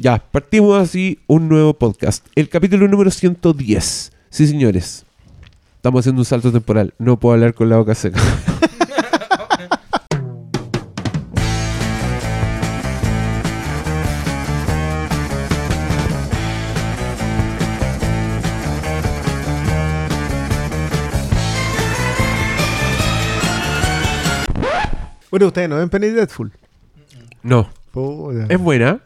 Ya, partimos así un nuevo podcast. El capítulo número 110. Sí, señores. Estamos haciendo un salto temporal. No puedo hablar con la boca seca. Bueno, ustedes no ven Penny Dreadful. No. Puta. Es buena.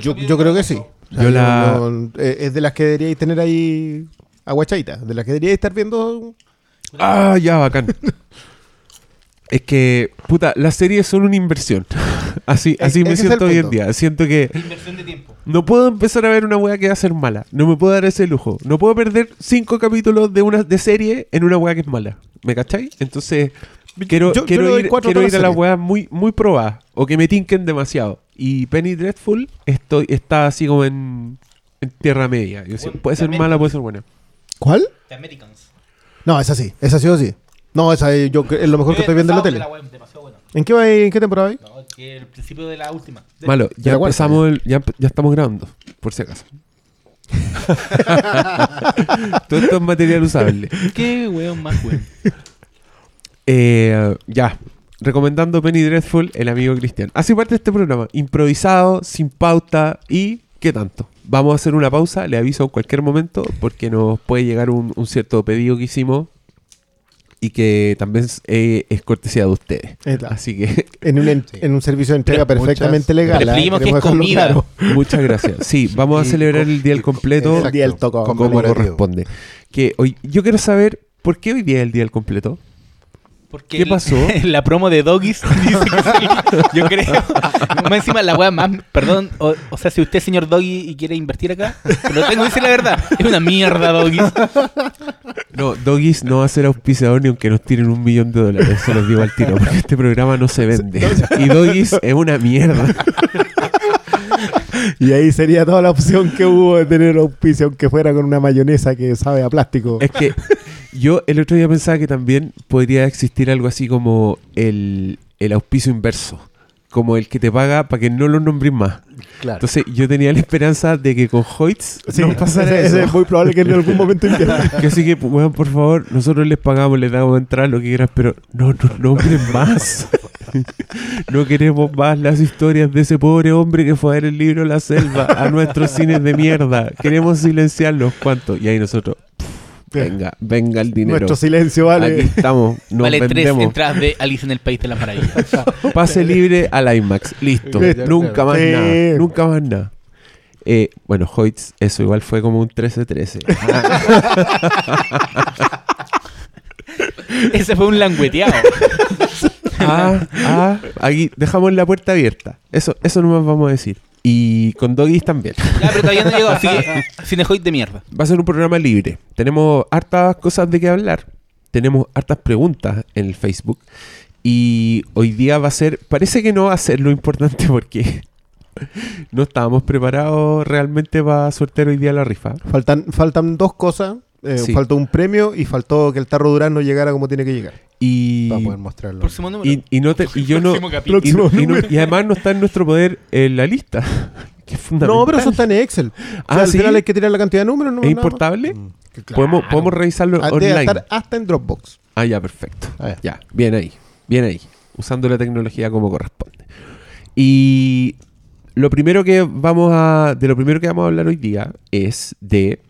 Yo, yo creo que sí. O sea, Yo la- no- eh, es de las que deberíais tener ahí aguachaita. De las que deberíais estar viendo. Ah, ya, bacán. es que, puta, las series son una inversión. así así me es siento hoy en día. Siento que Inversión de tiempo. no puedo empezar a ver una weá que va a ser mala. No me puedo dar ese lujo. No puedo perder cinco capítulos de una de serie en una weá que es mala. ¿Me cacháis? Entonces, quiero, yo- quiero ir, quiero ir a las weas muy, muy probadas. O que me tinquen demasiado. Y Penny Dreadful estoy, está así como en, en tierra media. Yo puede ser mala, puede ser buena. ¿Cuál? The Americans. No, esa sí. Esa sí o sí. No, esa es, yo, es lo mejor que estoy viendo en la tele. demasiado bueno. ¿En qué, va- en qué temporada hay? No, que el principio de la última. De- Malo, ya empezamos, el- ya, empe- ya estamos grabando, por si acaso. Todo esto es material usable. Qué weón más weón. Eh, ya, recomendando Penny Dreadful, el amigo Cristian. Así parte este programa, improvisado, sin pauta y ¿qué tanto? Vamos a hacer una pausa, le aviso en cualquier momento porque nos puede llegar un, un cierto pedido que hicimos y que también es, eh, es cortesía de ustedes. Está. Así que En un, en, en un servicio de entrega Pero perfectamente muchas- legal. pero ¿ah? que es comida. claro. muchas gracias. Sí, vamos a celebrar con- el día del completo. El día del toco. Como corresponde. Que hoy, yo quiero saber por qué hoy día es el día del completo. Porque ¿Qué el- pasó? la promo de Doggies dice que sí. Yo creo. Más encima, la weá más. Perdón, o, o sea, si usted es señor Doggy y quiere invertir acá, pero tengo que decir la verdad. Es una mierda, Doggies. No, Doggies no va a ser auspiciador ni aunque nos tiren un millón de dólares. Se los digo al tiro, porque este programa no se vende. Y Doggies es una mierda. Y ahí sería toda la opción que hubo de tener auspicio, aunque fuera con una mayonesa que sabe a plástico. Es que yo el otro día pensaba que también podría existir algo así como el, el auspicio inverso. Como el que te paga para que no lo nombres más. Claro. Entonces yo tenía la esperanza de que con Hoyts Sí, nos pasara ese- eso. es muy probable que en algún momento así que, weón, por favor, nosotros les pagamos, les damos entrar lo que quieras, pero no nos nombren más. no queremos más las historias de ese pobre hombre que fue a ver el libro La Selva a nuestros cines de mierda. Queremos silenciarlos. ¿Cuánto? Y ahí nosotros, venga, venga el dinero. Nuestro silencio Aquí vale. estamos, nos vale tres entradas de Alice en el País de las Maravillas. Pase libre al IMAX. Listo. Listo. Nunca más Sí. nada. Nunca más nada. Eh, bueno, Hoyts, eso igual fue como un 13-13. Ese fue un langueteado. Ah, ah, aquí dejamos la puerta abierta. Eso, eso no más vamos a decir. Y con Doggies también. Ya, pero todavía no llegó, así que Cinehoid de mierda. Va a ser un programa libre. Tenemos hartas cosas de qué hablar. Tenemos hartas preguntas en el Facebook. Y hoy día va a ser. Parece que no va a ser lo importante porque no estábamos preparados realmente para sortear hoy día la rifa. Faltan, faltan dos cosas. Eh, Sí. Faltó un premio y faltó que el tarro Durán no llegara como tiene que llegar. Y, Para poder mostrarlo. Próximo número. y, y no te- y yo no. Y, no- además no está en nuestro poder en la lista. que es fundamental. No, pero eso está en Excel. O sea, Ah, al ¿sí? final hay que tirar la cantidad de números. No ¿Es importable? Mm. ¿Podemos, podemos revisarlo Ah, Debe online. estar hasta en Dropbox. Ah, ya, perfecto. Ah, ya. Ya, bien ahí. Bien ahí. Usando la tecnología como corresponde. Y lo primero que vamos a. De lo primero que vamos a hablar hoy día es de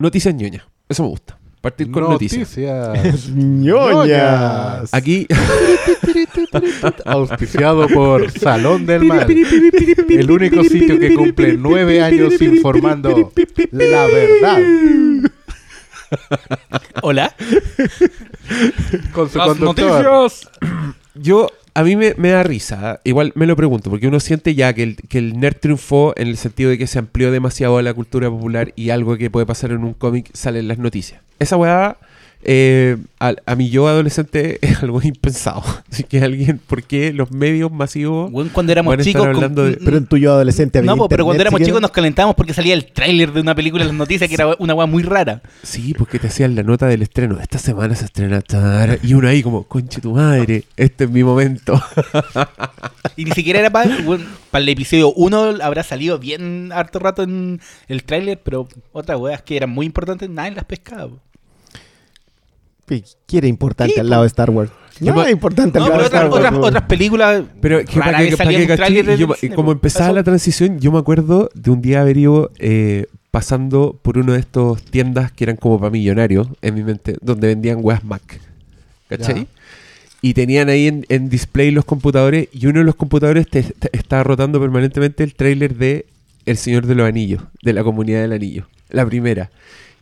noticias ñoñas. Eso me gusta. Partir con noticias. Noticias. ¡Ñoñas! Aquí. Auspiciado por Salón del Mal. El único sitio que cumple nueve años informando la verdad. Hola. Con su Las conductor. noticias. Yo. A mí me, me da risa. ¿eh? Igual me lo pregunto, porque uno siente ya que el, que el nerd triunfó en el sentido de que se amplió demasiado a la cultura popular y algo que puede pasar en un cómic sale en las noticias. Esa weá eh, a, a mi yo adolescente es algo impensado. Así que alguien, ¿por qué los medios masivos Weón, cuando éramos van a estar chicos. con- de- Pero en tuyo adolescente había no, pero cuando éramos chicos nos calentábamos porque salía el tráiler de una película en las noticias que era una weá muy rara. Sí, porque te hacían la nota del estreno. Esta semana se estrena. tar", Y uno ahí como, conche tu madre, este es mi momento. Y ni siquiera era para el episodio 1 habrá salido bien harto rato en el tráiler, pero otras weas que eran muy importantes, nadie las pescaba. ¿Qué era importante Sí, al lado de Star Wars? Yo No importante al No, lado pero de Star Wars. otras, otras películas Pero que para que, para que y yo- cine, como po. empezaba la transición, yo me acuerdo de un día haber ido eh, pasando por uno de estos tiendas que eran como para millonarios, en mi mente, donde vendían weas Mac. ¿Cachai? Ya. Y tenían ahí en, en display los computadores y uno de los computadores te, te- estaba rotando permanentemente el tráiler de El Señor de los Anillos, de la Comunidad del Anillo, la primera.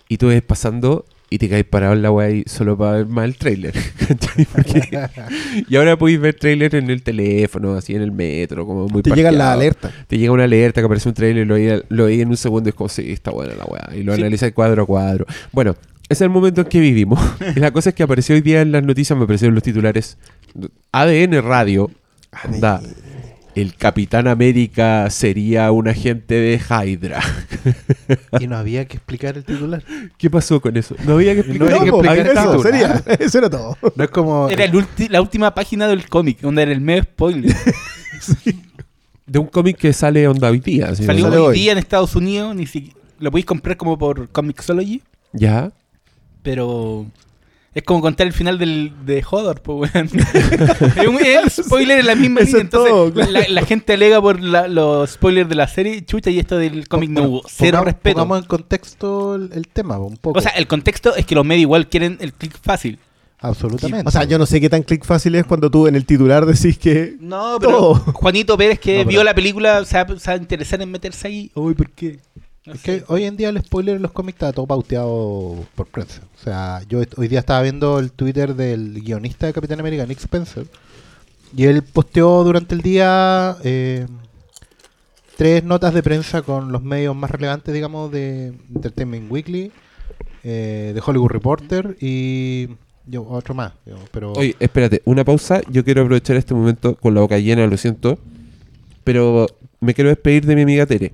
Y tú ves pasando y te caes parado en la wea ahí solo para ver más el. Porque- y ahora podéis ver tráiler en el teléfono, así en el metro, como muy Te llegan las alertas. Te llega una alerta que aparece un trailer, lo veis lo veis en un segundo y es como, sí, está buena la weá. Y lo Sí. analizas cuadro a cuadro. Bueno, ese es el momento en que vivimos. y la cosa es que apareció hoy día en las noticias, me aparecieron los titulares. ADN Radio. onda, el Capitán América sería un agente de Hydra. y no había que explicar el titular. ¿Qué pasó con eso? No había que No explicar. había que explicar eso, el titular. sería, eso era todo. No es como. Era el ulti- la última página del cómic, donde era el medio spoiler. De un cómic que sale onda hoy día. así, Salió ¿no? hoy. día en Estados Unidos, ni si- lo podéis comprar como por Comixology, Ya. pero es como contar el final del, de Hodor, pues weón. es un es spoiler en la misma línea, es todo, entonces claro. la, la gente alega por la- los spoilers de la serie, chucha, y esto del cómic no hubo. Cero Pongamos- respeto. Pongamos en contexto el, el tema, un poco. O sea, el contexto es que los medios igual quieren el click fácil. Absolutamente. O sea, yo no sé qué tan click fácil es cuando tú en el titular decís que. No, pero Todo. Juanito Pérez que No, pero- vio la película se va, se va a interesar en meterse ahí. Uy, ¿por qué? Es que hoy en día el spoiler en los cómics está todo pauteado por prensa. O sea, yo hoy día estaba viendo el Twitter del guionista de Capitán América, Nick Spencer, y él posteó durante el día eh, tres notas de prensa con los medios más relevantes, digamos, de Entertainment Weekly, eh, de Hollywood Reporter y yo, otro más. digamos, pero Oye, espérate, una pausa. Yo quiero aprovechar este momento con la boca llena, lo siento. Pero me quiero despedir de mi amiga Tere.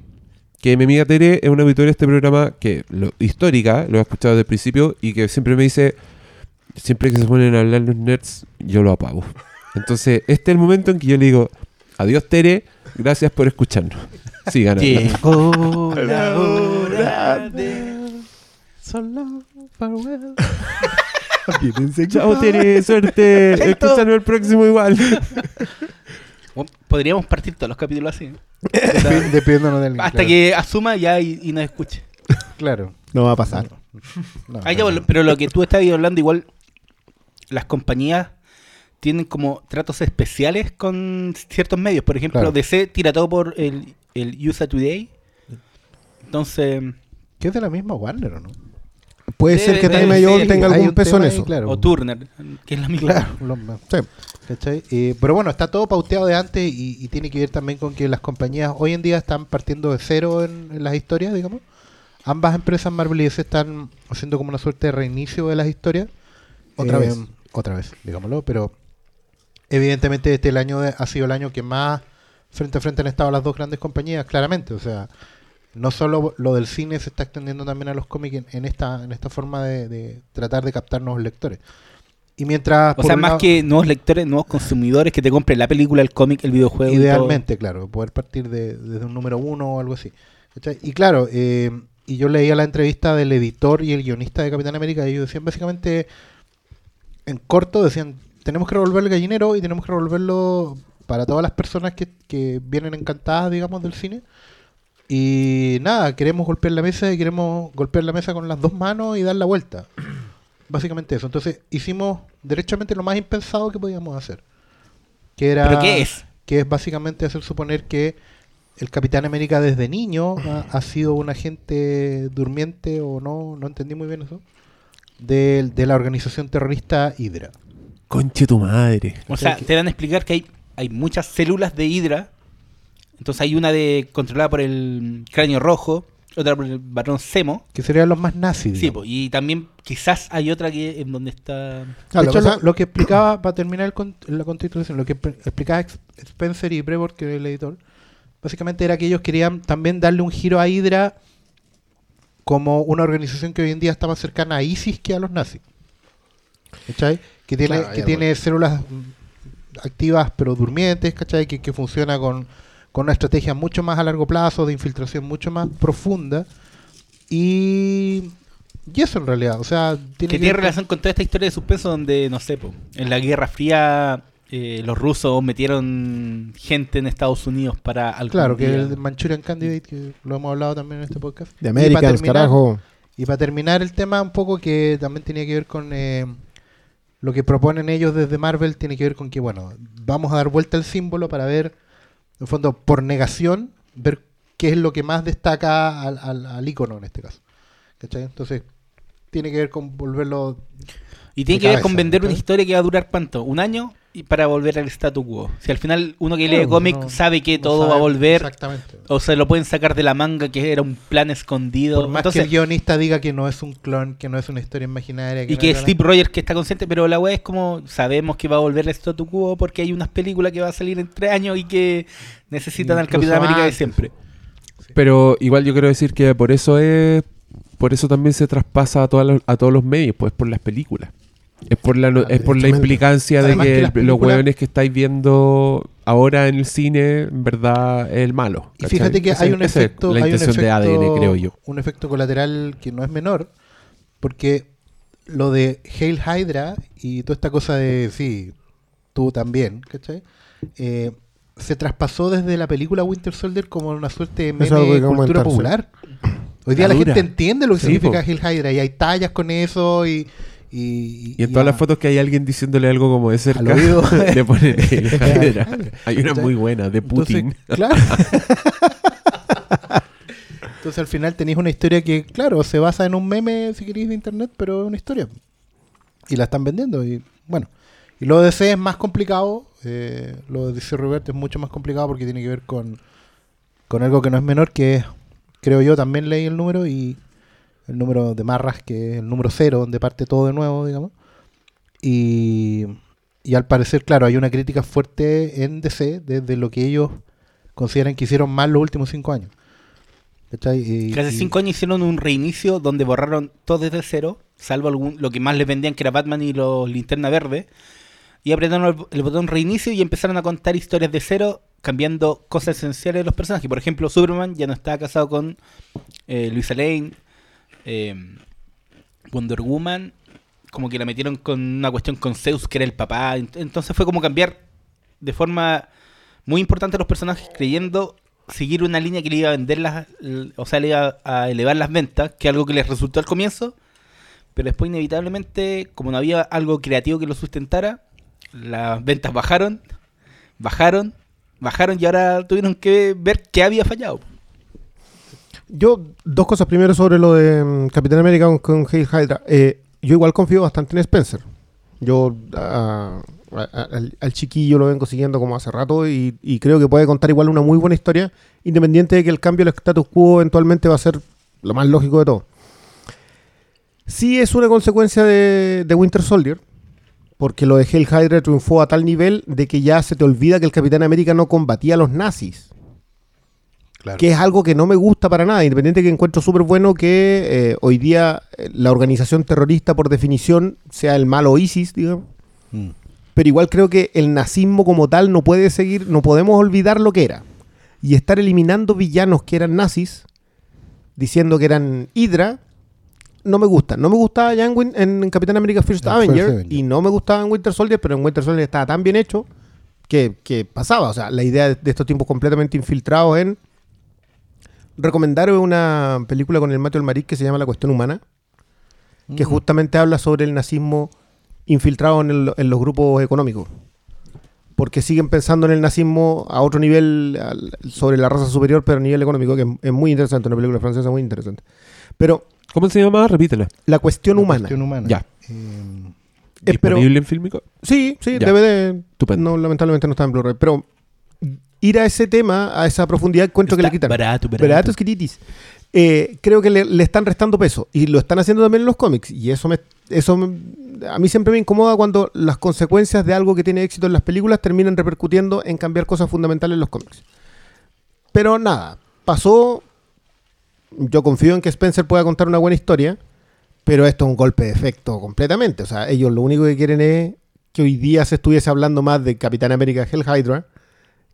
Que mi amiga Tere es una auditoria de este programa que lo, histórica, lo he escuchado desde el principio y que siempre me dice, siempre que se ponen a hablar los nerds, yo lo apago. Entonces, este es el momento en que yo le digo, adiós Tere, gracias por escucharnos. Sigan hablando. Llegó la hora de... Solo farewell. Chao Tere, suerte. Escúchanos el próximo igual. Bueno, Podríamos partir todos los capítulos así. ¿no? Dependiéndonos del Hasta claro. que asuma ya y, y nos escuche. Claro. No va a pasar. No, no. Pero lo que tú estabas hablando, igual las compañías tienen como tratos especiales con ciertos medios. Por ejemplo, Claro. DC tira todo por el, el USA Today. Entonces, Que es de la misma Warner, ¿o no? Puede Debe- ser que Time. Mayor tenga algún peso en ahí, eso. claro. o Turner, que es la misma. Claro, Sí. ¿cachai? Eh, pero bueno, está todo pauteado de antes y, y tiene que ver también con que las compañías hoy en día están partiendo de cero en, en las historias, digamos. Ambas empresas Marvel y DC están haciendo como una suerte de reinicio de las historias. Otra Eh, vez. Otra vez, digámoslo, pero evidentemente este el año de- ha sido el año que más frente a frente han estado las dos grandes compañías, claramente. O sea, no solo lo del cine se está extendiendo también a los cómics en, en esta, en esta forma de, de tratar de captar nuevos lectores. Y mientras... O sea, más lado- que nuevos lectores, nuevos consumidores que te compren la película, el cómic, el videojuego. Idealmente, claro, poder partir de, desde un número uno o algo así. Y claro, eh, y yo leía la entrevista del editor y el guionista de Capitán América y ellos decían básicamente, en corto, decían, tenemos que revolver el gallinero y tenemos que revolverlo para todas las personas que, que vienen encantadas, digamos, del cine. Y nada, queremos golpear la mesa y queremos golpear la mesa con las dos manos y dar la vuelta. Básicamente eso. Entonces hicimos derechamente lo más impensado que podíamos hacer. Que era, ¿Pero qué es? Que es básicamente hacer suponer que el Capitán América desde niño ha, ha sido un agente durmiente o no, no entendí muy bien eso, de, de la organización terrorista Hydra. Conche tu madre. O sea, te dan a explicar que hay, hay muchas células de Hydra. Entonces hay una de controlada por el cráneo rojo, otra por el barón Semo. Que serían los más nazis. Sí, digamos. y también quizás hay otra que en donde está... Claro, de hecho, lo, lo que explicaba, para terminar el con- la constitución, lo que explicaba Ex- Spencer y Brevoort, que es el editor, básicamente era que ellos querían también darle un giro a Hydra como una organización que hoy en día está más cercana a ISIS que a los nazis. ¿Cachai? Que tiene, Claro, que tiene células activas pero durmientes, ¿cachai? Que, que funciona con, con una estrategia mucho más a largo plazo, de infiltración mucho más profunda. Y, y eso en realidad, o sea, tiene que que tiene relación con toda esta historia de suspenso donde, no sé, po, en la Guerra Fría eh, los rusos metieron gente en Estados Unidos para... algún Claro, que el Manchurian Candidate, que lo hemos hablado también en este podcast. De Y para Americans, terminar- carajo. Y para terminar el tema, un poco que también tenía que ver con eh, lo que proponen ellos desde Marvel, tiene que ver con que, bueno, vamos a dar vuelta al símbolo para ver, en el fondo, por negación, ver qué es lo que más destaca al, al, al ícono en este caso. ¿Cachai? Entonces, tiene que ver con volverlo... Y tiene que ver con vender una historia que va a durar cuánto, un año y para volver al statu quo. Si al final uno que lee cómic no- sabe que no todo va a volver Exactamente. o se lo pueden sacar de la manga que era un plan escondido. Por más Entonces, que el guionista diga que no es un clon, que no es una historia imaginaria. y no que es es la- Steve Rogers que está consciente, pero la weá es como sabemos que va a volver al statu quo porque hay unas películas que va a salir en tres años y que necesitan al Capitán América de siempre. Pero igual yo quiero decir que por eso es. Por eso también se traspasa a, todas las- a todos los medios, pues por las películas. Es por la, no- es por la implicancia de que, que el- las los hueones que estáis viendo ahora en el cine, en verdad, es el malo. Y fíjate que hay un efecto, La hay un intención de efecto- ADN, creo yo. Un efecto colateral que no es menor, porque lo de Hail Hydra y toda esta cosa de sí, tú también, ¿cachai? Eh, se traspasó desde la película Winter Soldier como una suerte de meme cultura comentar, sí. popular. Hoy día la, gente entiende lo que Sí, significa po. Hail Hydra y hay tallas con eso y... Y, Y en todas las fotos que hay alguien diciéndole algo como de cerca, Al oído. le ponen. Hay una muy buena, de Entonces, Putin. claro. Entonces al final tenéis una historia que, claro, se basa en un meme, si queréis, de internet, pero es una historia. Y la están vendiendo. Y bueno. Y lo de DC es más complicado. eh, lo de DC Rebirth es mucho más complicado porque tiene que ver con, con algo que no es menor, que es, creo yo, también leí el número y el número de Marras, que es el número cero, donde parte todo de nuevo, digamos. Y, y al parecer, claro, hay una crítica fuerte en DC desde lo que ellos consideran que hicieron mal los últimos cinco años. ¿Cachai? Y- hace cinco años hicieron un reinicio donde borraron todo desde cero, salvo algún, lo que más les vendían que era Batman y los Linterna Verde. Y apretaron el, el botón reinicio y empezaron a contar historias de cero, cambiando cosas esenciales de los personajes. Por ejemplo, Superman ya no estaba casado con eh, Luisa Lane. Eh, Wonder Woman, como que la metieron con una cuestión con Zeus, que era el papá. Ent- Entonces fue como cambiar de forma muy importante a los personajes, creyendo seguir una línea que le iba a vender las, o sea, le iba a elevar las ventas, que es algo que les resultó al comienzo, pero después inevitablemente, como no había algo creativo que lo sustentara, las ventas bajaron, bajaron, bajaron y ahora tuvieron que ver qué había fallado. Yo, dos cosas. Primero sobre lo de mm, Capitán América con, con Hail Hydra. Eh, yo igual confío bastante en Spencer. Yo al, chiquillo lo vengo siguiendo como hace rato y, creo que puede contar igual una muy buena historia, independiente de que el cambio del status quo eventualmente va a ser lo más lógico de todo. Sí es una consecuencia de, de Winter Soldier, porque lo de Hail Hydra triunfó a tal nivel de que ya se te olvida que el Capitán América no combatía a los nazis claro. que es algo que no me gusta para nada, independiente de que encuentro súper bueno que eh, hoy día eh, la organización terrorista por definición sea el malo ISIS, digamos. Mm. Pero igual creo que el nazismo como tal no puede seguir, no podemos olvidar lo que era. Y estar eliminando villanos que eran nazis, diciendo que eran Hydra, no me gusta. No me gustaba ya en, Capitán América First En Avenger, First Avenger. y no me gustaba en Winter Soldier, pero en Winter Soldier estaba tan bien hecho que, que pasaba. O sea, la idea de, de estos tiempos completamente infiltrados en recomendar una película con el Mateo Almaric que se llama La Cuestión Humana, que Mm. justamente habla sobre el nazismo infiltrado en, el- en los grupos económicos. Porque siguen pensando en el nazismo a otro nivel, al- sobre la raza superior, pero a nivel económico, que es, es muy interesante, una película francesa muy interesante. Pero ¿Cómo se llama? Repítela. la cuestión La humana. cuestión humana. Ya. Eh, Eh, pero- ¿Disponible en Filmico? Sí, sí, Ya. DVD. Estupendo. No, lamentablemente no está en Blu-ray. Pero ir a ese tema, a esa profundidad, encuentro que le quitan. Barato, barato. Baratos quititis. eh, creo que le, le están restando peso. Y lo están haciendo también en los cómics. Y eso, me, eso me- a mí siempre me incomoda cuando las consecuencias de algo que tiene éxito en las películas terminan repercutiendo en cambiar cosas fundamentales en los cómics. Pero nada, pasó. Yo confío en que Spencer pueda contar una buena historia. Pero esto es un golpe de efecto completamente. O sea, ellos lo único que quieren es que hoy día se estuviese hablando más de Capitán América Hell Hydra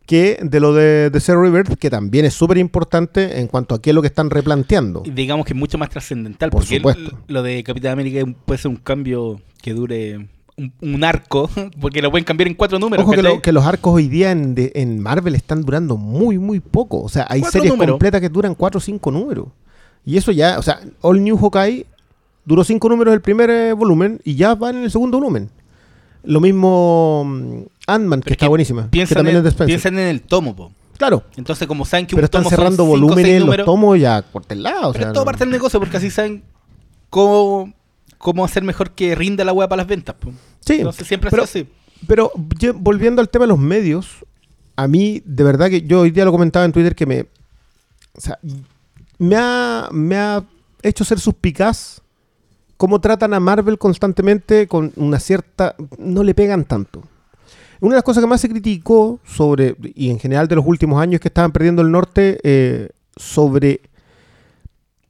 que de lo de, de Zero Rebirth, que también es súper importante en cuanto a qué es lo que están replanteando. Digamos que es mucho más trascendental. Por porque supuesto. el- lo de Capitán América puede ser un cambio que dure un, un arco, porque lo pueden cambiar en cuatro números. Ojo que, ¿cachai? lo- que los arcos hoy día en, de- en Marvel están durando muy, muy poco. O sea, hay Cuatro series números. completas que duran 4 o 5 números. Y eso ya, o sea, All New Hawkeye duró 5 números el primer eh, volumen y ya van en el segundo volumen. Lo mismo mm, Ant-Man, que Pero está que buenísima. Que Piensan, también es de en, piensan en el tomo, po. Claro, Entonces, como saben que pero un están tomo son cerrando volúmenes seis los tomos ya lado. o pero sea, es todo no- parte del negocio, porque así saben cómo, cómo hacer mejor que rinda la hueá para las ventas. po. Sí, Entonces siempre ha pero- sido así. Pero volviendo al tema de los medios, a mí, de verdad que yo hoy día lo comentaba en Twitter que me. O sea, me ha, me ha hecho ser suspicaz cómo tratan a Marvel constantemente con una cierta. No le pegan tanto. Una de las cosas que más se criticó sobre, y en general de los últimos años, que estaban perdiendo el norte eh, sobre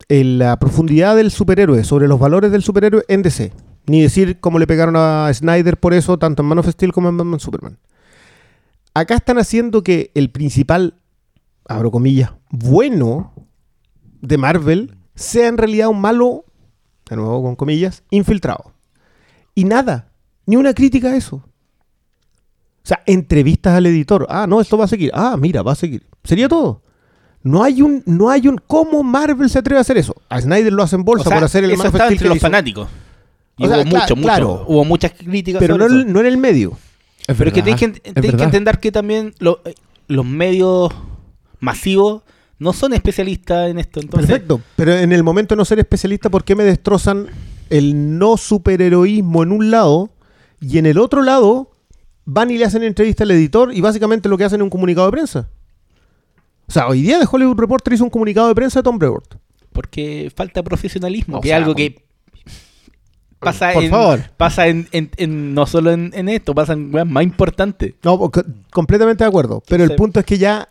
eh, la profundidad del superhéroe, sobre los valores del superhéroe en DC. Ni decir cómo le pegaron a Snyder por eso, tanto en Man of Steel como en Batman Superman. Acá están haciendo que el principal, abro comillas, bueno de Marvel sea en realidad un malo, de nuevo con comillas, infiltrado. Y nada, ni una crítica a eso. O sea, entrevistas al editor. Ah, no, esto va a seguir. Ah, mira, va a seguir. Sería todo. No hay un, no hay un cómo Marvel se atreve a hacer eso. A Snyder lo hacen bolsa O sea, por hacer el eso Steel entre que los hizo. fanáticos. Y O sea, hubo cla- mucho, mucho. claro. Hubo muchas críticas Pero no, sobre en- eso. no en el medio. Es Pero es que verdad, tenéis que, tenéis entender que también lo- eh, los medios masivos no son especialistas en esto. Entonces, Perfecto. Pero en el momento de no ser especialista, ¿por qué me destrozan el no superheroísmo en un lado y en el otro lado van y le hacen entrevista al editor y básicamente lo que hacen es un comunicado de prensa? O sea, hoy día de Hollywood Reporter hizo un comunicado de prensa de Tom Brevoort. porque falta profesionalismo, O que sea, es algo que pasa, por en, favor. pasa en, en- en- no solo en, en esto, pasa en weas más importantes. No, co- completamente de acuerdo. Pero el punto es que ya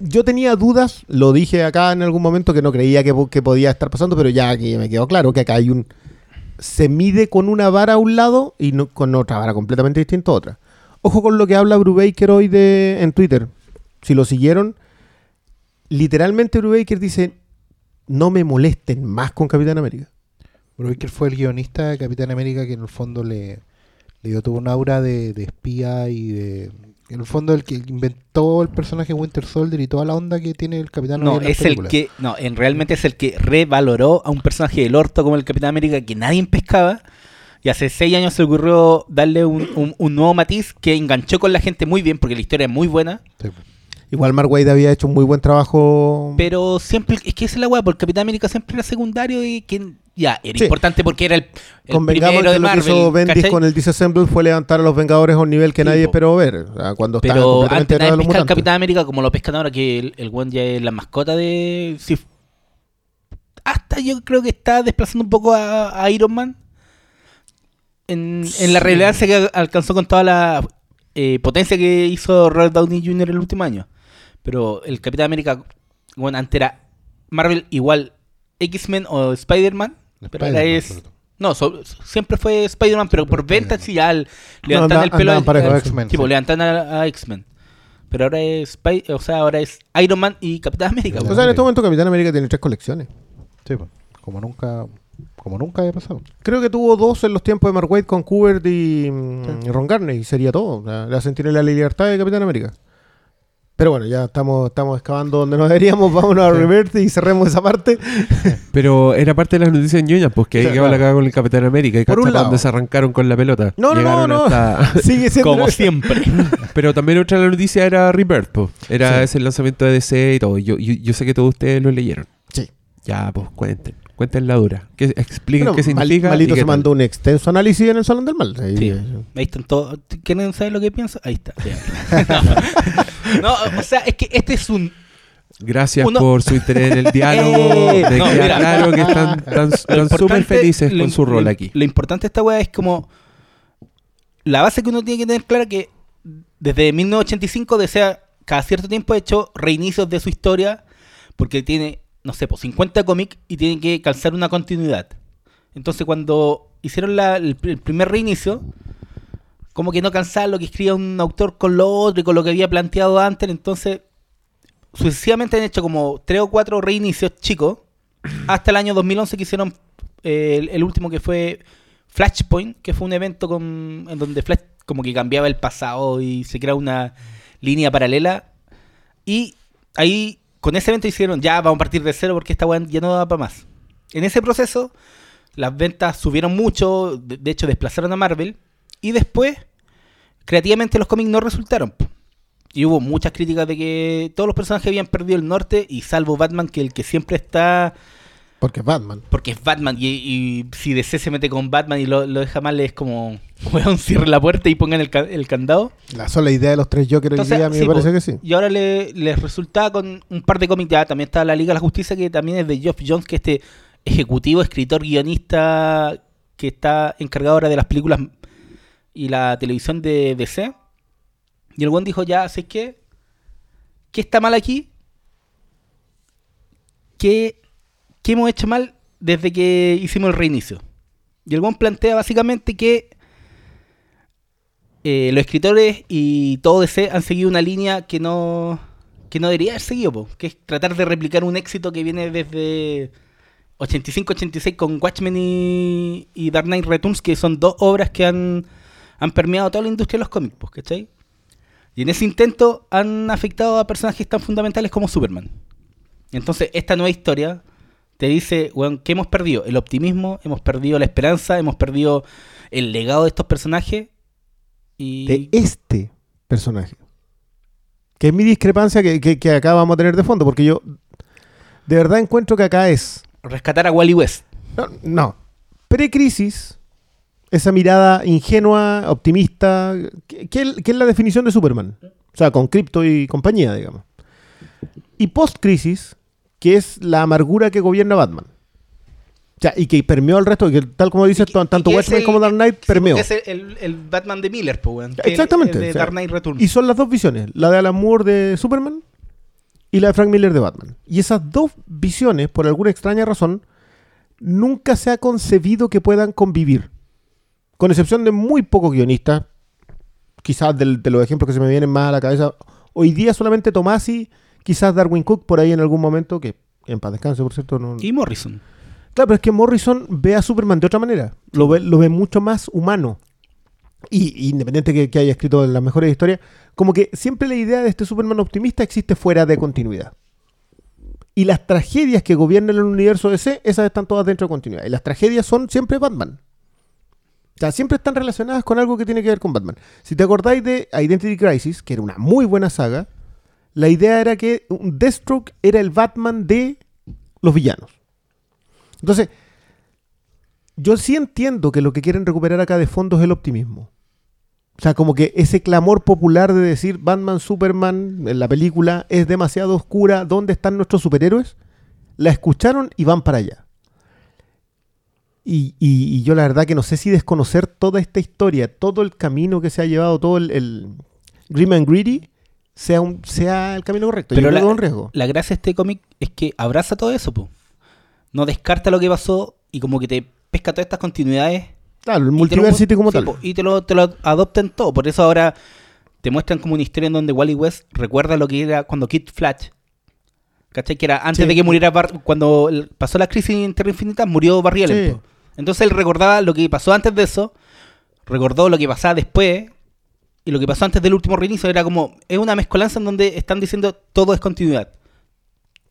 yo tenía dudas, lo dije acá en algún momento que no creía que, que podía estar pasando, pero ya aquí me quedó claro que acá hay un... Se mide con una vara a un lado y no, con otra vara completamente distinta a otra. Ojo con lo que habla Brubaker hoy de, en Twitter. Si lo siguieron, literalmente Brubaker dice, no me molesten más con Capitán América. Brubaker fue el guionista de Capitán América que en el fondo le, le dio todo un aura de, de espía y de... En el fondo el que inventó el personaje Winter Soldier y toda la onda que tiene el Capitán No, hoy en es el que, no, en, realmente es el que revaloró a un personaje del orto como el Capitán América que nadie pescaba. Y hace seis años se ocurrió darle un, un- un nuevo matiz que enganchó con la gente muy bien porque la historia es muy buena. Sí. Igual Mark Waid había hecho un muy buen trabajo. Pero siempre, es que esa es la weá, porque Capitán América siempre era secundario y que ya, era Sí. importante porque era el, el Convengamos primero que de lo que Marvel. hizo Bendis ¿cachai? con el Disassemble fue levantar a los Vengadores a un nivel que Sí, nadie po. esperó ver. O sea, cuando Pero antes de pescar al. Capitán América como lo pescan ahora, que el, el one ya es la mascota de... hasta yo creo que está desplazando un poco a, a Iron Man. En, en la relevancia que alcanzó con toda la eh, potencia que hizo Robert Downey Jr. el último año. Pero el Capitán América, bueno, antes era Marvel igual X-Men o Spider-Man. Pero ahora es... No, so- siempre fue Spider-man, pero por ventas sí ya al- levantan el pelo andaban al- parejos, al- tipo, levantan a, a X-Men. Pero ahora es Spy- o sea, ahora es Iron Man y Capitán América. O sea, en este momento Capitán América tiene tres colecciones. Sí, pues, como nunca como nunca había pasado. Creo que tuvo dos en los tiempos de Mark Waid con Kubert y, mm, y Ron Garney. Y sería todo. Sea, la Sentinela de la Libertad de Capitán América. Pero bueno, ya estamos, estamos excavando donde nos deberíamos. Vámonos a Sí. Reverte y cerremos esa parte. Pero era parte de las noticias ñoñas, pues que ahí Sí, quedaba la cagada con el Capitán América. Y Por un cacha pa' lado. donde se arrancaron con la pelota. No, no, Llegaron no, no. hasta- Sigue siendo. Como siempre. Pero también otra de la noticia era Rebirth, pues. Era Sí. ese lanzamiento de DC y todo. Yo, yo, yo sé que todos ustedes lo leyeron. Sí. Ya, pues cuenten. Cuenten la dura. Que expliquen Bueno, qué Mal- significa. Malito se mandó un extenso análisis en el Salón del Mal. Ahí- Sí. Ahí están todos. ¿Quieren saber lo que pienso? Ahí está. no, o sea, es que este es un Gracias Uno- por su interés en el diálogo. Eh, me no, queda mira. claro que están tan- súper felices lo con su rol lo- aquí. Lo importante de esta weá es como. La base que uno tiene que tener clara que desde 1985 desea cada cierto tiempo ha hecho reinicios de su historia porque tiene, no sé, pues 50 cómics y tiene que calzar una continuidad. Entonces cuando hicieron el primer reinicio, como que no calzaba lo que escribía un autor con lo otro y con lo que había planteado antes, entonces sucesivamente han hecho como tres o cuatro reinicios chicos hasta el año 2011 que hicieron eh, el, el último que fue Flashpoint, que fue un evento con, en donde Flash como que cambiaba el pasado y se crea una línea paralela. Y ahí, con ese evento hicieron, ya vamos a partir de cero porque esta weá ya no da para más. En ese proceso, las ventas subieron mucho, de, de hecho desplazaron a Marvel, y después, creativamente los cómics no resultaron. Y hubo muchas críticas de que todos los personajes habían perdido el norte, y salvo Batman, que el que siempre está Porque es Batman. porque es Batman y, y si DC se mete con Batman y lo, lo deja mal es como, weón, cierre la puerta y pongan el, ca- el candado. La sola idea de los tres Jokers hoy día a mí sí, me parece que sí. Y ahora le- les resulta con un par de cómics, también está la Liga de la Justicia que también es de Geoff Jones, que este ejecutivo, escritor, guionista que está encargado ahora de las películas y la televisión de DC. Y el buen dijo, ya, ¿sabes qué? ¿Qué está mal aquí? ¿Qué, qué hemos hecho mal desde que hicimos el reinicio? Y el buen plantea básicamente que eh, los escritores y todo DC han seguido una línea que no que no debería haber seguido, po, que es tratar de replicar un éxito que viene desde 85-86 con Watchmen y, y Dark Knight Returns, que son dos obras que han, han permeado toda la industria de los cómics, po, ¿cachai? Y en ese intento han afectado a personajes tan fundamentales como Superman. Entonces, esta nueva historia te dice, weón, ¿qué hemos perdido? El optimismo, hemos perdido la esperanza, hemos perdido el legado de estos personajes. Y De este personaje. Que es mi discrepancia que, que- que acá vamos a tener de fondo, porque yo de verdad encuentro que acá es. rescatar a Wally West. No, no. Pre-crisis, esa mirada ingenua, optimista, que, que es- que es la definición de Superman. O sea, con cripto y compañía, digamos. Y post-crisis, que es la amargura que gobierna Batman. O sea, y que permeó al resto, que tal como dices, que- tanto Watchmen el- como Dark Knight permeó. Es el, el Batman de Miller, pues, Exactamente. el de o sea, Dark Knight Returns. Y son las dos visiones, la de Alan Moore de Superman y la de Frank Miller de Batman. Y esas dos visiones, por alguna extraña razón, nunca se ha concebido que puedan convivir. Con excepción de muy pocos guionistas, quizás del- de los ejemplos que se me vienen más a la cabeza. Hoy día solamente Tomasi, quizás Darwin Cook por ahí en algún momento, que en paz descanse, por cierto. No, Y Morrison. Claro, pero es que Morrison ve a Superman de otra manera. Lo ve, lo ve mucho más humano. Y independiente que, que haya escrito las mejores historias, como que siempre la idea de este Superman optimista existe fuera de continuidad. Y las tragedias que gobiernan el universo DC, esas están todas dentro de continuidad. Y las tragedias son siempre Batman. O sea, siempre están relacionadas con algo que tiene que ver con Batman. Si te acordáis de Identity Crisis, que era una muy buena saga, la idea era que Deathstroke era el Batman de los villanos. Entonces, yo sí entiendo que lo que quieren recuperar acá de fondo es el optimismo. O sea, como que ese clamor popular de decir Batman, Superman en la película es demasiado oscura, ¿dónde están nuestros superhéroes? La escucharon y van para allá. Y yo la verdad que no sé si desconocer toda esta historia, todo el camino que se ha llevado, todo el, el Grim and Greedy, sea, un, sea el camino correcto. Pero yo creo la- que es un riesgo. La gracia de este cómic es que abraza todo eso, po. No descarta lo que pasó y como que te pesca todas estas continuidades. Claro, el multiversity como sí, tal. po, y te lo, te lo adoptan todo. Por eso ahora te muestran como una historia en donde Wally West recuerda lo que era cuando Kid Flash. ¿Cachai? Que era antes Sí. de que muriera Bar- cuando pasó la crisis en Tierra Infinita, murió Barry Allen, Sí. po. Entonces él recordaba lo que pasó antes de eso, recordó lo que pasaba después, y lo que pasó antes del último reinicio era como, es una mezcolanza en donde están diciendo todo es continuidad.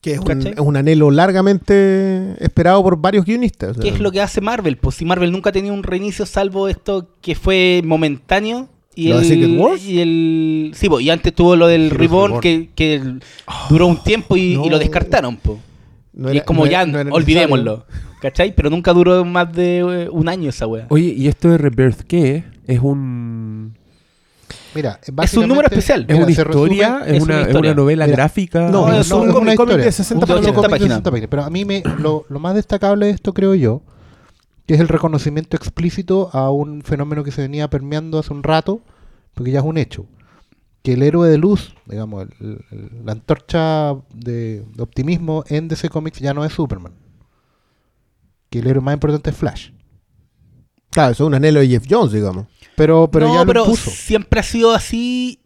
Que es un, un anhelo largamente esperado por varios guionistas. ¿Qué es lo que hace Marvel? Pues si Marvel nunca ha tenido un reinicio salvo esto que fue momentáneo. Y ¿Lo de el, Secret Wars? y el sí, po, y antes tuvo lo del Reborn Reborn. que, que el- duró un tiempo y, lo descartaron, po. No y es como no era- ya, no olvidémoslo. ¿Cachai? Pero nunca duró más de eh, un año esa wea. Oye, ¿y esto de Rebirth qué es? ¿Es un Mira, Es un número especial. ¿Es Mira, una resume- historia? ¿Es, es una, es una novela Mira, gráfica? no, No, es un cómic de 60 Un cómic páginas. de 80 60 páginas. Pero a mí me, lo, lo más destacable de esto, creo yo, que es el reconocimiento explícito a un fenómeno que se venía permeando hace un rato, porque ya es un hecho. Que el héroe de luz, digamos, el- el- la antorcha de, de optimismo en DC Comics ya no es Superman. Que el héroe más importante es Flash. Claro, eso es un anhelo de Jeff Jones, digamos. Pero, pero no, ya lo pero siempre ha sido así.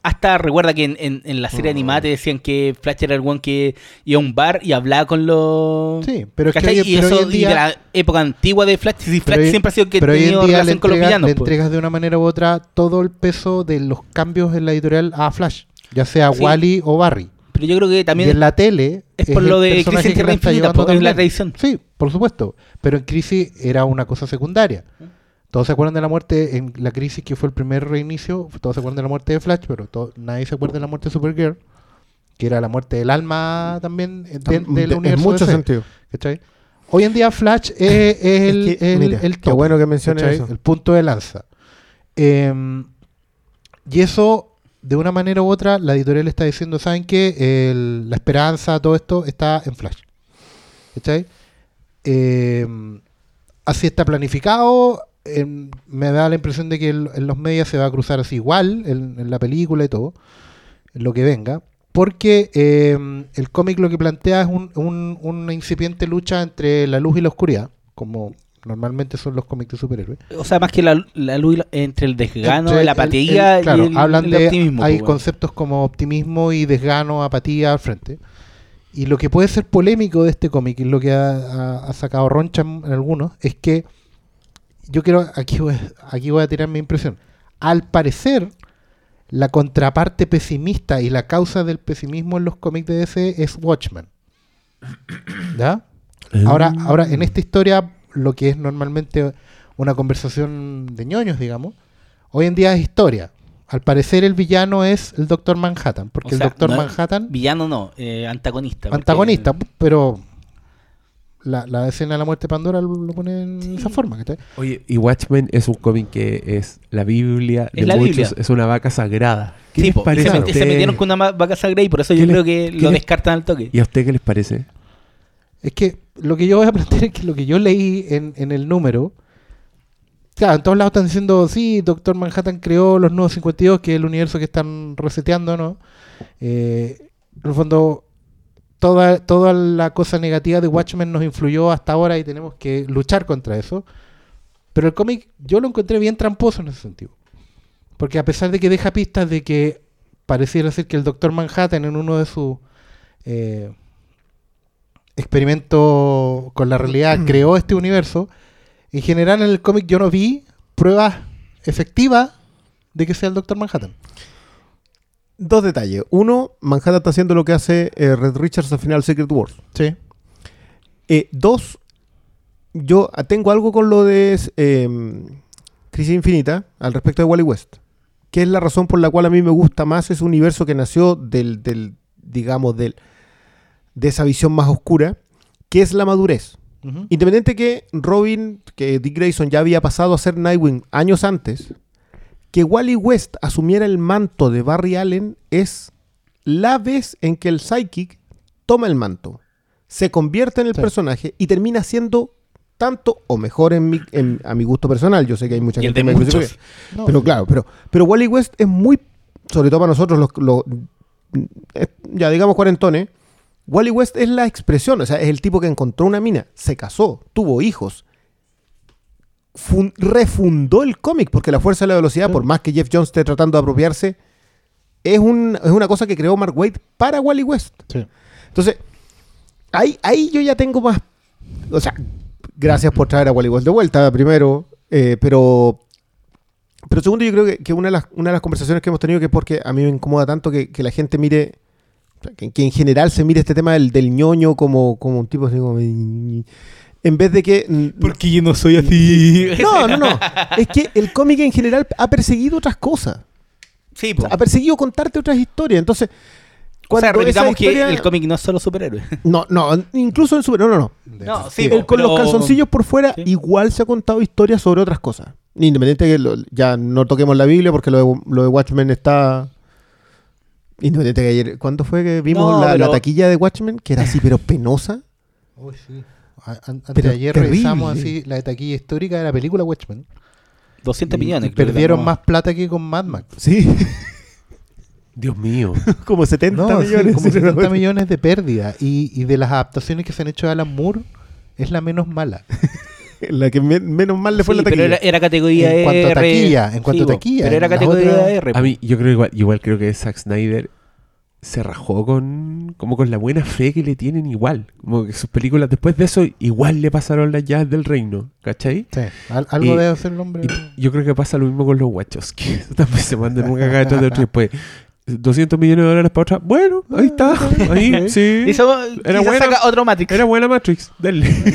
Hasta recuerda que en, en- en la serie Oh. animada te decían que Flash era el one que iba a un bar y hablaba con los. Sí, pero es que y pero eso hoy en y de la época antigua de Flash, Pero Flash hoy- siempre ha sido que pero le, relación con los villanos. le pues. entregas de una manera u otra todo el peso de los cambios en la editorial a Flash, ya sea Sí. Wally o Barry. Pero yo creo que y también en la tele es por lo de Crisis en que Tierra Infinita, llevando po, en la tradición. Sí, por supuesto. Pero en Crisis era una cosa secundaria. Todos se acuerdan de la muerte en la crisis que fue el primer reinicio. Todos se acuerdan de la muerte de Flash, pero to- nadie se acuerda de la muerte de Supergirl, que era la muerte del alma también eh, de- del en universo mucho DC, sentido. ¿cachai? Hoy en día Flash es, es el, Es que, el, mira, el qué tope, bueno que menciones eso. El punto de lanza. Em, y eso, de una manera u otra, la editorial está diciendo, ¿saben qué? El- la esperanza, todo esto está en Flash. ¿Cachai? Em, así está planificado. Em, me da la impresión de que en, en los medios se va a cruzar así igual, en, en la película y todo, en lo que venga. Porque em, el cómic lo que plantea es un- un- una incipiente lucha entre la luz y la oscuridad, como normalmente son los cómics de superhéroes. O sea, más que la, la luz entre el desgano, Entre la apatía el- claro, y el, hablan de optimismo. hay pues, conceptos como optimismo y desgano, apatía al frente. Y lo que puede ser polémico de este cómic, y lo que ha, ha- ha sacado roncha en algunos, es que yo quiero, aquí voy, aquí voy a tirar mi impresión. Al parecer, la contraparte pesimista y la causa del pesimismo en los cómics de DC es Watchmen. ¿Ya? Ahora, Mm. ahora, en esta historia, lo que es normalmente una conversación de ñoños, digamos, hoy en día es historia. Al parecer el villano es el Doctor Manhattan, porque O sea, el Doctor no- Manhattan, Villano no, eh, antagonista. porque- antagonista, pero la, la escena de la muerte de Pandora lo, lo pone en esa forma. ¿cachai? Oye, y Watchmen es un cómic que es la Biblia de Es la muchos, Biblia. es una vaca sagrada. ¿Qué Sí, les parece? se, metieron con una vaca sagrada y por eso ¿Qué yo le- creo que lo descartan al toque. ¿Y a usted qué les parece? Es que lo que yo voy a plantear es que lo que yo leí en, en el número, claro, en todos lados están diciendo, sí, Doctor Manhattan creó los nuevos 52, que es el universo que están reseteando, ¿no? Eh, en el fondo, toda, toda la cosa negativa de Watchmen nos influyó hasta ahora y tenemos que luchar contra eso. Pero el cómic yo lo encontré bien tramposo en ese sentido. Porque a pesar de que deja pistas de que pareciera ser que el Doctor Manhattan en uno de sus... eh, experimento con la realidad creó este universo, en general en el cómic yo no vi pruebas efectivas de que sea el Doctor Manhattan. Dos detalles. Uno, Manhattan está haciendo lo que hace eh, Red Richards al final Secret Wars. Sí. Eh, dos, yo tengo algo con lo de eh, Crisis Infinita al respecto de Wally West, que es la razón por la cual a mí me gusta más ese universo que nació del, del digamos, del, de esa visión más oscura, que es la madurez. Independiente que Robin, que Dick Grayson ya había pasado a ser Nightwing años antes, que Wally West asumiera el manto de Barry Allen es la vez en que el Psychic toma el manto, se convierte en el Sí. personaje y termina siendo tanto o mejor en mi, en- a mi gusto personal. Yo sé que hay mucha Y gente que me crucifica. Pero claro, pero, pero Wally West es muy, sobre todo para nosotros, los, los- eh, ya digamos cuarentones, Wally West es la expresión, o sea, es el tipo que encontró una mina, se casó, tuvo hijos, fun- refundó el cómic, porque la fuerza de la velocidad, Sí. por más que Jeff Jones esté tratando de apropiarse, es, un, es una cosa que creó Mark Waid para Wally West. Sí. Entonces, ahí, ahí yo ya tengo más. O sea, gracias por traer a Wally West de vuelta, primero. eh, pero. Pero segundo, yo creo que, que una, de las, una de las conversaciones que hemos tenido, que es porque a mí me incomoda tanto que, que la gente mire. que en general se mire este tema del, del ñoño como, como un tipo así como. En vez de que. Porque yo no soy así. No, no, no. Es que el cómic en general ha perseguido otras cosas. Sí, O sea, ha perseguido contarte otras historias. Entonces. O sea, cuando repitamos que historia- el cómic no es solo superhéroes. No, no, incluso en super. No, no, no. No, sí, El- con pero- los calzoncillos por fuera, Sí. igual se ha contado historias sobre otras cosas. Independiente que lo- ya no toquemos la Biblia porque lo de, lo de Watchmen está. Independiente que ayer. ¿Cuándo fue que vimos No, la, la taquilla de Watchmen? Que era así, pero penosa. Uy, sí. Antes Pero de ayer terrible. revisamos así la taquilla histórica de la película Watchmen. 200 Y- millones. y perdieron más plata que con Mad Max. Sí, Dios mío. como 70 No, sí, millones. como 70 millones de pérdida. Y, y de las adaptaciones que se han hecho de Alan Moore, es la menos mala. La que me- menos mal le fue Sí, la pero taquilla. era, era categoría En cuanto a taquilla, en cuanto a taquilla, Pero era categoría otras- R. A mí, yo creo igual, igual creo que Zack Snyder se rajó con como con la buena fe que le tienen igual. Como que sus películas después de eso igual le pasaron las llaves del reino, ¿cachai? Sí, al- algo Y- debe hacer el hombre. Y yo creo que pasa lo mismo con los guachos, que también se mandan un cagada detrás de otro y después 200 millones de dólares para otra. Bueno, ahí está. Ahí, sí. Eso, Era buena- saca otro Matrix. Era buena Matrix, denle.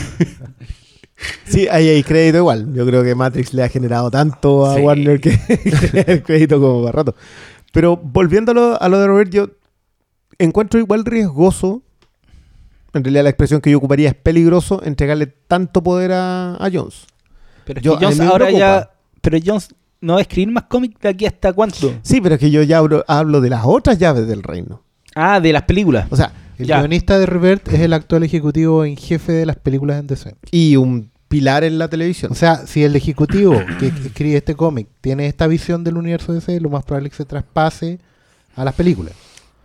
Sí, ahí hay crédito igual. Yo creo que Matrix le ha generado tanto a Sí. Warner que el crédito como para rato. Pero volviendo a lo, a lo de Robert, yo encuentro igual riesgoso. En realidad la expresión que yo ocuparía es peligroso entregarle tanto poder a, a Jones. Pero es Yo- que Jones ahora ya. Pero Jones no va a escribir más cómics de aquí hasta cuánto. Sí, pero es que yo ya hablo, hablo de las otras llaves del reino. Ah, de las películas. O sea, El ya. guionista de Revert es el actual ejecutivo en jefe de las películas en DC. y un pilar en la televisión. O sea, si el ejecutivo que escribe este cómic tiene esta visión del universo DC, lo más probable es que se traspase a las películas.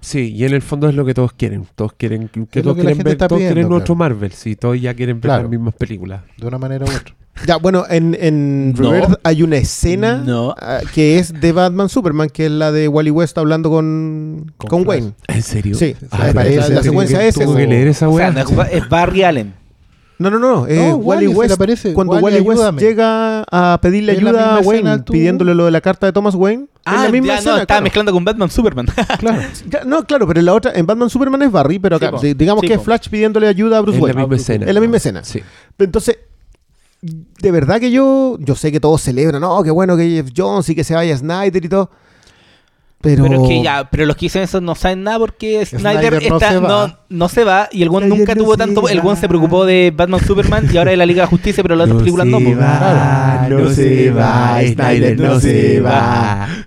Sí, y en el fondo es lo que todos quieren. Todos quieren que, que todos que la quieren ver, todos quieren pidiendo, nuestro claro. Marvel. Sí, todos ya quieren ver Claro. las mismas películas. De una manera u otra. Ya, bueno, en, en No. Rebirth hay una escena No. ah, que es de Batman Superman, que es la de Wally West hablando con, Con con. Wayne. ¿En serio? Sí, Ah, parece, la, la sí, secuencia que es Tengo eso. que leer esa O sea, weá. no es, es Barry Allen. No, no, no. eh, No, Wally West, aparece. cuando Wally, Wally, West ayúdame. llega a pedirle la ayuda a Wayne, tú. pidiéndole lo de la carta de Thomas Wayne, Ah, la misma ya, escena, no, estaba claro. mezclando con Batman Superman. Claro. Ya, no, claro, pero en la otra, en Batman Superman es Barry, pero acá, sí, digamos Sí, que es. Flash pidiéndole ayuda a Bruce la Wayne. misma escena. Es la misma escena. Sí. Entonces, de verdad que yo, yo sé que todos celebran, no, qué bueno que Jeff Jones y que se vaya Snyder y todo. Pero, Pero es que ya, pero los que dicen eso no saben nada porque Snyder, Snyder no está, se va. no, no se va y el Snyder nunca no tuvo se tanto. El va. one se preocupó de Batman Superman y ahora de la Liga de la Justicia, pero las otras películas no. se va, Claro. no se va, Snyder no se va.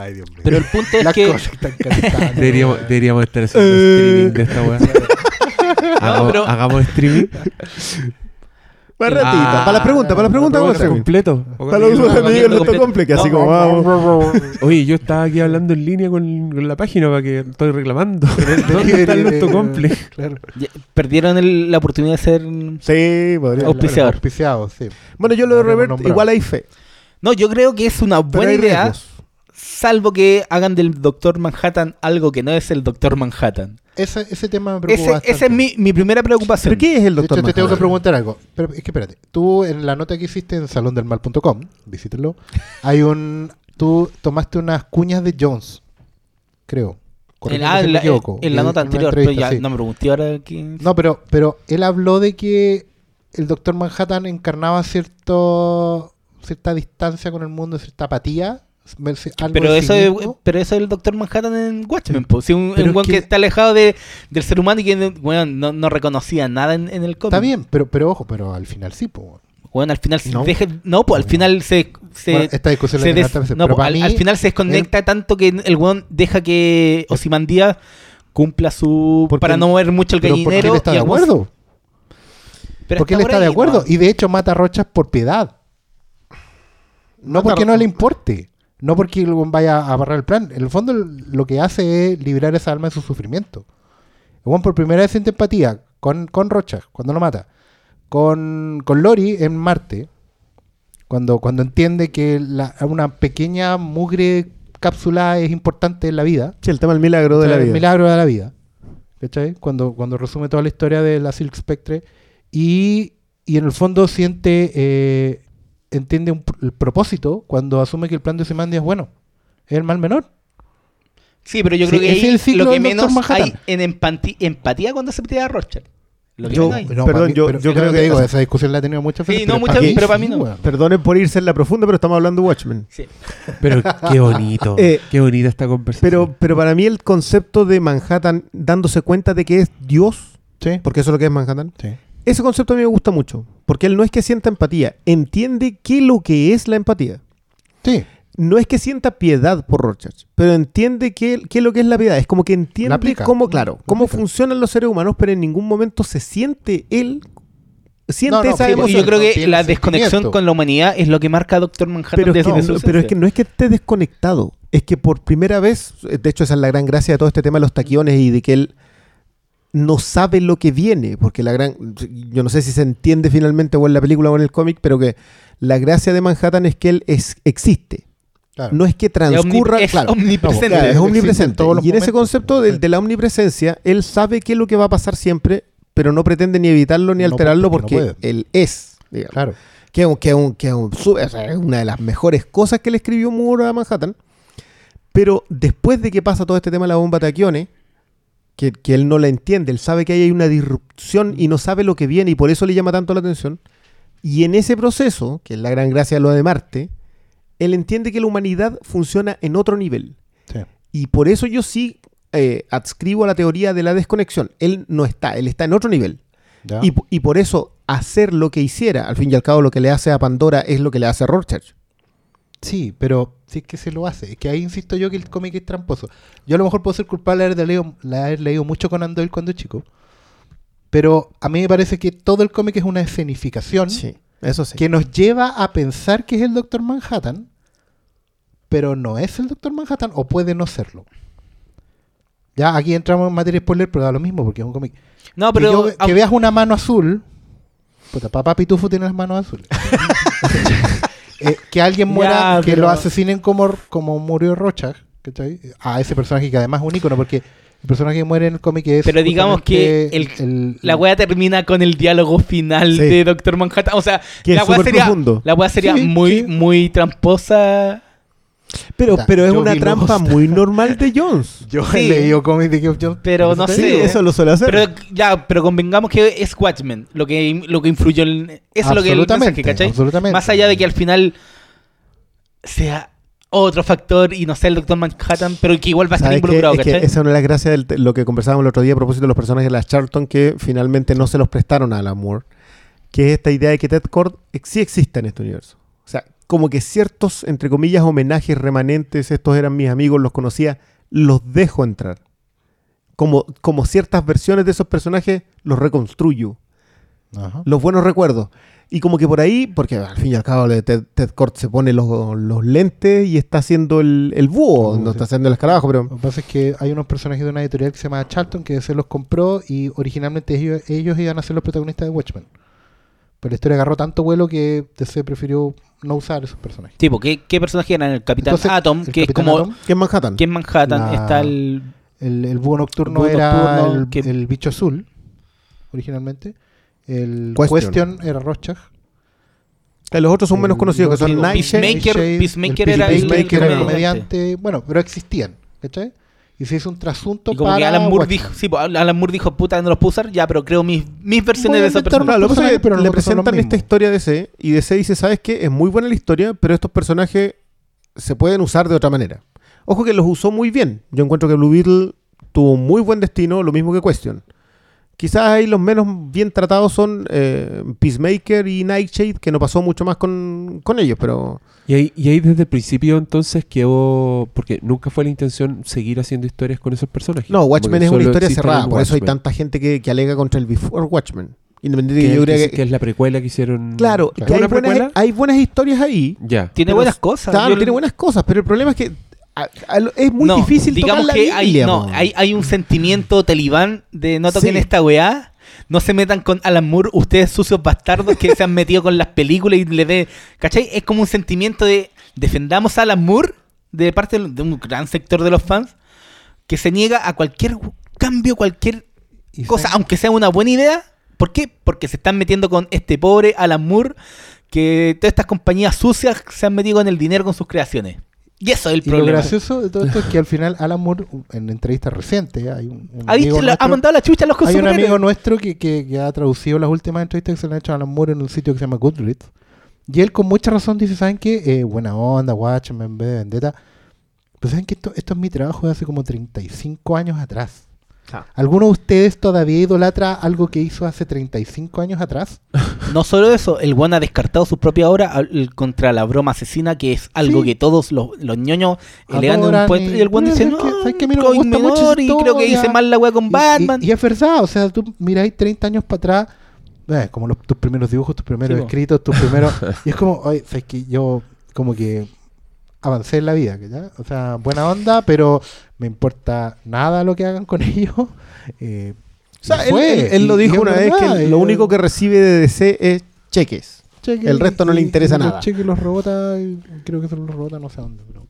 Ay, Dios mío. Pero el punto es Las que. cosas están cantando. Deberíamos, deberíamos estar haciendo streaming de esta weá. Hagamos, pero- hagamos streaming. Para ratito, Ah, para las preguntas, para las preguntas, vamos a hacer. completo. Para los amigos no, que así como vamos. Oye, yo estaba aquí hablando en línea con, con la página para que estoy reclamando. ¿Dónde están los tocomple? Claro. Perdieron el- la oportunidad de ser. Sí, podría. Auspiciador. Auspiciado, sí. Bueno, yo lo de nombrado. igual hay fe. No, yo creo que es una buena idea. riesgos. Salvo que hagan del Doctor Manhattan algo que no es el Doctor Manhattan. Ese, ese tema me preocupa Ese, bastante. esa es mi, mi primera preocupación. ¿Pero qué es el De doctor hecho, te tengo que preguntar algo. Pero es que espérate, tú en la nota que hiciste en salondelmal.com, visítenlo, hay un... Tú tomaste unas cuñas de Jones, creo. En, me la, equivoco. en la nota anterior, pero entrevista, ya sí. no me pregunté ahora quién. No, pero, pero él habló de que el Doctor Manhattan encarnaba cierto cierta distancia con el mundo, cierta apatía. Verse- algo pero de eso, sí es, pero eso es el Doctor Manhattan en Watchmen. po. Si un, un es que, que- está alejado de, del ser humano y que bueno, no, no reconocía nada en, en el cómic. Está bien, pero, pero ojo, pero al final sí, po. Bueno, al final se No. deja- no, pues al final se, se, Bueno, esta discusión se des- veces, no, pero pues, al, mí- al final se desconecta tanto que el weón deja que Osimandía cumpla su Porque- para no mover mucho el Pero porque gallinero él está y de el acuerdo. pero porque él por está de ahí, acuerdo. ¿no? Y de hecho mata rochas por piedad. No Mata porque no le importe. No porque el weón vaya a barrar el plan. En el fondo el- lo que hace es liberar esa alma de su sufrimiento. El por primera vez siente empatía con, con Rocha cuando lo mata. Con, con Lori en Marte. Cuando, cuando entiende que la- una pequeña mugre cápsula es importante en la vida. Sí, el tema del milagro de O sea, la el vida. milagro de la vida. ¿Cachai? Cuando, cuando resume toda la historia de la Silk Spectre. Y, y en el fondo siente, eh, entiende un pr- el propósito cuando asume que el plan de Ozymandias es bueno. Es el mal menor. Sí, pero yo Sí, creo que es ahí el ciclo lo que menos hay en empati- empatía cuando se pide a Rocha. Lo que Yo- hay. Perdón, mí- yo- yo creo que- digo, esa discusión la he tenido muchas Sí, veces. no, pero muchas- mí pero para mí sí, no. Perdonen por irse en la profunda, pero estamos hablando de Watchmen. Sí. Pero qué bonito. Eh, qué bonita esta conversación. Pero, pero para mí el concepto de Manhattan dándose cuenta de que es Dios, Sí, porque eso es lo que es Manhattan, sí. Ese concepto a mí me gusta mucho, porque él no es que sienta empatía, entiende qué es lo que es la empatía. Sí. No es que sienta piedad por Rorschach, pero entiende qué, qué es lo que es la piedad. Es como que entiende cómo, claro, La cómo funcionan los seres humanos, pero en ningún momento se siente él, siente No, no, esa pues, emoción. yo creo que la desconexión con la humanidad es lo que marca a Doctor Manhattan Pero, desde no, su no, pero es que no es que esté desconectado, es que por primera vez, de hecho esa es la gran gracia de todo este tema de los taquiones y de que él no sabe lo que viene, porque la gran, yo no sé si se entiende finalmente o en la película o en el cómic, pero que la gracia de Manhattan es que él es, existe, Claro. no es que transcurra, es claro, omnipresente. Claro, es en omnipresente. Y en ese concepto del- de, la omnipresencia, él sabe qué es lo que va a pasar siempre, pero no pretende ni evitarlo ni No, alterarlo porque porque, no puede. él es. digamos. Claro. Que, es que, que una de las mejores cosas que le escribió Moore a Manhattan. Pero después de que pasa todo este tema de la bomba Taquione, que, que él no la entiende, él sabe que ahí hay una disrupción y no sabe lo que viene y por eso le llama tanto la atención. Y en ese proceso, que es la gran gracia de lo de Marte, él entiende que la humanidad funciona en otro nivel. Sí. Y por eso yo sí eh, adscribo a la teoría de la desconexión. Él no está, él está en otro nivel. Y, y por eso hacer lo que hiciera, al fin y al cabo lo que le hace a Pandora es lo que le hace a Rorschach. Sí, pero sí es que se lo hace. Es que ahí insisto yo que el cómic es tramposo. Yo a lo mejor puedo ser culpable de haber leído, de haber leído mucho con Doyle cuando chico. Pero a mí me parece que todo el cómic es una escenificación eso sí. que nos lleva a pensar que es el Doctor Manhattan, pero no es el Doctor Manhattan o puede no serlo. Ya aquí entramos en materia spoiler, pero da lo mismo porque es un cómic. No, que, pero yo- que veas una mano azul. Puta, papá Pitufo tiene las manos azules. Eh, que alguien muera, Ya, que pero- lo asesinen como, como murió Rocha, ¿cachai? A ese personaje que además es un ícono, porque el personaje que muere en el cómic es. Pero digamos que el- la wea termina con el diálogo final Sí. de Doctor Manhattan. O sea, Que la es wea sería, profundo. la wea sería Sí, muy, sí. muy tramposa. Pero, pero es una trampa Lost. muy normal de Jones. Yo Sí. he leído cómics de Geoff Jones. Pero no sé. Sí, digo. eso lo suele hacer. Pero ya, pero convengamos que es Watchmen lo que, lo que influyó en... Eso es lo que el Absolutamente, mensaje, ¿cachai? absolutamente. Más allá de que al final sea otro factor y no sea el Doctor Manhattan, pero que igual va a estar involucrado, Es que ¿cachai? esa es una de las gracias de lo que conversábamos el otro día a propósito de los personajes de las Charlton que finalmente no se los prestaron a Alan Moore. Que es esta idea de que Ted Cord ex- sí existe en este universo. O sea, como que ciertos, entre comillas, homenajes remanentes, estos eran mis amigos, los conocía, los dejo entrar. Como, como ciertas versiones de esos personajes los reconstruyo. Ajá. los buenos recuerdos. Y como que por ahí, porque al fin y al cabo Ted, Ted Kord se pone los, los lentes y está haciendo el, el búho, no sí. está haciendo el escarabajo, pero Lo que pasa es que hay unos personajes de una editorial que se llama Charlton que se los compró y originalmente ellos, ellos iban a ser los protagonistas de Watchmen. Pero la historia agarró tanto vuelo que DC prefirió no usar esos personajes. Tipo, ¿qué, qué personaje eran? El Capitán Entonces, Atom, el que Capitán es como... Atom, ¿qué es Manhattan? Que en Manhattan La- está el... el, el búho nocturno Búho era nocturno, el, que- el bicho azul, originalmente. El Question. Question, era Rorschach. Eh, los otros son el- menos conocidos, que son el Nightshade. Peacemaker- Peacemaker el era el Peacemaker era el comediante. comediante. Bueno, pero existían, ¿cachai? Y se hizo un trasunto Y como para que Alan Moore Watchmen. dijo, sí, pues, Alan Moore dijo, puta, no los puedo usar, ya, pero creo mis, mis versiones Voy a de inventar personajes. Claro, lo que pasa es que personajes, pero le son los presentan esta historia de DC y DC dice, ¿sabes qué? Es muy buena la historia, pero estos personajes se pueden usar de otra manera. Ojo que los usó muy bien. Yo encuentro que Blue Beetle tuvo un muy buen destino, lo mismo que Question. Quizás ahí los menos bien tratados son eh, Peacemaker y Nightshade, que no pasó mucho más con, con ellos, pero... Y ahí, y ahí desde el principio entonces quedó, porque nunca fue la intención seguir haciendo historias con esos personajes. No, Watchmen es una historia cerrada, por eso hay tanta gente que, que alega contra el Before Watchmen. Independiente Que, que yo creo que, que... que es la precuela que hicieron. Claro, Claro. que hay ¿Una buenas, hay buenas historias ahí. Ya. Tiene buenas cosas. Claro, tiene buenas cosas, pero el problema es que a- a lo- es muy No, difícil digamos tocar la que hay, Biblia, no, po. hay, hay un sentimiento talibán de no toquen Sí. esta weá. No se metan con Alan Moore, ustedes sucios bastardos que se han metido con las películas y le ve. ¿Cachai? Es como un sentimiento de defendamos a Alan Moore de parte de un gran sector de los fans que se niega a cualquier cambio, cualquier Y cosa, aunque sea una buena idea. ¿Por qué? Porque se están metiendo con este pobre Alan Moore que todas estas compañías sucias se han metido con el dinero con sus creaciones. Y eso es el Y lo problema. gracioso de todo esto es que al final Alan Moore, en entrevistas recientes, hay un, un Ha, dicho- amigo ha nuestro- mandado la chucha a los hay un amigo nuestro que, que- que ha traducido las últimas entrevistas que se le han hecho a Alan Moore en un sitio que se llama Goodreads. Y él con mucha razón dice, ¿saben qué? Eh, buena onda, Watchmen, en vez de Vendetta. Pero ¿saben que esto, esto es mi trabajo de hace como 35 años atrás? Ah. ¿Alguno de ustedes todavía idolatra algo que hizo hace 35 años atrás? No solo eso, el buen ha descartado su propia obra contra la broma asesina, que es algo Sí. que todos los, los ñoños elegan de un puesto. Y el Pero dice, ¿sabes no, qué? A mí no me gusta mucho y creo que hice historia". mal la wea con Y- Batman. Y, y es verdad, o sea, tú miráis 30 años para atrás, eh, como los- tus primeros dibujos, tus primeros Sí, escritos, tus primeros... y es como, oye, sabes que yo como que avancé en la vida, que ya, o sea, buena onda, pero me importa nada lo que hagan con ellos. Eh, O sea, él, fue, él- él lo dijo una vez verdad, que lo yo- único que recibe de DC es cheques. cheque el resto no le interesa y los nada. cheques los rebota, creo que se los rebota no sé dónde. Pero...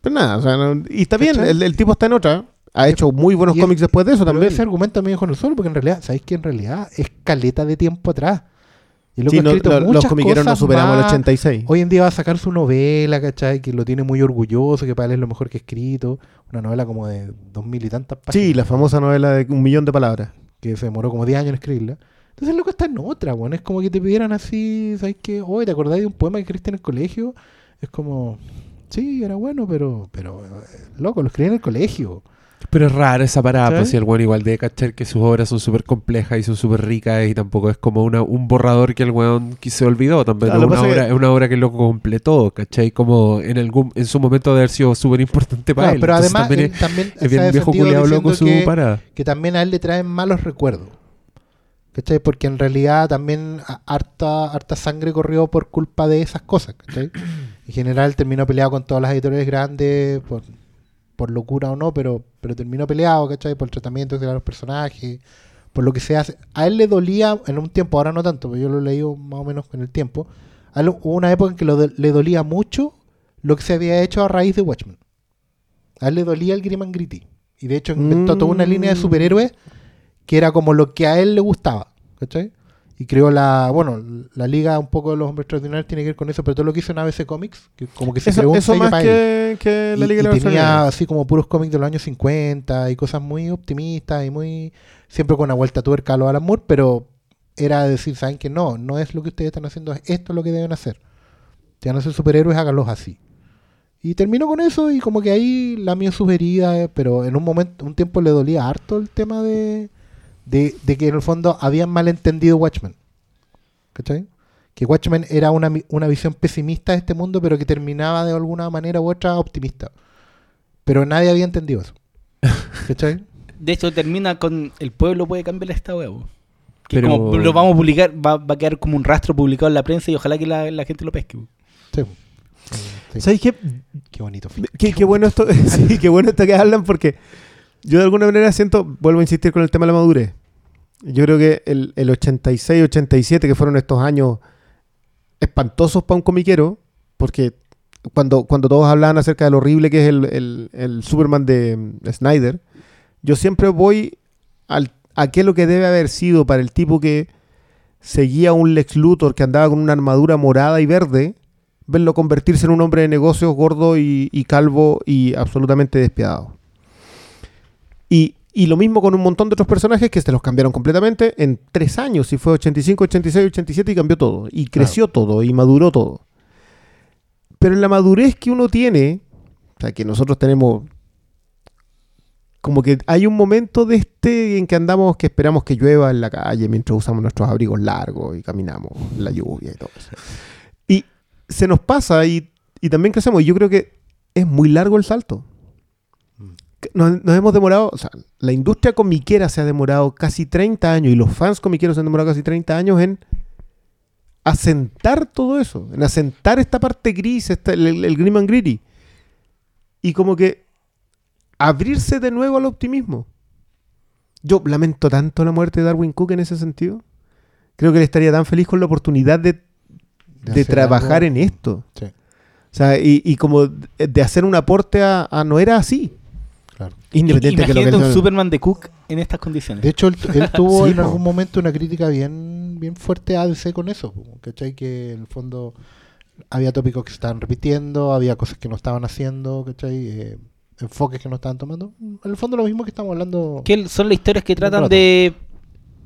Pero nada, o sea, no- y está bien, el, el tipo está en otra. Ha hecho muy buenos cómics después de eso también. ese argumento me dijo en el suelo, porque en realidad, ¿sabéis que en realidad es caleta de tiempo atrás? Y el Sí, no, escrito lo- los comiqueros no superamos el más. 86. Hoy en día va a sacar su novela, ¿cachai? Que lo tiene muy orgulloso, que para él es lo mejor que ha escrito. Una novela como de dos mil y tantas páginas. Sí, la famosa novela de un millón de palabras. Que se demoró como 10 años en escribirla. Entonces el loco está en otra, bueno. Es como que te pidieran así, ¿sabes qué? Oye, ¿te acordáis de un poema que escribiste en el colegio? Es como, sí, era bueno, pero, pero, eh, loco, lo escribí en el colegio. Pero es rara esa parada, ¿Sí? pues si el weón igual de cachar que sus obras son súper complejas y son súper ricas y tampoco es como una, un borrador que el weón que se olvidó también. Claro, es, lo una obra, que- es una obra que el loco completó, ¿cachai? Como en algún en su momento de haber sido súper importante para Claro, él. pero Entonces además también él también es, bien viejo culiado loco su que- parada. que también a él le traen malos recuerdos. ¿Cachai? Porque en realidad también harta, harta sangre corrió por culpa de esas cosas. ¿cachai? En general terminó peleado con todas las editoriales grandes, por, por locura o no, pero, pero terminó peleado, ¿cachai? Por el tratamiento que le los personajes, por lo que se hace. A él le dolía en un tiempo, ahora no tanto, pero yo lo he leído más o menos con el tiempo. A él hubo una época en que le dolía mucho lo que se había hecho a raíz de Watchmen. A él le dolía el Grim and Gritty. Y de hecho inventó toda una línea de Mm. superhéroes que era como lo que a él le gustaba. ¿Cachai? Y creó la, bueno, la liga un poco de los hombres extraordinarios tiene que ver con eso, pero todo lo que hizo en ABC Comics, que como que se creó Eso, un eso sello más para él. que, la Y- Liga y tenía así como puros cómics de los años 50 y cosas muy optimistas y muy siempre con una vuelta a tuerca a lo Alan Moore, pero era decir, saben que no, no es lo que ustedes están haciendo, es esto lo que deben hacer. Si van a ser superhéroes, háganlos así. Y terminó con eso y como que ahí la mía sus heridas, pero en un momento, un tiempo le dolía harto el tema de, de, de que en el fondo habían malentendido Watchmen. ¿Cachai? Que Watchmen era una, una visión pesimista de este mundo, pero que terminaba de alguna manera u otra optimista. Pero nadie había entendido eso. ¿Cachai? De hecho, termina con el pueblo puede cambiar esta po. Que Pero- como lo vamos a publicar, va, va a quedar como un rastro publicado en la prensa y ojalá que la, la gente lo pesque. Sí. Sí. ¿Sabes qué? Qué bonito. Qué, qué bueno esto, sí, qué bueno esto que hablan porque yo de alguna manera siento, vuelvo a insistir con el tema de la madurez. Yo creo que el, el 86, 87, que fueron estos años espantosos para un comiquero, porque cuando, cuando todos hablaban acerca de lo horrible que es el, el- Superman de mm, Snyder, yo siempre voy al, a qué lo que debe haber sido para el tipo que seguía un Lex Luthor que andaba con una armadura morada y verde, verlo convertirse en un hombre de negocios gordo y calvo y absolutamente despiadado. Y, y lo mismo con un montón de otros personajes que se los cambiaron completamente en tres años. Y fue 85, 86, 87 y cambió todo. Y creció todo y maduró todo. Pero en la madurez que uno tiene, o sea, que nosotros tenemos, como que hay un momento de este en que andamos, que esperamos que llueva en la calle mientras usamos nuestros abrigos largos y caminamos en la lluvia y todo eso. Y se nos pasa y, y también crecemos. Y yo creo que es muy largo el salto. Nos, nos hemos demorado, o sea, la industria comiquera se ha demorado casi 30 años y los fans comiqueros se han demorado casi 30 años en asentar todo eso, en asentar esta parte gris, esta- el, el, el grim and gritty. Y como que abrirse de nuevo al optimismo. Yo lamento tanto la muerte de Darwin Cook en ese sentido. Creo que él estaría tan feliz con la oportunidad de, trabajar algo- en esto. Sí, O sea, y, y como de de hacer un aporte a, a no era así. Claro. Independiente de que lo que un Superman de Cook en estas condiciones. De hecho, él, él tuvo Sí, en po. algún momento una crítica bien, bien fuerte a DC con eso. ¿Cachai? Que en el fondo había tópicos que se estaban repitiendo, había cosas que no estaban haciendo, ¿cachai? Eh, enfoques que no estaban tomando. En el fondo lo mismo que estamos hablando. Que son las historias que tratan de,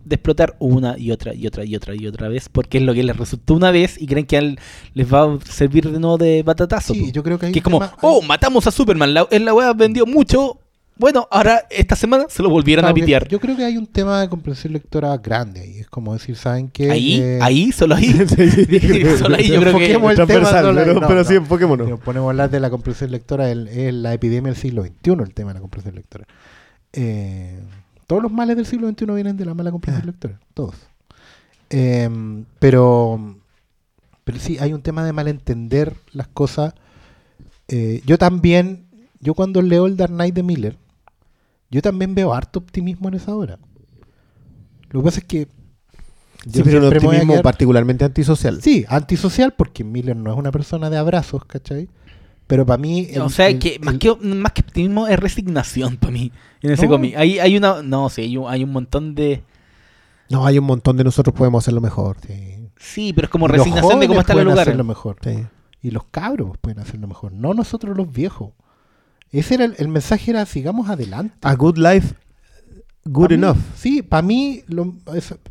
de explotar una y otra y otra y otra y otra vez porque es lo que les resultó una vez y creen que al- les va a servir de nuevo de batatazo. Sí, po. yo creo que hay que es como, oh, matamos a Superman, la, la weá vendió mucho, Bueno, ahora esta semana se lo volvieron Claro a pitear. Yo creo que hay un tema de comprensión lectora grande ahí. Es como decir, ¿saben qué? Ahí, Eh, ahí, solo ahí. solo ahí yo creo que... El tema ahí. pero, No, pero no. sí, enfoquémonos. Ponemos a hablar de la comprensión lectora, es la epidemia del siglo XXI, el tema de la comprensión lectora. Eh, todos los males del siglo XXI vienen de la mala comprensión lectora, todos. Eh, pero, pero sí, hay un tema de malentender las cosas. Eh, yo también, yo cuando leo el Dark Knight de Miller, yo también veo harto optimismo en esa obra. Lo que pasa es que... Sí, pero un optimismo particularmente antisocial. Sí, antisocial porque Miller no es una persona de abrazos, ¿cachai? Pero para mí... el- o sea, el- que, más que más que optimismo es resignación para mí en ese No. cómic. Hay, hay una... No, sí, hay un, hay un montón de... No, hay un montón de nosotros podemos hacerlo mejor. Sí. Sí, pero es como Y resignación de cómo están los pueden lugares. hacerlo mejor. Sí. Y los cabros pueden hacerlo mejor. No nosotros los viejos. Ese era el, el mensaje era sigamos adelante. A good life, good Pa' mí- enough. sí, para mí,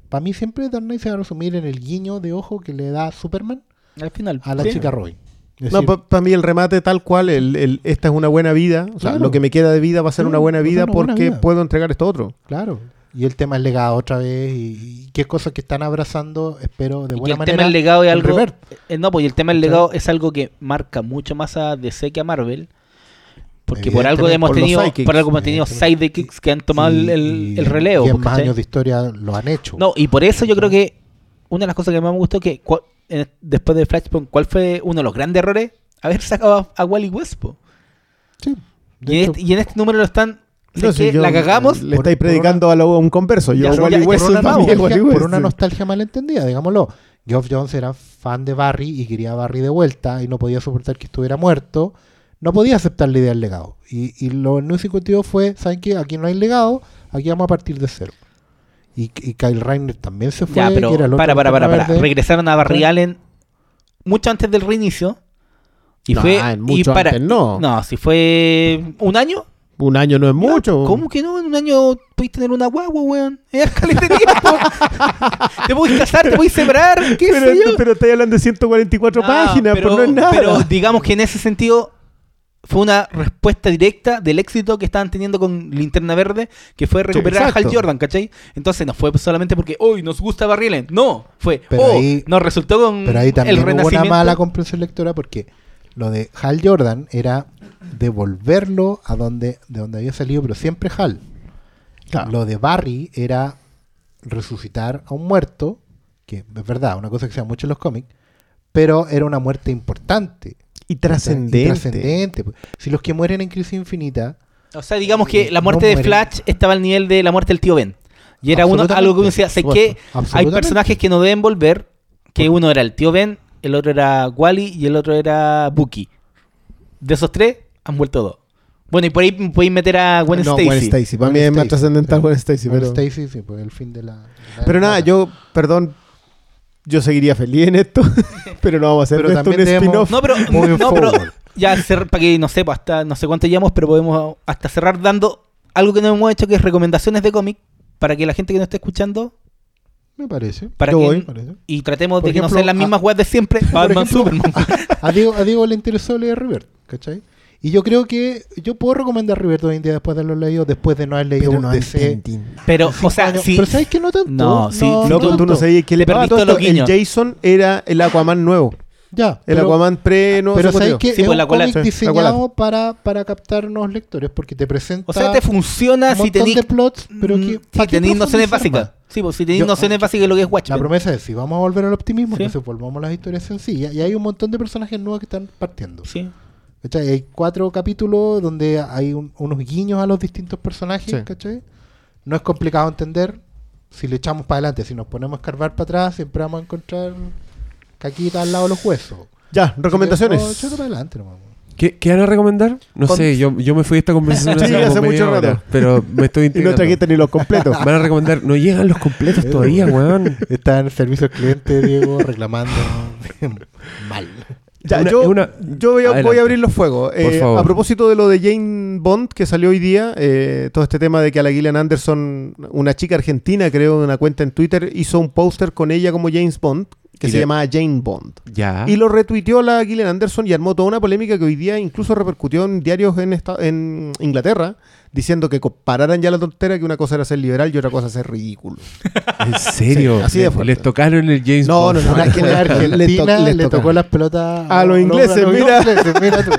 para mí siempre Dark Knight se va a resumir en el guiño de ojo que le da Superman Al final. a la sí. chica Robin. No, para mí el remate tal cual, el, el- esta es una buena vida, o sea, Claro. lo que me queda de vida va a ser una buena vida una buena porque vida. puedo entregar esto otro. claro. Y el tema es legado otra vez y, y qué cosas que están abrazando, espero de Y buena el manera. tema del legado es algo. Eh, no, pues y el tema del legado es algo que marca mucho más a DC que a Marvel. Porque por algo hemos por tenido, sidekicks. por algo hemos tenido sidekicks que han tomado el, el- el relevo. Y en pues, más años de historia lo han hecho. No, y por eso yo creo que una de las cosas que más me gustó que en- después de Flashpoint, ¿cuál fue uno de los grandes errores? Haber sacado a, a Wally West. po. Sí. Y, en hecho, este, y en este número lo están. No, ¿sabes si yo- la cagamos. Le estáis predicando a, lo- a un converso. Yo, Ya, Wally ya, West por una nostalgia, Wally por una nostalgia malentendida, digámoslo. Geoff Jones era fan de Barry y quería a Barry de vuelta y no podía soportar que estuviera muerto. No podía aceptar la idea del legado. Y, y lo New 52 fue, ¿saben qué? Aquí no hay legado, aquí vamos a partir de cero. Y, y Kyle Reiner también se fue. Ya, pero que era para, para, para, para. Regresaron a Barry. Allen mucho antes del reinicio. Y No, fue. en y mucho para, antes no. No, si fue un año. Un año no es mucho. ¿Cómo que no? En un año podéis tener una guagua, weón. Es caleta de tiempo. te podéis casar, te podéis separar, qué Pero, sé yo. pero estáis hablando de 144 No, páginas, pero, pues no es nada. Pero digamos que en ese sentido fue una respuesta directa del éxito que estaban teniendo con Linterna Verde, que fue recuperar a Hal. Jordan, ¿cachai? Entonces no fue solamente porque hoy nos gusta Barry Allen. No, fue, Pero oh, ahí- nos resultó con Pero ahí también el hubo una mala comprensión lectora porque lo de Hal Jordan era devolverlo a donde, de donde había salido, pero siempre Hal. Claro. Lo de Barry era resucitar a un muerto, que es verdad, una cosa que se da mucho en los cómics, pero era una muerte importante. Y Y trascendente. trascendente. pues. Si los que mueren en Crisis Infinita, O sea, digamos que la No muerte de. Flash estaba al nivel de la muerte del tío Ben. Y era uno, algo que uno decía, sé que hay personajes que no deben volver, que uno era el tío Ben, el otro era Wally y el otro era Bucky. De esos tres, han vuelto dos. Bueno, y por ahí podéis meter a Gwen no, Stacy. Gwen Stacy. Para mí es más trascendental pero- Gwen Stacy. Gwen Pero, Stacy, sí, pues el fin de la. de la pero nada, yo, perdón, yo seguiría feliz en esto. pero no vamos a hacer Pero de esto un spin-off. No, pero, no, ya para que no sé, pues, hasta no sé cuánto llevamos, pero podemos hasta cerrar dando algo que no hemos hecho, que es recomendaciones de cómic, para que la gente que nos esté escuchando, Me parece. para Yo que voy. parece. y tratemos Por de que no sean las mismas a- weas de siempre, Batman, ejemplo, Superman. A Diego, a Diego le interesó leer River, ¿cachai? Y yo creo que yo puedo recomendar River hoy en día después de haberlo leído, después de no haber leído Pero no DC. Pero, o sea, años. sí, Pero ¿sabes que no tanto? No, sí, No, no pues tú no sabías que le perdiste todo. El. Jason era el Aquaman nuevo. Ya. El pero- Aquaman pre nuevo. Pero ¿sabes 52. que Sí, es pues un la cómic sí, la diseñado para, para captar nuevos lectores porque te presenta o sea, te funciona un si tenéis de plots, pero que, mm, ¿pa' si qué tenéis nociones básicas. Sí, pues si tenéis Yo- nociones básicas de lo que es La Watchmen. promesa es, si vamos a volver al optimismo, Sí. entonces volvamos a las historias sencillas. Y hay un montón de personajes nuevos que están partiendo. Sí. ¿Cachai? Hay cuatro capítulos donde hay un- unos guiños a los distintos personajes, Sí. ¿cachai? No es complicado entender. Si le echamos para adelante, si nos ponemos a escarbar para atrás, siempre vamos a encontrar caquita al lado de los huesos. Ya, recomendaciones. No, échate para adelante nomás. ¿Qué, qué van a recomendar? No Con- sé, yo, yo me fui de esta conversación Sí, hace mucho rato. hora, pero me estoy Y no trajiste ni los completos. Van a recomendar, no llegan los completos todavía, weón. Está en el servicio al cliente, Diego, reclamando mal. Ya, Una- yo, una- yo voy, a, Adelante. voy a abrir los fuegos. Eh, a propósito de lo de Jane Bond que salió hoy día, eh, todo este tema de que a la Gillian Anderson, una chica argentina, creo, en una cuenta en Twitter, hizo un póster con ella como James Bond, que Y se llamaba Jane Bond. Ya. Y lo retuiteó la Gillian Anderson y armó toda una polémica que hoy día incluso repercutió en diarios en, esta- en Inglaterra, diciendo que compararan ya la tontera que una cosa era ser liberal y otra cosa ser ridículo. ¿En serio? Sí, así de fuerte. Les tocaron el James No, Bond. no, no, Una que en Le to- Argentina le le, toca. tocó las pelotas A los ingleses, mira. ingleses, mira tú.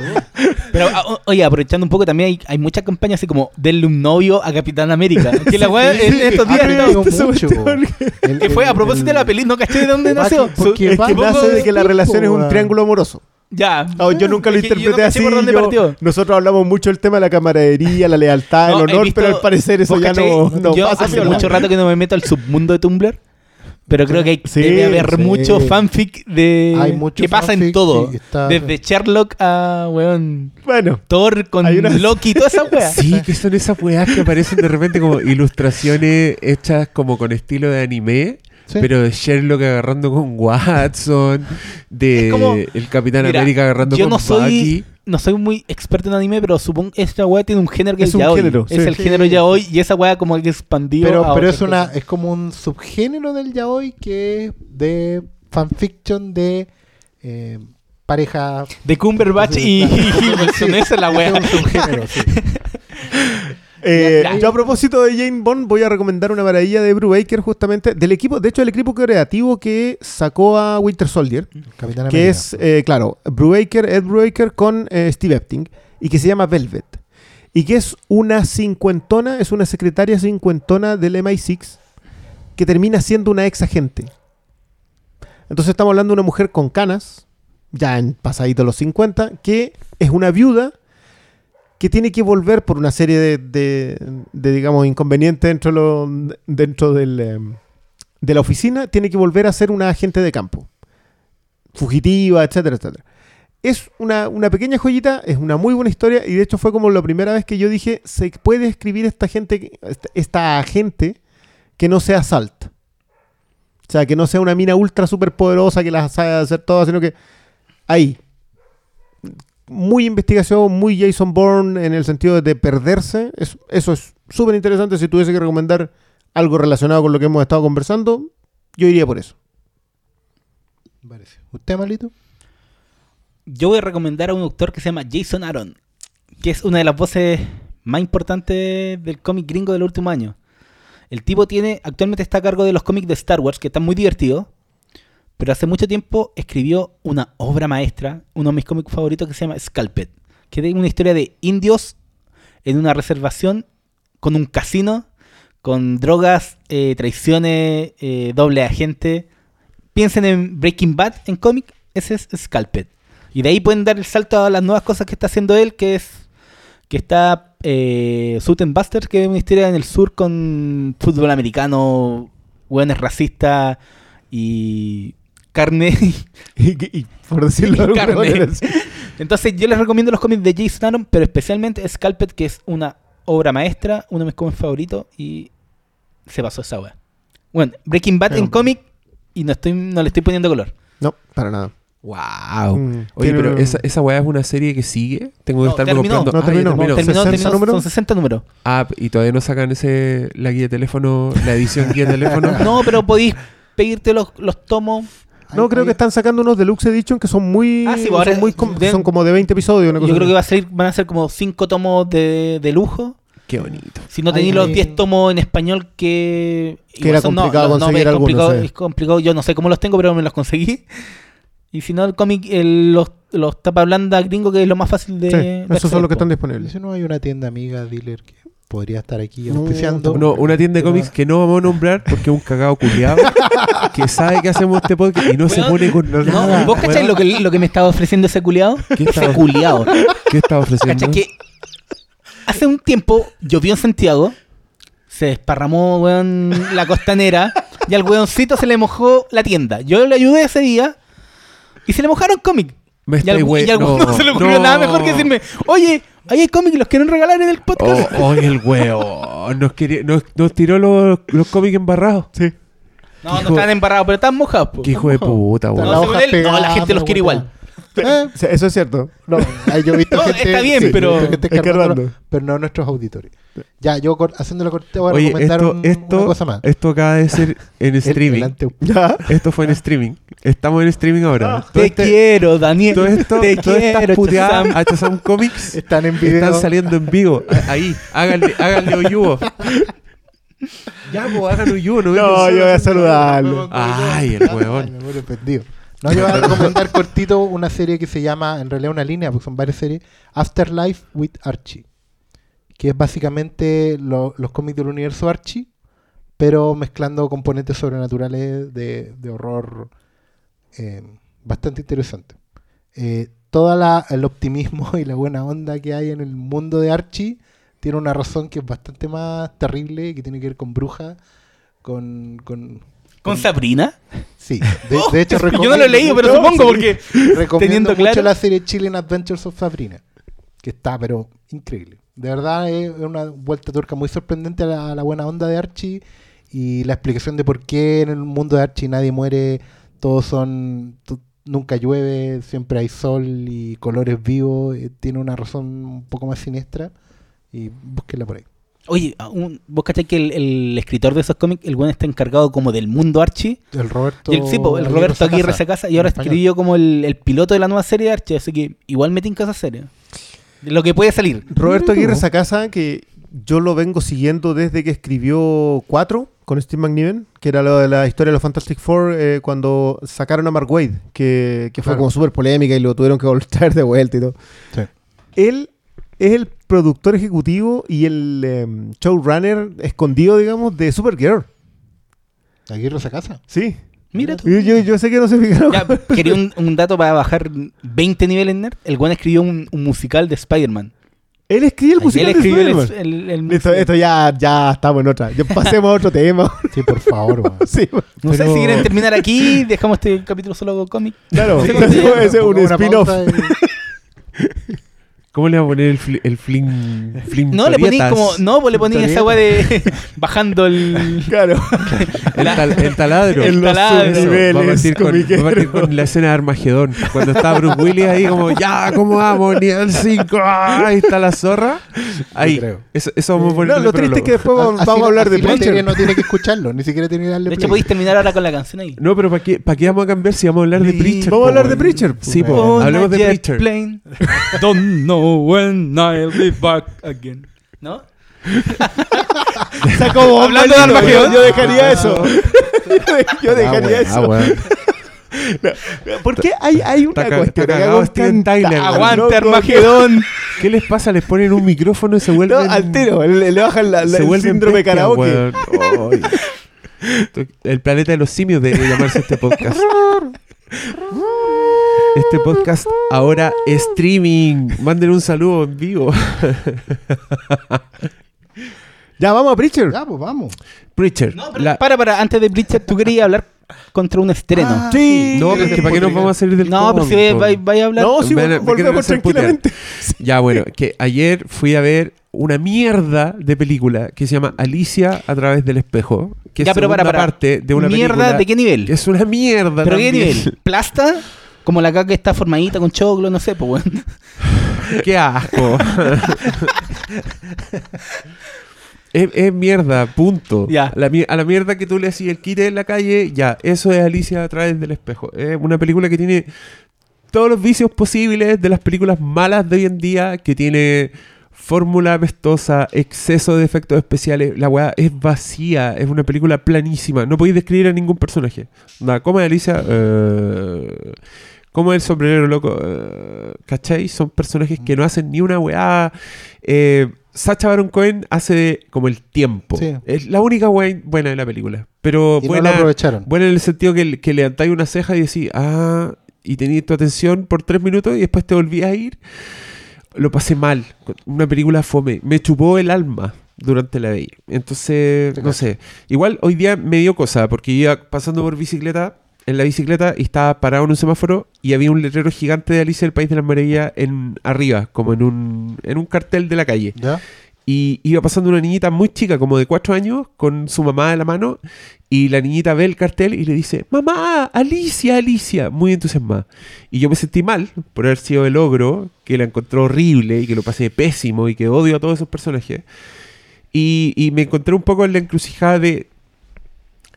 Pero, ah, oye, aprovechando un poco, también hay, hay muchas campañas así como denle un novio a Capitán América. Que la weá en estos días crecido está- mucho. El- Que fue a el- propósito de la peli, no caché de dónde nació. que- porque Es va- que supongo nace de que la relación es un triángulo amoroso. Ya. No, yo nunca lo Es que yo no interpreté así. por dónde yo- partió. nosotros hablamos mucho del tema de la camaradería, la lealtad, No, el honor, visto- pero al parecer eso ¿Vos ya no, no Yo pasa. hace mucho rato que no me meto al submundo de Tumblr. Pero creo que hay, Sí, debe haber sí. mucho fanfic de Hay mucho que pasa en todo. sí, está- Desde Sherlock a weón, Bueno, Thor con una- Loki, toda esa weá. Sí, que son esas weas que aparecen de repente como ilustraciones hechas como con estilo de anime. Sí. Pero de Sherlock agarrando con Watson, de como- el Capitán Mira, América agarrando yo con no soy Bucky. no soy muy experto en anime, pero supongo que esta weá tiene un género que Es es, un yaoi. género, Es sí. el Sí. género ya hoy y esa weá como que expandió. pero a pero es una es como un subgénero del yaoi que es de fanfiction de eh, pareja de Cumberbatch y, y Wilson, esa es la weá. es un subgénero, sí. Eh, Ya, ya. yo a propósito de Jane Bond voy a recomendar una maravilla de Brubaker justamente del equipo, de hecho el equipo creativo que sacó a Winter Soldier, Capitán que América. es, eh, claro, Brubaker, Ed Brubaker con eh, Steve Epting y que se llama Velvet y que es una cincuentona, es una secretaria cincuentona del MI6 que termina siendo una ex agente. Entonces estamos hablando de una mujer con canas, ya en pasadito los 50, que es una viuda que tiene que volver por una serie de, digamos, inconvenientes dentro, de lo- dentro del, em, de la oficina, tiene que volver a ser una agente de campo. Fugitiva, etcétera, etcétera. Es una, una pequeña joyita, es una muy buena historia y de hecho fue como la primera vez que yo dije, se puede escribir esta gente, esta, esta agente que no sea Salt. O sea, que no sea una mina ultra super poderosa que las sabe hacer todas, sino que ahí. Muy investigación, muy Jason Bourne en el sentido de perderse. Es- eso es súper interesante. Si tuviese que recomendar algo relacionado con lo que hemos estado conversando, yo iría por eso. Parece. ¿Usted, Malito? Yo voy a recomendar a un autor que se llama Jason Aaron, que es una de las voces más importantes del cómic gringo del último año. El tipo tiene, actualmente está a cargo de los cómics de Star Wars, que están muy divertidos, pero hace mucho tiempo escribió una obra maestra, uno de mis cómics favoritos que se llama Scalped, que tiene una historia de indios en una reservación con un casino, con drogas, eh, traiciones, eh, doble agente. Piensen en Breaking Bad en cómic, ese es Scalped. Y de ahí pueden dar el salto a las nuevas cosas que está haciendo él, que es que está eh, Suit and Busters, que es una historia en el sur con fútbol americano, hueones racistas y carne. Y, y por decirlo de alguna. Entonces yo les recomiendo los cómics de Jason Aaron, pero especialmente Scalped, que es una obra maestra, uno de mis cómics favoritos y se pasó esa wea. Bueno, Breaking Bad Pero- en cómic y no, estoy, no le estoy poniendo color. No, para nada. Wow. Mm, Oye, pero esa, esa weá es una serie que sigue. Tengo que No, estarme terminó. comprando. No, Ah, terminó. Terminó, 60 terminó, números. son 60 números. Ah, y todavía no sacan ese la guía de teléfono, la edición guía de teléfono. No, pero podéis pedirte los, los tomos. No, creo que están sacando unos Deluxe Edition que son muy. Ah, sí, son, ahora- muy com- de- son como de 20 episodios. Una cosa Yo creo así. que va a ser, van a ser como 5 tomos de, de lujo. Qué bonito. Si no tenéis los ahí- 10 tomos en español que... Que igual era son- complicado no, conseguir es algunos, complicado, es complicado. Yo no sé cómo los tengo, pero me los conseguí. Y si no, el cómic, el- los, los tapa blanda gringo, que es lo más fácil de... Sí, de esos son los que están ¿Y disponibles. si no hay una tienda amiga, dealer, que podría estar aquí No, auspiciando? No, una tienda de cómics que no vamos a nombrar porque es un cagado culiado que sabe que hacemos este podcast y no se pone con No, nada. ¿Vos cacháis weón. lo que, lo que me estaba ofreciendo ese culiado? ¿Qué Ese estaba, culiado. ¿Qué estaba ofreciendo? ¿Cachai? Que hace un tiempo llovió en Santiago, se desparramó, weón, la costanera, y al weoncito se le mojó la tienda. Yo le ayudé ese día y se le mojaron cómics. Me Y al, y al weón no se le ocurrió no. nada mejor que decirme, oye, ahí hay cómics, los quieren regalar en el podcast. Oh, oh, el huevo. Nos, quería- nos, nos tiró los, los cómics embarrados. Sí. no, no hijo- estaban embarrados, pero estaban mojados. Qué hijo de puta, No, weón. La no, la gente los quiere igual. Eh, Sí, Eso es cierto. no, yo he visto No, gente, está bien, sí, pero- gente pero no nuestros auditores. Ya, yo haciendo la corte voy a Oye, recomendar esto, un- esto, una cosa más. esto acaba de ser en streaming. el. Esto fue en streaming. Estamos en streaming ahora. Todo Te este- quiero, Daniel. todo esto, te todas estas quiero, puteadas a Shazam Comics Están en video. están saliendo en vivo. Ahí, háganle, háganle oyuvo. Ya, pues hagan oyuvo. No, No, yo voy a saludarlo. Ay, el Ay, weón. me muero perdido. No, yo voy a recomendar cortito una serie que se llama, en realidad una línea, porque son varias series, Afterlife with Archie. Que es básicamente lo- los cómics del universo Archie, pero mezclando componentes sobrenaturales de, de horror eh, bastante interesante. Eh, todo el optimismo y la buena onda que hay en el mundo de Archie tiene una razón que es bastante más terrible, que tiene que ver con brujas, con, con, ¿Con Sabrina? Sí, de, de hecho Yo no lo he leído, pero supongo, porque recomiendo teniendo mucho claro- la serie Chilling Adventures of Sabrina, que está pero increíble. De verdad es una vuelta turca muy sorprendente a la, a la buena onda de Archie y la explicación de por qué en el mundo de Archie nadie muere, todos son nunca llueve, siempre hay sol y colores vivos, eh, tiene una razón un poco más siniestra y búsquenla por ahí. Oye, a un- vos cachai que el, el escritor de esos cómics, el buen está encargado como del mundo Archie. El Roberto Y el, sí, po, el Roberto Aguirre Sacasa, se casa y ahora escribió como el, el piloto de la nueva serie de Archie, así que igual metí en casa serie. De Lo que puede salir. Roberto. Aguirre Sacasa, que yo lo vengo siguiendo desde que escribió 4 con Steve McNiven, que era lo de la historia de los Fantastic Four, eh, cuando sacaron a Mark Wade, que, que fue Claro. como súper polémica y lo tuvieron que volver de vuelta y todo. Sí. Él es el productor ejecutivo y el em, showrunner escondido, digamos, de Supergirl. Aguirre se casa. Sí. Mira tú. Yo, yo- yo sé que no se fijaron. Ya, quería un, un dato para bajar 20 niveles nerd. El buen escribió un, un musical de Spider-Man. Él escribe el musical Él de escribió el, Spider-Man. el- el Listo, musical. esto ya, ya estamos en otra. Pasemos a otro tema. Sí, por favor. sí, No sé si quieren terminar aquí, dejamos este capítulo solo con cómic. claro. Sí, ese sí, ese es un spin-off. y- ¿Cómo le va a poner el, fli- el flim, flim No, le poní como. No, pues le poní esa agua de. bajando el. Claro. El, tal- el taladro. En los taladro. Eso, subniveles va, a partir con, comiqueros. va a partir con la escena de Armagedón. Cuando está Bruce Willis ahí como, ya, ¿cómo vamos? Nivel 5. Ahí está la zorra. Ahí. Eso, eso vamos a No, ponerle lo triste es que después vamos, Así vamos a la- hablar de Preacher. no tiene que escucharlo, ni siquiera tiene que darle De hecho, podéis terminar ahora con la canción ahí. No, pero ¿para qué, ¿para qué vamos a cambiar si vamos a hablar de. Preacher? Vamos a hablar de? Preacher. Sí, On hablemos de Preacher. plane. Don't know when I'll be back again. ¿No? Sacó Hablando de Armagedón. Yo, dejaría eso. yo dejaría Ah, eso. weón. ¿Por qué hay, hay una cuestión? con Steven Tyler. Aguante, loco, Armagedón. ¿Qué les pasa? Les ponen un micrófono y se No, vuelven... al tiro, le, le bajan la, la- se el síndrome bestias, karaoke. El planeta de los simios debería llamarse este podcast. Este podcast ahora es streaming. Manden un saludo en vivo. Ya, vamos a Preacher. Ya, pues vamos. Preacher. No, pero la- para, para, antes de Bleacher, tú querías hablar contra un estreno. Ah, Sí. No, pero es que ¿para qué nos vamos a salir del no, pero si vais a hablar. No, me quieren volvemos tranquilamente. Ya, bueno, que ayer fui a ver una mierda de película que se llama Alicia a través del espejo. Que Ya, es pero para, parte de una ¿Mierda película de qué nivel? que es una mierda ¿Pero qué nivel? ¿Plasta? Como la caca que está formadita con choclo, no sé, pues bueno. ¡Qué asco! es, es mierda, punto. Ya. La a la mierda que tú le hacías el quite en la calle, ya, eso es Alicia a través del espejo. Es una película que tiene todos los vicios posibles de las películas malas de hoy en día, que tiene fórmula apestosa, exceso de efectos especiales. La weá es vacía, es una película planísima. No podéis describir a ningún personaje. Nada, ¿cómo es Alicia? Eh, ¿Cómo es el sombrerero loco? Eh, ¿Cachai? Son personajes que no hacen ni una weá. Eh, Sacha Baron Cohen hace como el tiempo. Sí. Es la única weá buena de la película. Pero Y no buena, lo aprovecharon. buena en el sentido que, que levantáis una ceja y decís, ah, y tenías tu atención por tres minutos y después te volvías a ir. Lo pasé mal. Una película fome. Me chupó el alma durante la veía. Entonces, no sé. Igual hoy día me dio cosa porque iba pasando por bicicleta, en la bicicleta, y estaba parado en un semáforo y había un letrero gigante de Alicia del País de las Maravillas en arriba, como en un, en un cartel de la calle. ¿Ya? Y iba pasando una niñita muy chica, como de cuatro años, con su mamá de la mano. Y la niñita ve el cartel y le dice, mamá, Alicia, Alicia, muy entusiasmada. Y yo me sentí mal por haber sido el ogro, que la encontró horrible y que lo pasé pésimo y que odio a todos esos personajes. Y, y me encontré un poco en la encrucijada de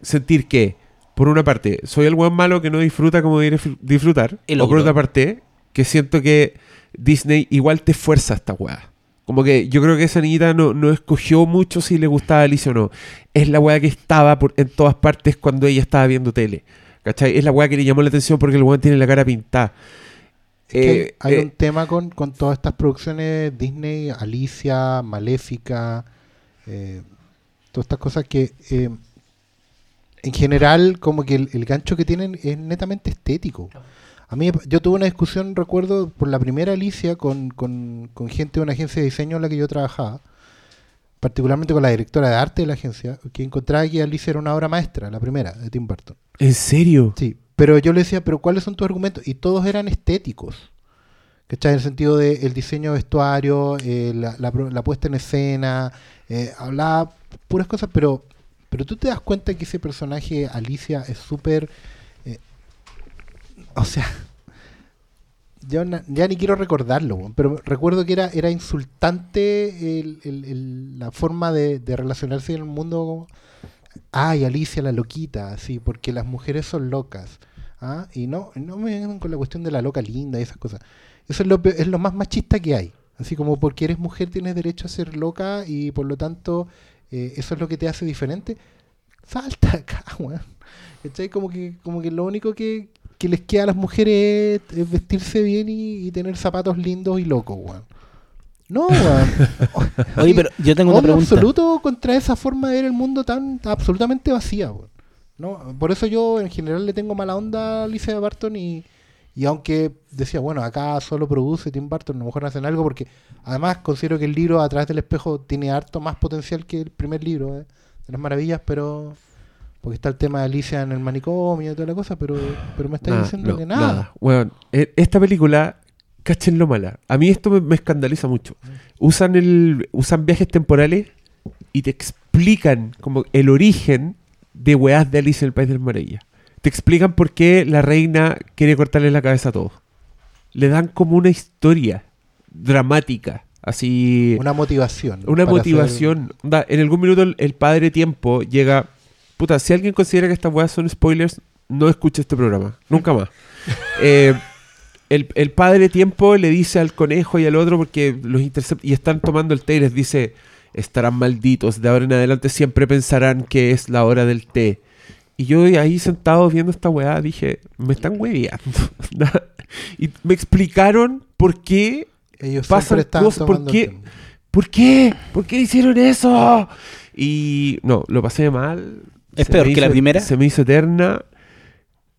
sentir que, por una parte, soy el buen malo que no disfruta como debería dif- disfrutar. El o por otra parte, que siento que Disney igual te fuerza esta weá. Como que yo creo que esa niñita no, no escogió mucho si le gustaba Alicia o no. Es la weá que estaba por, en todas partes cuando ella estaba viendo tele. ¿Cachai? Es la weá que le llamó la atención porque el weón tiene la cara pintada. Es que Eh, hay eh, un tema con, con todas estas producciones Disney, Alicia, Maléfica, eh, todas estas cosas que eh, en general como que el, el gancho que tienen es netamente estético. A mí yo tuve una discusión, recuerdo, por la primera Alicia con, con, con gente de una agencia de diseño en la que yo trabajaba, particularmente con la directora de arte de la agencia, que encontraba que Alicia era una obra maestra, la primera, de Tim Burton. ¿En serio? Sí, pero yo le decía, pero ¿cuáles son tus argumentos? Y todos eran estéticos. ¿Cachai? En el sentido del el diseño de vestuario, eh, la, la pro- la puesta en escena, eh, hablaba puras cosas, pero, pero tú te das cuenta que ese personaje, Alicia, es súper... eh, o sea, yo na- ya ni quiero recordarlo, pero recuerdo que era, era insultante el- el- la forma de, de relacionarse en el mundo ay, Alicia la loquita, sí, porque las mujeres son locas. ¿ah? Y no, no me vengan con la cuestión de la loca linda y esas cosas. Eso es lo, es lo más machista que hay. Así como porque eres mujer tienes derecho a ser loca y por lo tanto eh, eso es lo que te hace diferente. Salta acá, weón. ¿Cachai? Como que, como que lo único que, que les queda a las mujeres es, es vestirse bien y, y tener zapatos lindos y locos, weón. No, weón. Oye, pero yo tengo una pregunta. absoluto contra esa forma de ver el mundo tan absolutamente vacía. weón. No, por eso yo en general le tengo mala onda a Alicia Barton y, y aunque decía, bueno, acá solo produce Tim Burton, a lo mejor hacen algo porque además considero que el libro a través del espejo tiene harto más potencial que el primer libro eh, de las maravillas, pero porque está el tema de Alicia en el manicomio y toda la cosa, pero, pero me está Nada, diciendo no, que nada. Weón, e- esta película, cachen lo mala. A mí esto me, me escandaliza mucho. Usan el usan viajes temporales y te explican como el origen de weás de Alicia en el País de las Maravillas. Te explican por qué la reina quiere cortarle la cabeza a todos. Le dan como una historia dramática, así... Una motivación. Una motivación. En algún minuto el, el padre tiempo llega. Puta, si alguien considera que estas weas son spoilers, no escuche este programa. Nunca más. Eh, el, el padre tiempo le dice al conejo y al otro porque los intercepta y están tomando el té y les dice: Estarán malditos, de ahora en adelante siempre pensarán que es la hora del té. Y yo ahí sentado viendo esta weá dije: Me están hueveando. y me explicaron por qué Ellos pasan cosas, ¿por qué? ¿Por qué? ¿Por qué hicieron eso? Y no, lo pasé mal. ¿Es Se peor que la primera? Se me hizo eterna.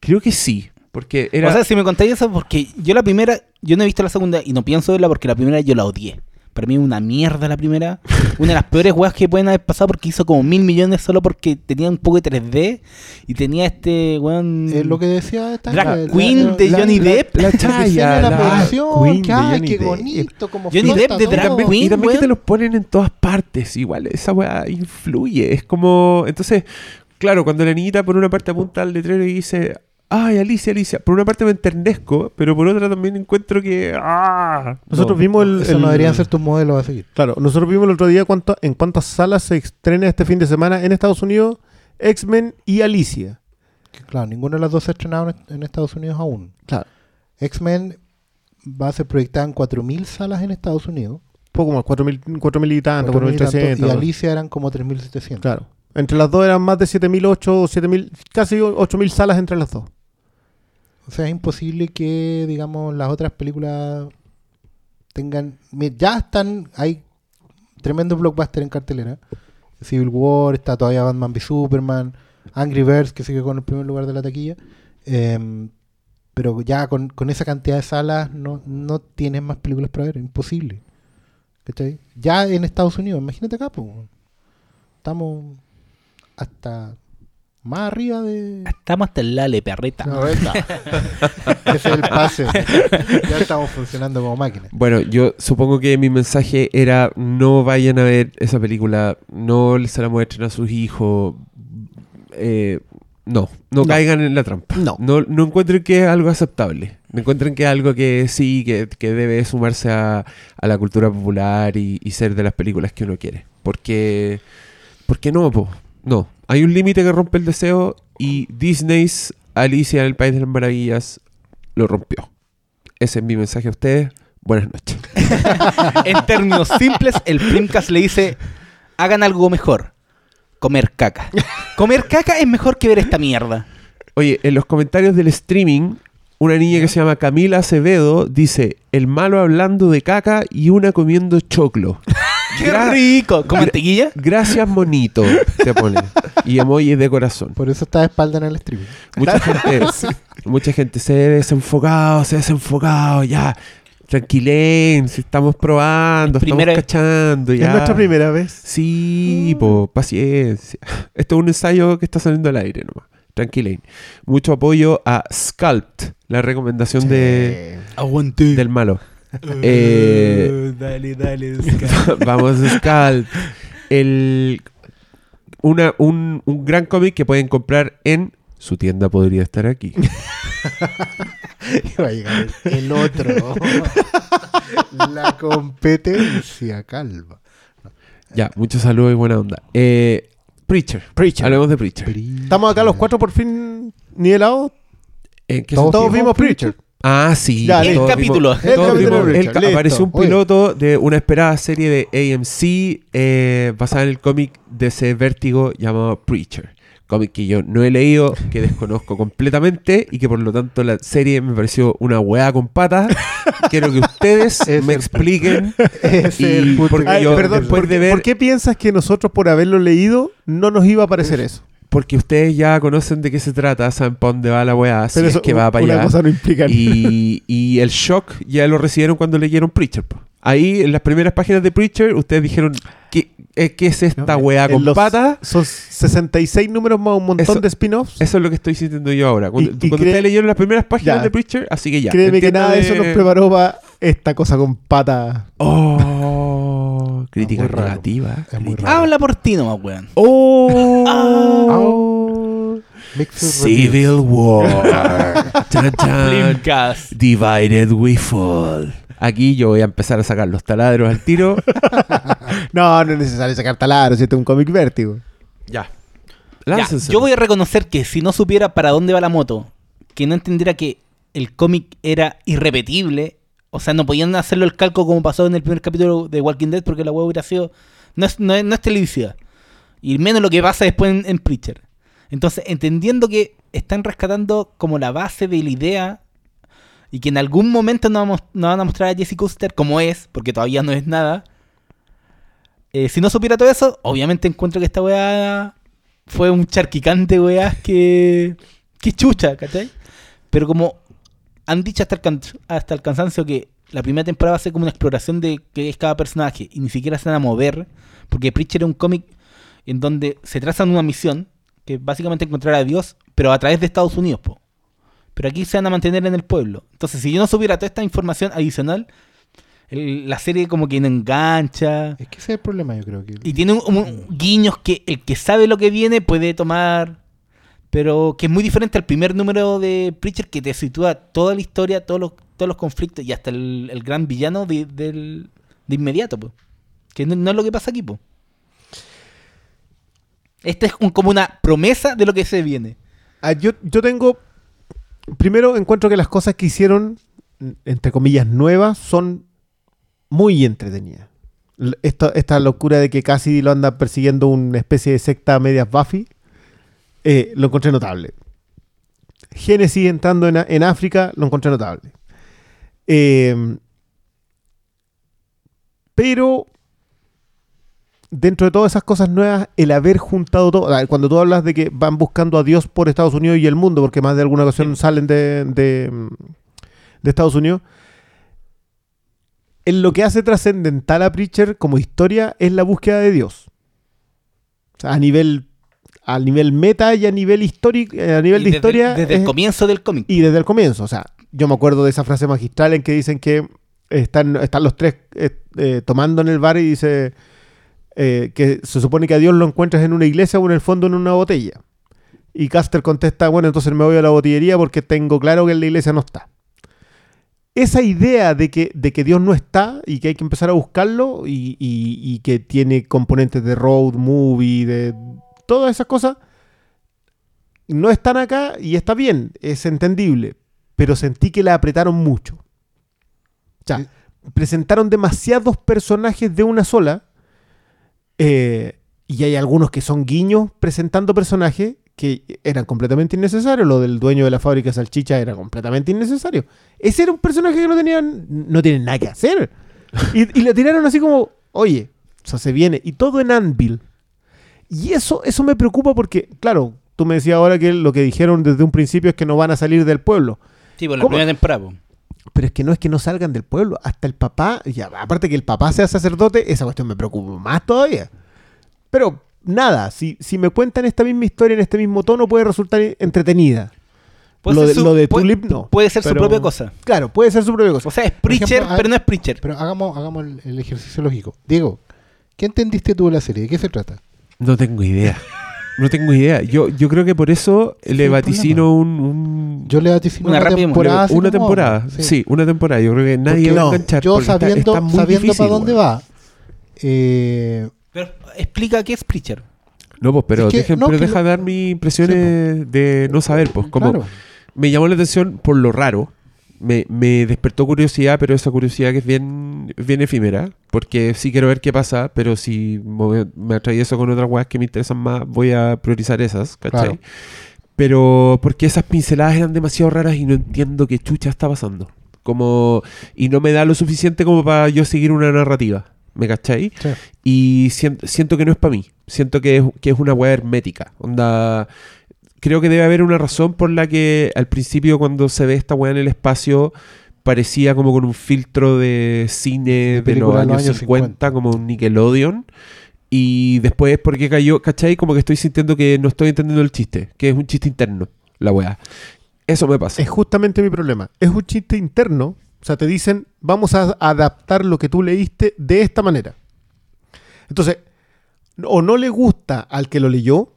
Creo que sí. Porque era. O sea, si me contáis eso, porque yo la primera, yo no he visto la segunda y no pienso verla porque la primera yo la odié. Para mí es una mierda la primera. Una de las peores weas que pueden haber pasado porque hizo como mil millones solo porque tenía un poco de 3D y tenía este weón. Es lo que decía esta Drag Queen de Johnny Depp. La chaya, la, la producción, Queen que, de ay, qué Depp. bonito, como Johnny Depp de todo. Drag Queen, y también que te los ponen en todas partes. Igual esa weá influye. Es como. Entonces, claro, cuando la niñita por una parte apunta al letrero y dice. Ay, Alicia, Alicia. Por una parte me enternezco, pero por otra también encuentro que. ¡Ah! Nosotros No. vimos el, Eso el- no deberían ser tus modelos a seguir. Claro, nosotros vimos el otro día cuánto, en cuántas salas se estrena este fin de semana en Estados Unidos X-Men y Alicia. Claro, ninguna de las dos se ha estrenado en, Estados Unidos aún. Claro. X-Men va a ser proyectada en 4.000 salas en Estados Unidos. Poco más, 4.000 4.000 y tanto, 4.000 y tanto, 4.300. y Alicia eran como 3.700. Claro. Entre las dos eran más de 7.008 o 7.000, casi 8.000 salas entre las dos. O sea, es imposible que, digamos, las otras películas tengan... Ya están, hay tremendo blockbuster en cartelera. Civil War, está todavía Batman v Superman, Angry Birds, que sigue con el primer lugar de la taquilla. Em, pero ya con, con esa cantidad de salas no, no tienes más películas para ver, imposible. ¿Cachai? Ya en Estados Unidos, imagínate acá, pues. Estamos hasta Más arriba de. Estamos hasta el lale, perrita. No. Ese es el pase. ya estamos funcionando como máquinas. Bueno, yo supongo que mi mensaje era no vayan a ver esa película, no les se la muestren a sus hijos, eh, no, no, No. caigan en la trampa. No. no. No encuentren que es algo aceptable. No encuentren que es algo que sí, que, que debe sumarse a, a la cultura popular y, y ser de las películas que uno quiere. Porque, porque no, po, no. Hay un límite que rompe el deseo y Disney's Alicia en el País de las Maravillas lo rompió. Ese es mi mensaje a ustedes. Buenas noches. en términos simples, el Primcast le dice: hagan algo mejor. Comer caca. Comer caca es mejor que ver esta mierda. Oye, en los comentarios del streaming, una niña que se llama Camila Acevedo dice: El malo hablando de caca y una comiendo choclo. ¡Qué Gra- rico! ¿Con mantequilla? Gracias, monito. Te pone. Y emojis de corazón. Por eso está de espalda en el streaming. Mucha gente, mucha gente se ha desenfocado, se ha desenfocado, ya. Tranquilen, si estamos probando, Primera- estamos cachando, ya. Es nuestra primera vez. Sí, po, paciencia. Esto es un ensayo que está saliendo al aire nomás. Tranquilen. Mucho apoyo a Sculpt, la recomendación de, Aguante. del malo. Eh, dale, dale. Vamos, Sculpt. El, una, un, un gran cómic que pueden comprar en su tienda, podría estar aquí. Y va a llegar el, otro. La competencia calva. Ya, muchos saludos y buena onda. Eh, Preacher. Preacher. Hablemos de Preacher. Estamos acá los cuatro por fin nivelados. ¿En qué Todos, vimos Preacher. Ah, sí. Ya, El capítulo. vimos- El todos capítulo vimos- de el- Preacher, listo. apareció un Oye. piloto de una esperada serie de AMC eh, basada en el cómic de ese vértigo llamado Preacher. Cómic que yo no he leído, que desconozco completamente y que por lo tanto la serie me pareció una hueá con patas. Quiero que ustedes Es me el- expliquen. Es Y porque Ay, yo- perdón, después ¿por, de qué- ver- por qué piensas que nosotros por haberlo leído no nos iba a parecer eso? Porque ustedes ya conocen de qué se trata, saben para dónde va la weá, si Pero es eso, que va para una allá. cosa no implica nada. Y, y el shock ya lo recibieron cuando leyeron Preacher. Ahí, en las primeras páginas de Preacher, ustedes dijeron, ¿qué, eh, qué es esta No, weá con los- patas? Son 66 números más un montón Eso- de spin-offs. Eso es lo que estoy sintiendo yo ahora. Cuando, Y- y cuando ustedes leyeron las primeras páginas Ya. de Preacher, así que ya. Créeme que nada de eso nos preparó para esta cosa con patas. Oh, crítica raro. negativa. Es muy raro. Habla por ti nomás, weón. Oh, Mixed Civil reviews. War. Chan. Flimcast. Divided we fall. Aquí yo voy a empezar a sacar los taladros al tiro. No, no es necesario sacar taladros, si este es un cómic vértigo. ya. Ya, yo voy a reconocer que si no supiera para dónde va la moto, que no entendiera que el cómic era irrepetible, o sea, no podían hacerlo el calco como pasó en el primer capítulo de Walking Dead porque la web hubiera sido. No es, no es, no es televisiva. Y menos lo que pasa después en, en Preacher. Entonces, entendiendo que están rescatando como la base de la idea y que en algún momento nos, vamos- nos van a mostrar a Jesse Custer como es, porque todavía no es nada. eh, si no supiera todo eso, obviamente encuentro que esta weá fue un charquicante, weá, que. que chucha, ¿cachai? Pero como han dicho hasta el, can- hasta el cansancio que la primera temporada va a ser como una exploración de qué es cada personaje y ni siquiera se van a mover, porque Preacher es un cómic en donde se trazan una misión, que es básicamente encontrar a Dios, pero a través de Estados Unidos, po. Pero aquí se van a mantener en el pueblo. Entonces, si yo no supiera toda esta información adicional, el- la serie como que no engancha. Es que ese es el problema, yo creo que. Y tiene un- un- guiños que el que sabe lo que viene puede tomar. Pero que es muy diferente al primer número de Preacher que te sitúa toda la historia, todos los, todos los conflictos y hasta el, el gran villano de, del- de inmediato. po. Que no, es lo que pasa aquí. Po. Este es un- como una promesa de lo que se viene. Ah, yo, yo tengo. Primero, encuentro que las cosas que hicieron, entre comillas, nuevas, son muy entretenidas. Esta, esta locura de que casi lo anda persiguiendo una especie de secta medias Buffy, eh, lo encontré notable. Génesis entrando en, en África, lo encontré notable. Eh, pero dentro de todas esas cosas nuevas, el haber juntado todo, ah, cuando tú hablas de que van buscando a Dios por Estados Unidos y el mundo, porque más de alguna ocasión salen de, de, de Estados Unidos, en lo que hace trascendental a Preacher como historia es la búsqueda de Dios. O sea, a nivel a nivel meta y a nivel histórico, eh, a nivel Y de desde, historia. desde es- el comienzo del cómic. y desde el comienzo. O sea, yo me acuerdo de esa frase magistral en que dicen que están, están los tres eh, eh, tomando en el bar y dice eh, que se supone que a Dios lo encuentras en una iglesia o en el fondo en una botella. Y Caster contesta, bueno, entonces me voy a la botillería porque tengo claro que en la iglesia no está. Esa idea de que, de que Dios no está y que hay que empezar a buscarlo y, y- y que tiene componentes de road movie, de todas esas cosas, no están acá y está bien, es entendible, pero sentí que la apretaron mucho. O sea, presentaron demasiados personajes de una sola eh, y hay algunos que son guiños presentando personajes que eran completamente innecesarios. Lo del dueño de la fábrica de salchicha era completamente innecesario. Ese era un personaje que no tenían, no tienen nada que hacer. Y, y le tiraron así como, oye, o sea, se viene. Y todo en Anvil. Y eso, eso me preocupa porque, claro, tú me decías ahora que lo que dijeron desde un principio es que no van a salir del pueblo. Sí, por la ¿Cómo? primera temporada. po. Pero es que no es que no salgan del pueblo. Hasta el papá, ya, aparte que el papá sea sacerdote, esa cuestión me preocupa más todavía. Pero nada, si, si me cuentan esta misma historia en este mismo tono, puede resultar entretenida. Puede Lo ser de- su- lo de puede- Tulip, no. Puede ser su propia cosa. Claro, puede ser su propia cosa. O sea, es ejemplo, Preacher, pero no es Preacher. Pero hagamos, hagamos el, el ejercicio lógico. Diego, ¿qué entendiste tú de la serie? ¿De qué se trata? No tengo idea. No tengo idea. Yo, yo creo que por eso es le vaticino un, un- Yo le vaticino Una temporada. una Sí. una temporada. Yo creo que nadie Porque va a no, enganchar. Yo porque está- sabiendo, está muy sabiendo difícil, para dónde va, eh, Pero explica qué es Preacher. No, pues, pero, Es que- dejen- no, pero que deja lo- dar mis impresiones de no saber, pues. Como claro. me llamó la atención por lo raro. Me, me despertó curiosidad, pero esa curiosidad que es bien, bien efímera. Porque sí quiero ver qué pasa, pero si me, me atrae eso con otras weas que me interesan más, voy a priorizar esas, ¿cachai? Claro. Pero porque esas pinceladas eran demasiado raras y no entiendo qué chucha está pasando. Como, y no me da lo suficiente como para yo seguir una narrativa. ¿Me cachai? Sí. Y siento, siento que no es para mí. Siento que es, que es una wea hermética. Onda. Creo que debe haber una razón por la que al principio, cuando se ve esta wea en el espacio, parecía como con un filtro de cine de, años, de los años 50, 50. como un Nickelodeon. Y después, porque cayó, ¿cachai? Como que estoy sintiendo que no estoy entendiendo el chiste, que es un chiste interno, la wea. Eso me pasa. Es justamente mi problema. Es un chiste interno. O sea, te dicen, vamos a adaptar lo que tú leíste de esta manera. Entonces, o no le gusta al que lo leyó,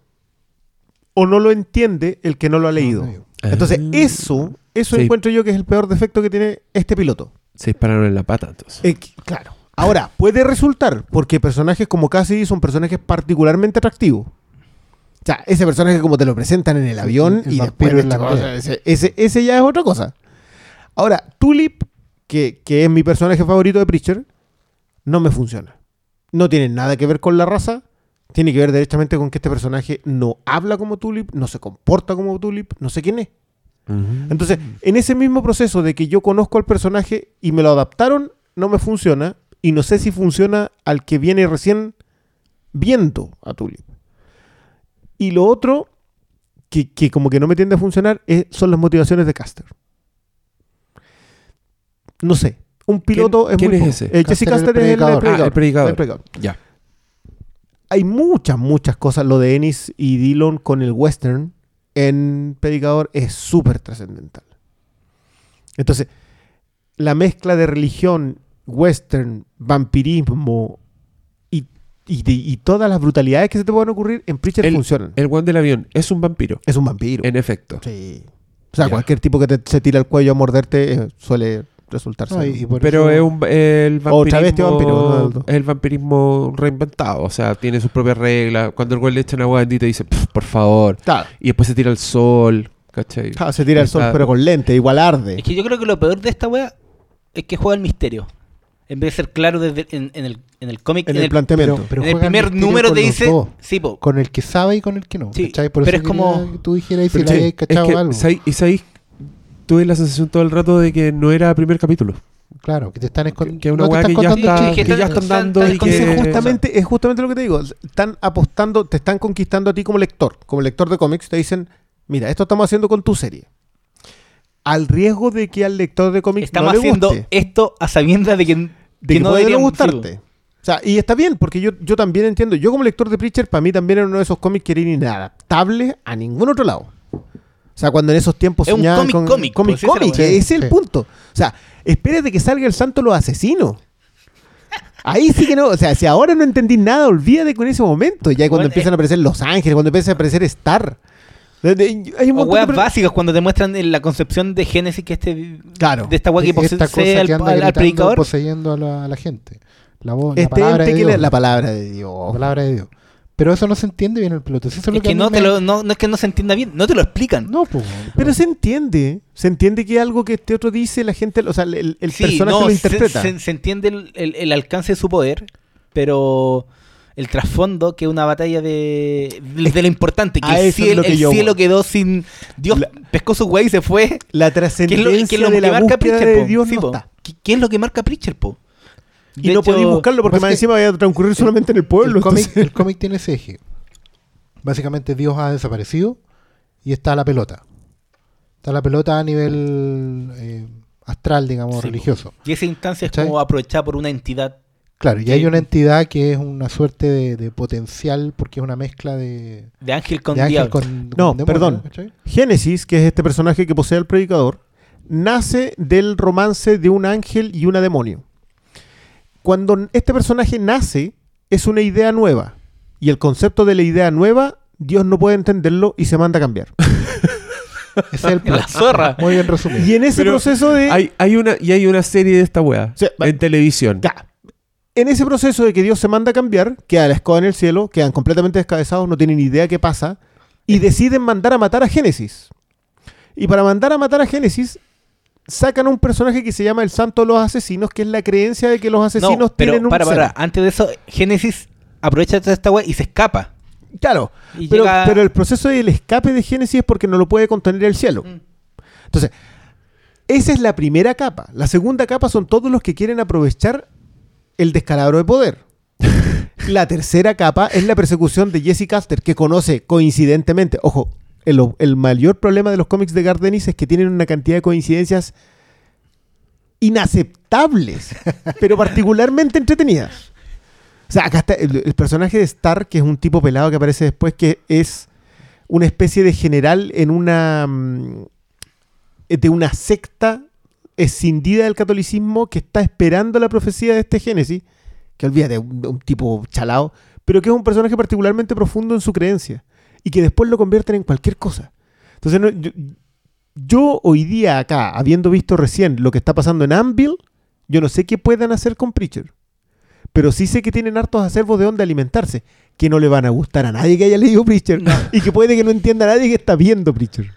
o no lo entiende el que no lo ha leído. no. Entonces, Ah. eso, eso Sí. encuentro yo que es el peor defecto que tiene este piloto. Se dispararon en la pata, entonces. Eh, claro. Ahora, puede resultar, porque personajes como Cassidy son personajes particularmente atractivos. O sea, ese personaje como te lo presentan en el avión el y después... de esta irlandés. cosa, ese, ese, ese ya es otra cosa. Ahora, Tulip, que, que es mi personaje favorito de Preacher, no me funciona. No tiene nada que ver con la raza. Tiene que ver directamente con que este personaje no habla como Tulip, no se comporta como Tulip, no sé quién es. Entonces, en ese mismo proceso de que yo conozco al personaje y me lo adaptaron, no me funciona. Y no sé si funciona al que viene recién viendo a Tulip. Y lo otro, que, que como que no me tiende a funcionar, es- son las motivaciones de Caster. No sé. Un piloto es quién muy es ese? Eh, Jesse Caster es el predicador. Ah, el predicador. El predicador. Ya. Hay muchas, muchas cosas. Lo de Ennis y Dillon con el western en Predicador es súper trascendental. Entonces, la mezcla de religión, western, vampirismo y, y, todas las brutalidades que se te puedan ocurrir en Preacher El- funcionan. El one del avión es un vampiro, es un vampiro. en efecto. Sí. O sea, cualquier tipo que te, se tira al cuello a morderte eh, suele resultar No, ser- y- Pero es un, el vampirismo, Otra vez este vampiro, no, es el vampirismo reinventado. O sea, tiene sus propias reglas. Cuando el güey le echan agua bendita dice, "Pff, por favor. Claro. Y después se tira al sol. ¿Cachai? Ah, se tira el sol, pero con lente, igual arde. Es que yo creo que lo peor de esta wea es que juega el misterio. En vez de ser claro desde en, en el, en el cómic, en en el planteamiento. pero- pero en el primer número te dice. dos. Sí, po. Con el que sabe y con el que no. Sí, ¿cachai? Por pero eso es como- que tú dijeras si es cachado que, algo. ¿sabes- y sabéis, tuve la sensación todo el rato de que no era primer capítulo. Claro, que te están escondiendo. que una weá que ya, está, que ya están Están- dando y Entonces, que... justamente, es justamente lo que te digo. Están apostando, te están conquistando a ti como lector, como lector de cómics. Te dicen, mira, esto estamos haciendo con tu serie. Al riesgo de que al lector de cómics Estamos no le haciendo guste. esto a sabiendas de que, De que que, no no deberíamos gustarte. O sea, y está bien, porque yo, yo también entiendo. Yo como lector de Preacher, para mí también era uno de esos cómics que era inadaptable a ningún otro lado. O sea, cuando en esos tiempos Es un soñaban cómic con cómic, cómic, pues, la cómic, ese es el Sí. punto. O sea, espérate que salga el santo los asesinos. Ahí sí que no, o sea, si ahora no entendí nada, olvídate con ese momento. Ya cuando Bueno, empiezan eh. a aparecer Los Ángeles, cuando empieza a aparecer Star. De- de- hay un O de weas per- básicas cuando te muestran la concepción de Génesis que este. Claro. De esta wea que Esta cosa posee al, que anda al- al gritando, predicador. poseyendo a la, a la gente. La voz, la Este palabra ente de que Dios. le- la palabra de Dios. La palabra de Dios. Pero eso no se entiende bien en el piloto. Eso es lo Es que, que no, me- te lo, no, no es que no se entienda bien, no te lo explican. No, pues. Pero se entiende, se entiende que algo que este otro dice, la gente, o sea, el, el Sí, personaje no, lo se- interpreta. Se, se entiende el, el- el alcance de su poder, pero el trasfondo, que es una batalla de, de, de lo importante, que a el, es cielo, lo que el yo cielo quedó sin. Dios La- pescó su güey y se fue. La ¿Qué es lo, trascendencia qué es lo de que la marca búsqueda Preacher, de po? Dios Sí, no po. está. ¿Qué, qué es lo que marca Preacher, po? Y De no hecho, podéis buscarlo porque más que encima vaya a transcurrir solamente en el pueblo. el cómic, el tiene ese eje. Básicamente Dios ha desaparecido y está la pelota. Está la pelota a nivel eh, astral, digamos, Sí, religioso. Y esa instancia es como aprovechada por una entidad. Claro, y hay una entidad que es una suerte de, de potencial porque es una mezcla de, De ángel con de ángel diablo. con, No, con perdón. ¿cachai? Génesis, que es este personaje que posee al predicador, nace del romance de un ángel y una demonio. Cuando este personaje nace, es una idea nueva. Y el concepto de la idea nueva, Dios no puede entenderlo y se manda a cambiar. Ese es el plan. La zorra. Muy bien resumido. Y en ese Pero proceso de... Hay, hay una, y hay una serie de esta weá Sí, va- en televisión. Ya. En ese proceso de que Dios se manda a cambiar, queda la escoba en el cielo, quedan completamente descabezados, no tienen idea qué pasa, y deciden mandar a matar a Génesis. Y para mandar a matar a Génesis, sacan un personaje que se llama el Santo de los Asesinos, que es la creencia de que los asesinos No, pero tienen un para, para. Antes de eso, Génesis aprovecha toda esta wea y se escapa. Claro, Y pero, llega- pero el proceso del escape de Génesis es porque no lo puede contener el cielo. Mm. Entonces, esa es la primera capa. La segunda capa son todos los que quieren aprovechar el descalabro de poder. la tercera capa es la persecución de Jesse Caster, que conoce coincidentemente, ojo, el, el mayor problema de los cómics de Gardenis es que tienen una cantidad de coincidencias inaceptables, pero particularmente entretenidas. O sea, acá está el, el personaje de Star, que es un tipo pelado que aparece después, que es una especie de general en una. mm, de una secta escindida del catolicismo que está esperando la profecía de este Génesis, que olvídate, un, un tipo chalado, pero que es un personaje particularmente profundo en su creencia y que después lo convierten en cualquier cosa. Entonces, no- yo, yo hoy día acá, habiendo visto recién lo que está pasando en Anvil, yo no sé qué puedan hacer con Preacher. Pero sí sé que tienen hartos acervos de donde alimentarse, que no le van a gustar a nadie que haya leído Preacher y que puede que no entienda a nadie que está viendo Preacher.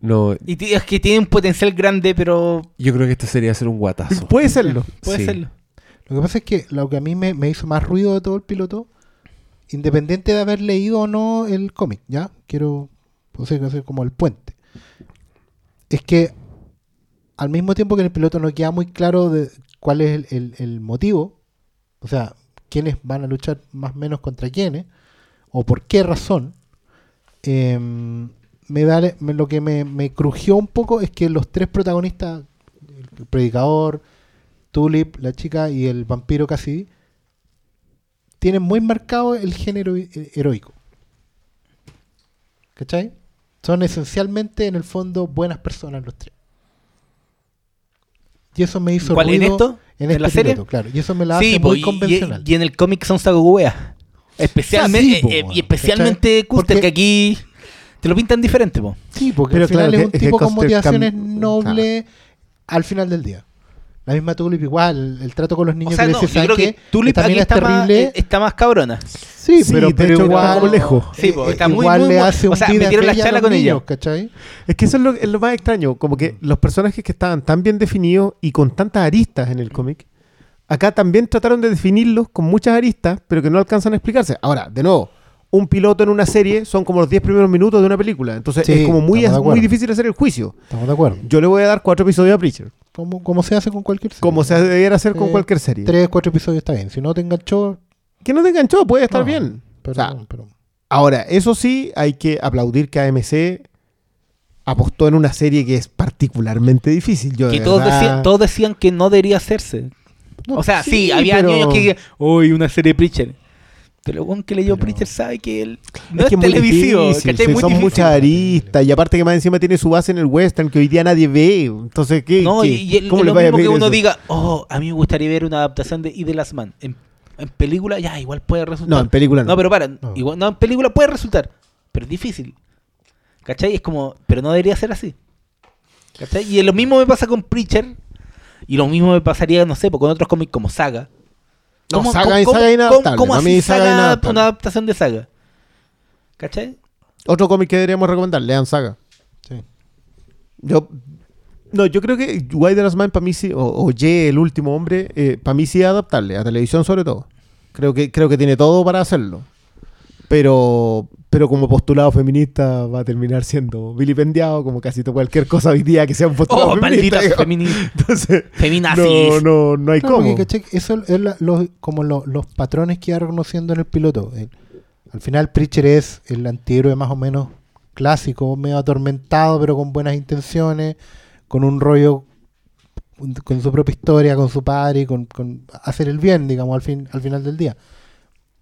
No, Y es que tiene un potencial grande, pero yo creo que esta sería ser un guatazo. Puede serlo. puede Sí. serlo. Lo que pasa es que lo que a mí me, me hizo más ruido de todo el piloto, independiente de haber leído o no el cómic, ¿ya? Quiero pues, hacer como el puente. Es que al mismo tiempo que en el piloto no queda muy claro de cuál es el, el- el motivo, o sea, quiénes van a luchar más o menos contra quiénes, o por qué razón, em, me da, me- lo que me, me crujió un poco es que los tres protagonistas, el predicador, Tulip, la chica y el vampiro Cassidy, tienen muy marcado el género he- heroico. ¿Cachai? Son esencialmente, en el fondo, buenas personas los tres. Y eso me hizo ¿Cuál, en ruido esto? en, ¿En este la serie? piloto, claro. Y eso me la Sí, hace po, muy y- convencional. Y, y en el cómic son saco wea. Especialmente, Sí, po, eh, eh, weón, y especialmente. Custer, Porque- que aquí te lo pintan diferente, po. Sí, porque Pero al final claro, es un es que tipo con motivaciones nobles al final del día. La misma Tulip igual, el trato con los niños O sea, que no, le yo creo "¿Saben que? Tulip mina es está más, terrible. eh, está más cabrona. Sí, Sí, pero, pero hecho, está igual, como lejos. Sí, po, eh, está muy, igual muy, le muy- hace un o sea, vida metieron la charla con ella. niños, ¿cachai? Es que eso es lo, es lo más extraño, como que los personajes que estaban tan bien definidos y con tantas aristas en el cómic, acá también trataron de definirlos con muchas aristas, pero que no alcanzan a explicarse. Ahora, de nuevo, un piloto en una serie son como los 10 primeros minutos de una película, entonces Sí, es como muy, muy difícil hacer el juicio. Estamos de acuerdo. Yo le voy a dar cuatro episodios a Preacher, Como, como se hace con cualquier serie. como se debiera hacer con Eh, cualquier serie. Tres, cuatro episodios está bien. Si no te enganchó, Que no te enganchó, puede estar No, bien. pero, O sea, pero- Ahora, eso sí, hay que aplaudir que AMC apostó en una serie que es particularmente difícil. Yo, de todos verdad- decían, todos decían que no debería hacerse. O sea, sí, Sí, había pero- niños que uy, una serie de Preacher. Pero el que leyó Preacher sabe que él no es, que muy televisivo, difícil, ¿cachai? sí, Muy son difícil. muchas aristas y aparte que más encima tiene su base en el western que hoy día nadie ve. Entonces, ¿qué? No, qué- y, el- ¿Cómo es le lo mismo que uno eso? diga, oh, a mí me gustaría ver una adaptación de Y de Last Man. En, en película, ya, igual puede resultar. No, en película no. No, pero para, No. igual, no, en película puede resultar, pero es difícil. ¿Cachai? Es como, pero no debería ser así. ¿Cachai? Y lo mismo me pasa con Preacher, y lo mismo me pasaría, no sé, pues, con otros cómics como Saga. No, Saga y Saga inadaptable. ¿Cómo, Para así Saga es Saga inadaptable. una adaptación de Saga? ¿Cachai? Otro cómic que deberíamos recomendar, lean Saga. Sí. Yo, no, yo creo que Last Man para mí sí, o, o Ye, el último hombre, para mí sí es adaptable, a televisión sobre todo. Creo que, creo que tiene todo para hacerlo. Pero, pero como postulado feminista va a terminar siendo vilipendiado como casi todo- cualquier cosa hoy día que sea un postulado Oh, feminista. Entonces, feminazis. no, no, no hay Claro, cómo. Eso es la- los- como lo- los patrones que iba reconociendo en el piloto. El- al final, Preacher es el antihéroe más o menos clásico, medio atormentado, pero con buenas intenciones, con un rollo, con su propia historia, con su padre, con, con hacer el bien, digamos, al, fin, al final del día.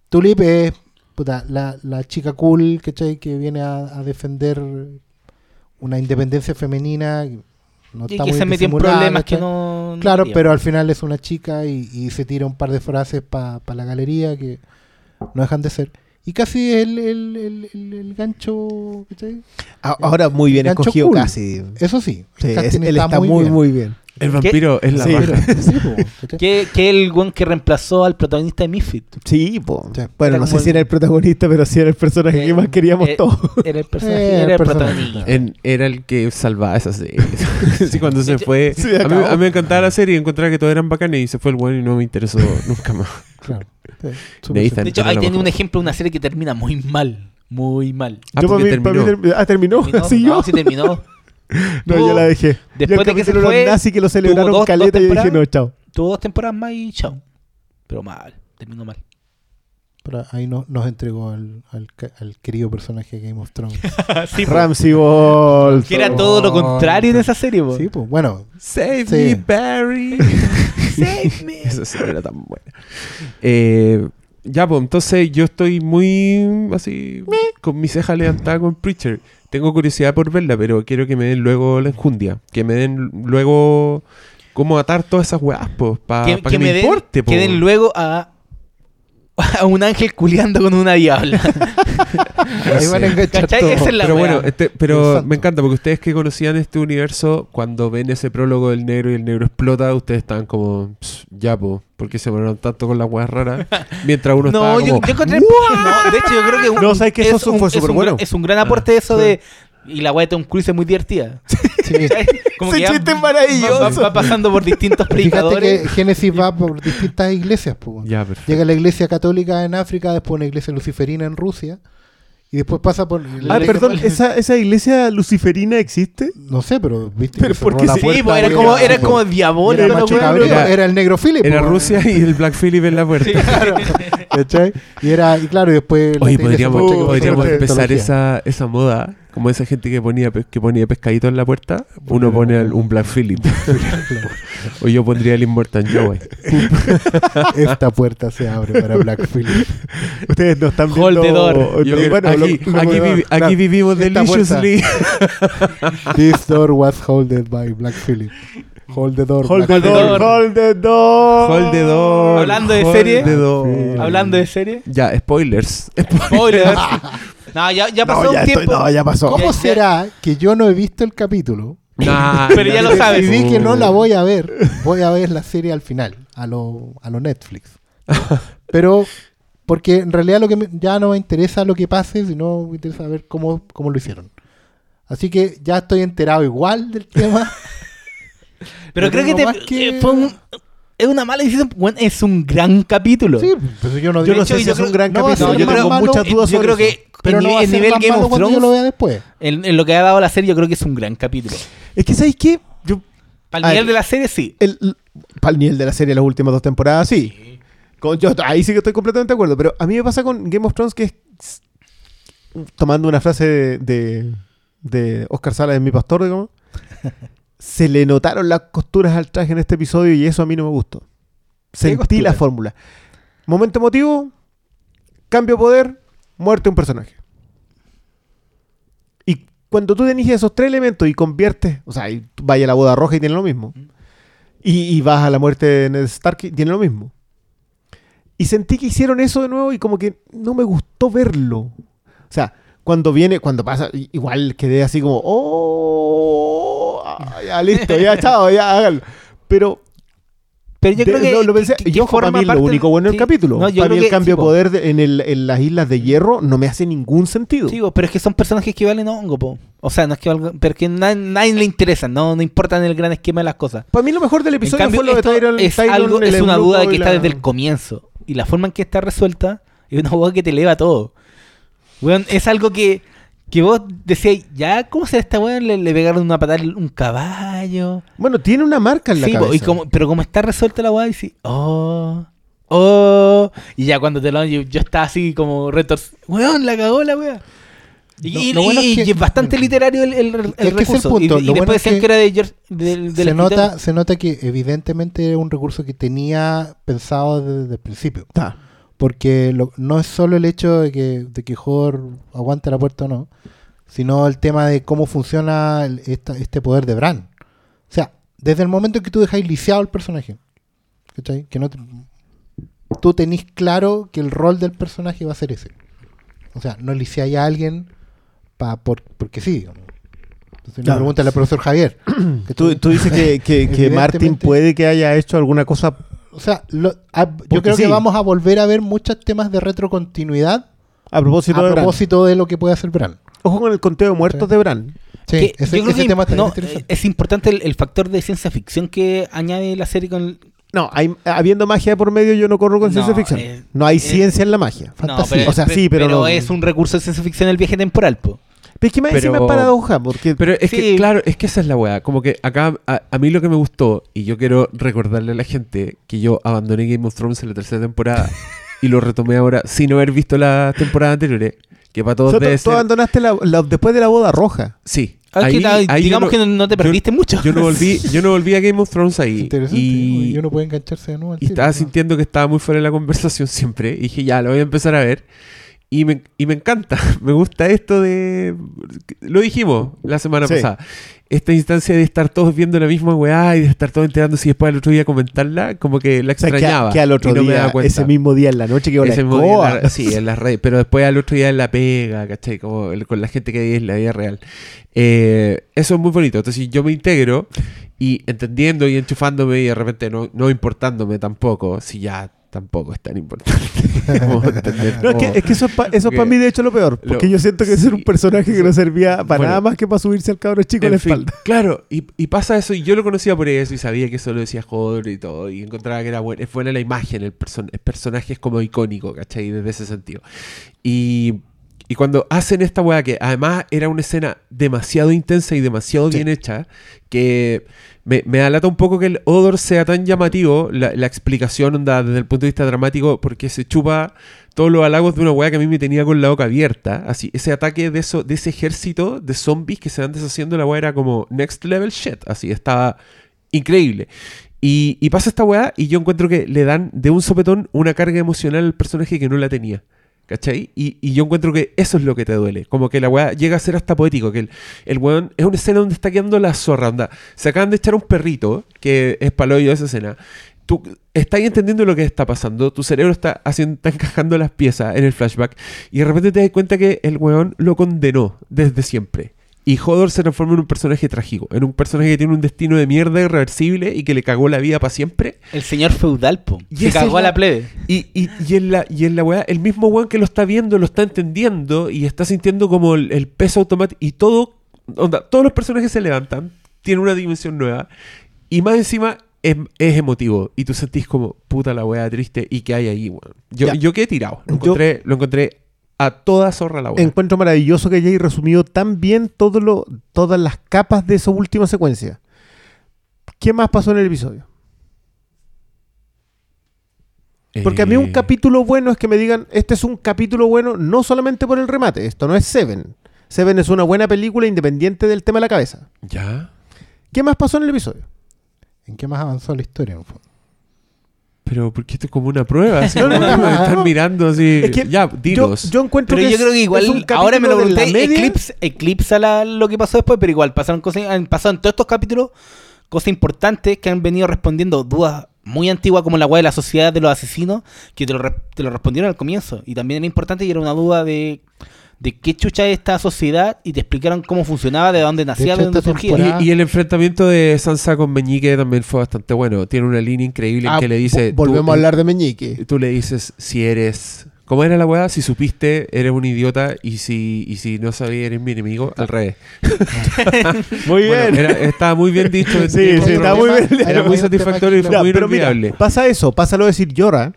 Tulip es puta, la, la chica cool ¿cachai? que viene a, a defender una independencia femenina. que No Y está que muy se metió en problemas que ¿cachai? no. no Claro, quería. pero al final es una chica y, y se tira un par de frases para la galería que no dejan de ser. Y casi es el, el, el, el- el gancho. ¿cachai? A- Ahora muy bien escogido cool. casi. Eso sí, es- él está muy, bien. muy bien. El vampiro es la Sí. raja. Sí, po, ¿cachai? Que, que el weón que reemplazó al protagonista de Misfit. Sí, po. Sí. Bueno, Era no sé si era el protagonista, pero sí era el personaje que Eh, más queríamos eh, todos. Era el personaje, Eh, era el protagonista. En- era el que salvaba esa serie. sí, cuando se fue. Sí, a, mí, acabó. a mí me encantaba la serie y encontraba que todos eran bacanes y se fue el bueno y no me interesó nunca más. Claro. Nathan. De hecho, ahí tiene un ejemplo de una serie que termina muy mal. Muy mal. Ah, Yo para mí- para mí terminó. ah, terminó. Terminó. ¿Sí yo? No, sí terminó. No, Tuvo- yo la dejé. después Yo de que se fue, los nazis que lo tuvo celebraron dos- dos caleta y yo dije, no, chao. Tuvo dos temporadas más y chao. Pero mal. Terminó mal. Pero ahí no- nos entregó al, al, ca- al querido personaje de Game of Thrones. sí, po. Ramsey Bolton. Que era todo lo contrario en esa serie, po. sí, pues bueno, Save Sí. me, Barry. Save me. Esa serie era tan buena. Eh, ya, pues, entonces yo estoy muy así, con mi ceja levantada con Preacher. Tengo curiosidad por verla, pero quiero que me den luego la enjundia. Que me den luego cómo atar todas esas weas, pues, para que, que, que me, me den, importe, po. que den luego a, a un ángel culiando con una diabla. ahí van a enganchar ¿Cachai? todo. Esa es la Pero wea. bueno, este, pero Exacto. me encanta porque ustedes que conocían este universo, cuando ven ese prólogo del negro y el negro explota, ustedes están como, "Pss, ya, po, ¿por qué se moraron tanto con las weas raras? Mientras uno No, estaba yo, como, yo encontré. No, de hecho, yo creo que. un- No, ¿sabes qué? Eso es fue un- es súper bueno. Es un gran aporte eso de. Y la wea de Tom Cruise es muy divertida. Sí. Como Ese ya chiste es va- maravilloso. Va, va pasando por distintos Fíjate que predicadores. Génesis va por distintas iglesias. pues. ya, perfecto. Llega la iglesia católica en África, después una iglesia luciferina en Rusia, y después pasa por... Ah, perdón, ¿esa, ¿esa iglesia luciferina existe? No sé, pero viste Pero que ¿por cerró qué la sí? Puerta era como, era como Era diabólico. Era- era, el negro Philip. Era po, Rusia y el Black Phillip en la puerta. ¿cachai? Y era, y claro, y después... Oye, podríamos, empezar esa moda, como esa gente que ponía pe- que ponía pescadito en la puerta, uno pone al- un Black Phillip. o yo pondría el Immortal Joe. Esta puerta se abre para Black Philip. Ustedes no están Hold viendo... the door. Bueno, aquí, lo- aquí, lo- vivi- claro. aquí vivimos deliciously. This door was holded by Black Philip. Hold the door. Hold the door, door. hold the door. Hold the door. Hablando de hold serie. the door. Hablando de serie. Ya, spoilers. Spoilers. No, ya, ya pasó No, ya, un estoy- tiempo. no, ya pasó. ¿Cómo Ya- ya- será que yo no he visto el capítulo? Nah, Pero ya lo sabes. Y vi que no la voy a ver. Voy a ver la serie al final, a lo, a lo Netflix. Pero, porque en realidad lo que me- ya no me interesa lo que pase, sino me interesa ver cómo, cómo lo hicieron. Así que ya estoy enterado igual del tema. Pero creo que, te- que- eh, fue un- es una mala decisión. Bueno, es un gran capítulo. sí, pues yo no Yo digo- no sé si yo es un gran no capítulo. Yo tengo malo, muchas dudas yo sobre creo que pero en, no va a en ser nivel Game of cuando yo Thrones, lo vea después. en, en lo que ha dado la serie, yo creo que es un gran capítulo. Es que, ¿sabéis qué? Yo, Para el nivel de la serie, sí. para el nivel de la serie las últimas dos temporadas, sí. Con, yo, ahí sí que estoy completamente de acuerdo. Pero a mí me pasa con Game of Thrones que es. Tomando una frase de, de, de Oscar Sala de Mi Pastor, digamos. se le notaron las costuras al traje en este episodio y eso a mí no me gustó. Sentí la fórmula. Momento emotivo, cambio de poder, muerte de un personaje. Y cuando tú tenés esos tres elementos y conviertes, o sea, y vayas a la boda roja y tiene lo mismo. Y, y vas a la muerte de Ned Stark y tiene lo mismo. Y sentí que hicieron eso de nuevo y como que no me gustó verlo. O sea, cuando viene, cuando pasa, igual quedé así como, oh, ah, ya listo, ya chao, ya háganlo. Pero Pero yo de- creo que. lo, lo pensé, que- que y ojo, para mí lo único bueno del sí. capítulo. No, yo para mí el que- cambio sí, de po. poder de- en, el- en las Islas de Hierro no me hace ningún sentido. Sí, po, pero es que son personajes que valen hongo, po. O sea, no es que valgan, pero que na- nadie le interesa, no, no importa en el gran esquema de las cosas. Para mí lo mejor del episodio cambio, fue lo de Tyron. es, Tyron, algo, es una duda que está desde el comienzo. Y la forma en que está resuelta es una duda que te eleva todo. Weón, es algo que, que vos decías, ya, ¿cómo será esta weón? Le, le pegaron una patada a un caballo. Bueno, tiene una marca en la Sí, cabeza. y como, pero como está resuelta la weá, dices, oh, oh. Y ya cuando te lo yo, yo estaba así como retorcido. Weón, la cagó la weá. Y, Lo- y- lo bueno y- es que- y es bastante literario el, el, el Es que es el recurso. punto. Y, y Lo después es decían que que era de George, se, nota, se nota que evidentemente es un recurso que tenía pensado desde el principio. Está. Porque lo- no es solo el hecho de que, de que aguante la puerta o no, sino el tema de cómo funciona el- esta- este poder de Bran. O sea, desde el momento en que tú dejáis lisiado al personaje, ¿cachai? Que no te- tú tenés claro que el rol del personaje va a ser ese. O sea, no lisiáis a alguien pa, por, porque sí. Entonces, Claro. una pregunta al profesor Javier. ¿cachai? Tú, tú dices que, que, que Martin puede que haya hecho alguna cosa. O sea, lo- a- yo creo sí. que vamos a volver a ver muchos temas de retrocontinuidad A propósito a de Bran. propósito de lo que puede hacer Bran. Ojo con el conteo de muertos Sí. de Bran. Sí, Que ese, yo creo ese que tema está no, interesante. eh, es importante el, el factor de ciencia ficción que añade la serie con el- No, hay, habiendo magia de por medio, yo no corro con No, ciencia ficción. eh, no hay eh, ciencia en la magia. Fantasía. O sea, sí, pero no- es un recurso de ciencia ficción el viaje temporal, po. Pero es que más Pero- encima es paradoja, porque Pero es que, Sí. claro, es que esa es la weá. Como que acá, a, a mí lo que me gustó, y yo quiero recordarle a la gente que yo abandoné Game of Thrones en la tercera temporada y lo retomé ahora sin haber visto las temporadas anteriores. Que para o todos sea, tú, debe tú ser- abandonaste la- la- después de la boda roja. Sí. Ah, Ahí- que ahí yo digamos no- que no, no te yo- perdiste mucho. Yo no volví, yo no volví a Game of Thrones ahí. Interesante. Y, Y uno puede engancharse de nuevo al y tiro, estaba ¿no? sintiendo que estaba muy fuera de la conversación siempre. Y dije, ya, lo voy a empezar a ver. Y me, y me encanta. Me gusta esto de. Lo dijimos la semana Sí. pasada. Esta instancia de estar todos viendo la misma weá y de estar todos enterándose y después al otro día comentarla, como que la O sea, que, extrañaba. que al otro no día, ese mismo día en la noche que la Ese mismo día en la- sí, en las redes. Pero después al otro día en la pega, ¿cachai? Como el- con la gente que en la vida real. Eh, eso es muy bonito. Entonces yo me integro y entendiendo y enchufándome y de repente no, no importándome tampoco, si ya tampoco es tan importante. No, es que, es que eso es para eso es pa mí, de hecho, lo peor. Porque lo- yo siento que ese era un sí, personaje que no servía para Bueno. nada más que para subirse al cabro chico en En la fin, espalda. claro, y, y pasa eso, y yo lo conocía por eso, y sabía que eso lo decía Hodor y todo, y encontraba que era buena, es buena la imagen, el, person- el personaje es como icónico, ¿cachai? Desde ese sentido. Y, y cuando hacen esta weá, que además era una escena demasiado intensa y demasiado bien hecha, que me, me alata un poco que el Odor sea tan llamativo, la, explicación onda desde el punto de vista dramático, porque se chupa todos los halagos de una weá que a mí me tenía con la boca abierta. Así, ese ataque de eso, de ese ejército de zombies que se van deshaciendo, la weá era como next level shit. Así, estaba increíble. Y, y pasa esta weá y yo encuentro que le dan de un sopetón una carga emocional al personaje que no la tenía. ¿Cachai? Y, yo encuentro que eso es lo que te duele. Como que la weá llega a ser hasta poético. Que el, el weón es una escena donde está quedando la zorra. Onda. Se acaban de echar un perrito, que es paloyo esa escena. Tú estás entendiendo lo que está pasando. Tu cerebro está, haciendo, está encajando las piezas en el flashback. Y de repente te das cuenta que el weón lo condenó desde siempre. Y Hodor se transforma en un personaje trágico. En un personaje que tiene un destino de mierda irreversible y que le cagó la vida para siempre. El señor feudal, po. Y Se cagó es a la- la plebe. Y, y, y en la, y en la weá, el mismo weón que lo está viendo, lo está entendiendo y está sintiendo como el, el peso automático. Y todo, onda, todos los personajes se levantan, tienen una dimensión nueva. Y más encima es, es emotivo. Y tú sentís como, puta la weá triste. ¿Y qué hay ahí, weón? Yo, yo quedé tirado. Lo Yo- lo encontré a toda zorra la weá. Encuentro maravilloso que hayáis resumido tan bien todo lo, todas las capas de esa última secuencia. ¿Qué más pasó en el episodio? Porque a mí un Eh, capítulo bueno es que me digan, este es un capítulo bueno no solamente por el remate, esto no es Seven. Seven es una buena película independiente del tema de la cabeza. ¿Ya? ¿Qué más pasó en el episodio? ¿En qué más avanzó la historia? en el fondo? Pero porque esto es como una prueba. Así, No, no, como no, me no. están mirando así. Es que ya, Yo, dinos. yo encuentro Pero que yo es- creo que igual, ahora me lo pregunté, media. eclipse, eclipsa la- lo que pasó después, pero igual pasaron cosas, han pasado en todos estos capítulos cosas importantes que han venido respondiendo dudas muy antiguas como la weá de la sociedad de los asesinos, que te lo, te lo respondieron al comienzo. Y también era importante y era una duda de, de qué chucha es esta sociedad y te explicaron cómo funcionaba, de dónde nacía, de, hecho, dónde surgía. Y, y el enfrentamiento de Sansa con Meñique también fue bastante bueno. Tiene una línea increíble en Ah, que le dice... vo- volvemos tú- a hablar de Meñique. Tú le dices si eres... ¿Cómo era la weá? Si supiste, eres un idiota. Y si, y si no sabías, eres mi enemigo. Al revés. Muy Bueno, era- estaba muy bien dicho. Sí, sí, Era está muy bien. Era muy satisfactorio y fue muy mira, pasa eso, pasa lo de decir llora,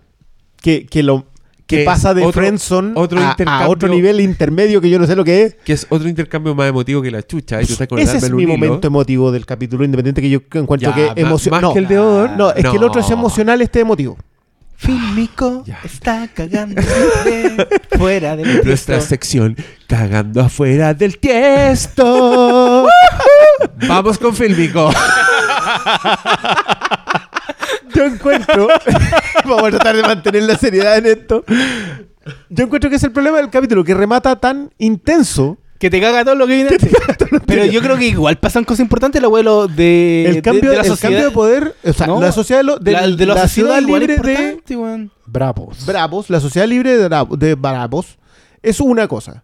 que, que lo que Que pasa es de otro- friendzone otro a, a otro nivel intermedio que yo no sé lo que es. Que es otro intercambio más emotivo que la chucha. Y tú estás con el Ese es mi hilo. momento emotivo del capítulo, independiente que yo encuentro Ya, que ma- emocional. más No, que el de Odor. no, es que el otro es emocional, este emotivo. Fílmico Ya. está cagando fuera del Nuestra texto. sección Cagando afuera del tiesto. Vamos con Filmico. Yo encuentro, vamos a tratar de mantener la seriedad en esto. Yo encuentro que es el problema del capítulo, que remata tan intenso. Que te caga todo lo que viene antes. Pero yo creo que igual pasan cosas importantes, el abuelo de, El cambio, de la el sociedad. cambio de poder, o sea, No, la sociedad de, lo- de la, de la igual libre de importante, weón. Bravos. Bravos, la sociedad libre de, Bra- de Bravos, es una cosa.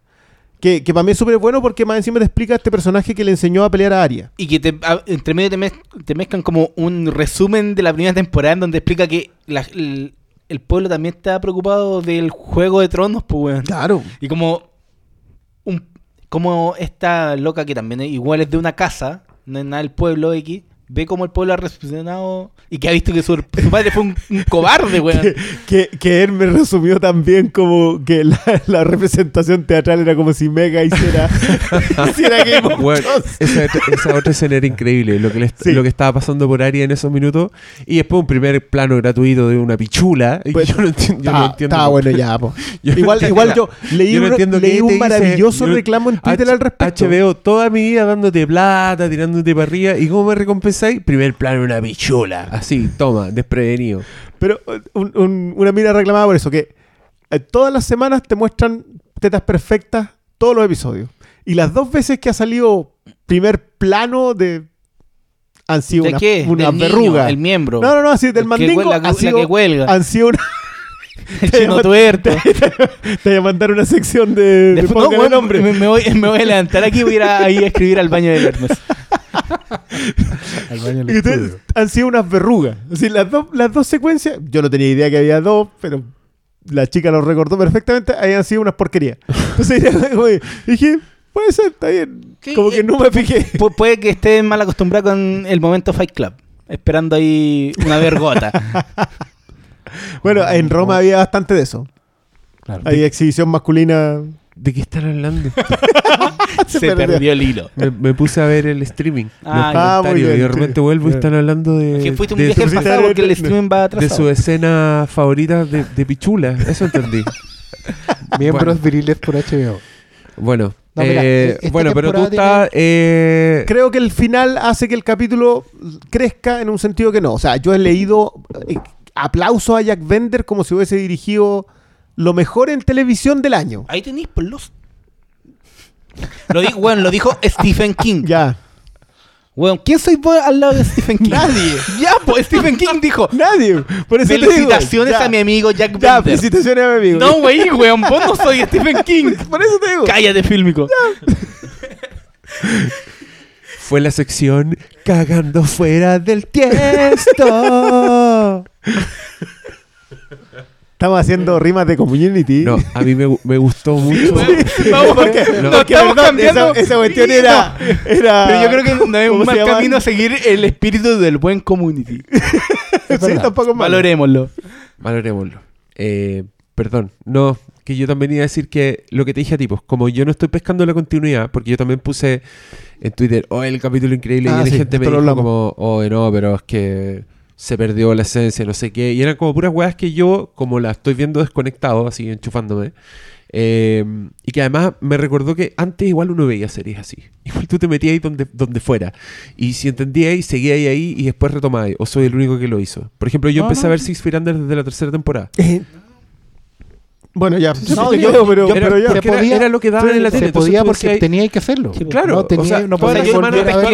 Que, que para mí es súper bueno porque más encima te explica este personaje que le enseñó a pelear a Arya. Y que te, a- entre medio te, mez- te mezclan como un resumen de la primera temporada en donde explica que la- el, el pueblo también está preocupado del juego de tronos, pues, weón. Claro. Y como un, como esta loca que también es- igual es de una casa, no es nada del pueblo X, ve como el pueblo ha recepcionado y que ha visto que su, su padre fue un, un cobarde, weón. Que, que él me resumió también como que la, la representación teatral era como si Mega hiciera, hiciera Game of Bueno, esa, esa otra escena era increíble, lo que, le- Sí. lo que estaba pasando por Aria en esos minutos. Y después un primer plano gratuito de una pichula. y Pues, yo no entiendo. Yo no entiendo estaba bueno ya, po. Yo no igual, entiendo igual yo leí yo no un, entiendo leí un dice- maravilloso no- reclamo en Twitter H- al respecto. HBO toda mi vida dándote plata, tirándote para arriba. ¿Y cómo me Primer plano, una pichula. Así, toma, desprevenido. Pero uh, un- un- una mira reclamada por eso, que eh, todas las semanas te muestran tetas perfectas todos los episodios. Y las dos veces que ha salido primer plano de... Han sido ¿De unas qué? unas Del niño, verrugas. el miembro. No, no, no, así del El que mandingo huele- la- han la sido, que huelga. han sido una... el chino tuerto. Te voy a mandar una sección de... de Después, no, póngale weón, nombre. me, me voy, me voy a levantar aquí y voy a ir a, ahí a escribir al baño del Hermes. Al baño del estudio. han sido unas verrugas. Así, las, dos, las dos secuencias, yo no tenía idea que había dos, pero la chica lo recordó perfectamente, habían sido unas porquerías. Entonces como que dije, puede ser, está bien. Como que eh, no me fijé. Pu- puede que esté mal acostumbrado con el momento Fight Club. Esperando ahí una vergota. Bueno, en Roma había bastante de eso. Claro. Había exhibición masculina. ¿De qué están hablando? Se, perdió. perdió el hilo. me, me puse a ver el streaming. Ah. Ah, muy bien, y de repente vuelvo y están hablando de, Que fuiste un de, viaje al su, pasado porque el streaming va de atrasado. su escena favorita de, de pichula. Eso entendí. Miembros Bueno. viriles por HBO. Bueno, No, mira, eh, esta bueno, pero tú estás... eh, Creo que el final hace que el capítulo crezca en un sentido que no. O sea, yo he leído eh, aplausos a Jack Bender como si hubiese dirigido lo mejor en televisión del año. Ahí tenéis por los. Lo dijo, bueno, lo dijo Stephen King. Ya. Weón, ¿quién soy vos al lado de Stephen King? Nadie. Ya, pues Stephen King dijo. Nadie. Por eso te digo. Felicitaciones a mi amigo Jack Ya, Bender. felicitaciones a mi amigo. No, wey, weón, vos no soy Stephen King. Por eso te digo. Cállate, fílmico. Fue la sección Cagando fuera del tiesto. Estamos haciendo rimas de community. No, a mí me, me gustó mucho. Vamos, Porque, No, porque, estamos perdón, cambiando. Esa, esa cuestión era, era. Pero yo creo que no es ¿cómo un mal camino a seguir el espíritu del buen community. Sí, tampoco es malo. Valorémoslo. Valorémoslo. Eh, perdón, no, que yo también iba a decir que lo que te dije a ti, pues, como yo no estoy pescando la continuidad, porque yo también puse en Twitter, oh, el capítulo increíble, Ah, y la sí, gente me dijo como, oh, no, pero es que se perdió la esencia, no sé qué. Y eran como puras weas que yo, como la estoy viendo desconectado, así enchufándome. eh, y que además me recordó que antes igual uno veía series así. Igual tú te metías ahí donde, donde fuera. Y si entendías ahí, seguías ahí, ahí y después retomabas. O soy el único que lo hizo. Por ejemplo, yo empecé a ver Six Feet Under desde la tercera temporada. Bueno, ya. No, te yo- pero, Era, pero ya. porque era, podía- era lo que daban en la se tele. entonces podía porque decías, tenía que hacerlo. Sí, Claro, no tenía, o sea, no podía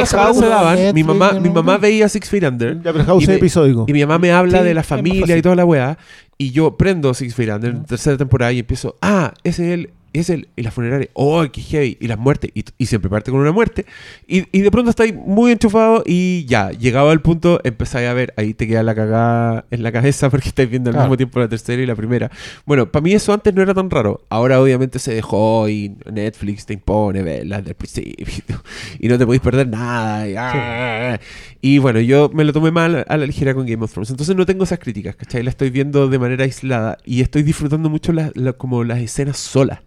se daban. Mi mamá, mi mamá veía Six Feet Under. Ya, pero House Y es me- episódico. Y mi mamá me habla Sí, de la familia y toda la weá. Y yo prendo Six Feet Under en la tercera temporada y empiezo, ah, ese es él, es él. Y las funerarias, oh, qué heavy. Y las muertes. Y, y siempre parte con una muerte. Y, y de pronto estáis muy enchufado y ya, llegado al punto, empezáis a ver, ahí te queda la cagada en la cabeza porque estáis viendo al Claro. mismo tiempo la tercera y la primera. Bueno, para mí eso antes no era tan raro. Ahora obviamente se dejó y Netflix te impone verlas desde el principio. Y no te podéis perder nada. Y, ah, y bueno, yo me lo tomé mal a la ligera con Game of Thrones. Entonces no tengo esas críticas, ¿cachai? La estoy viendo de manera aislada y estoy disfrutando mucho la- la- como las escenas solas.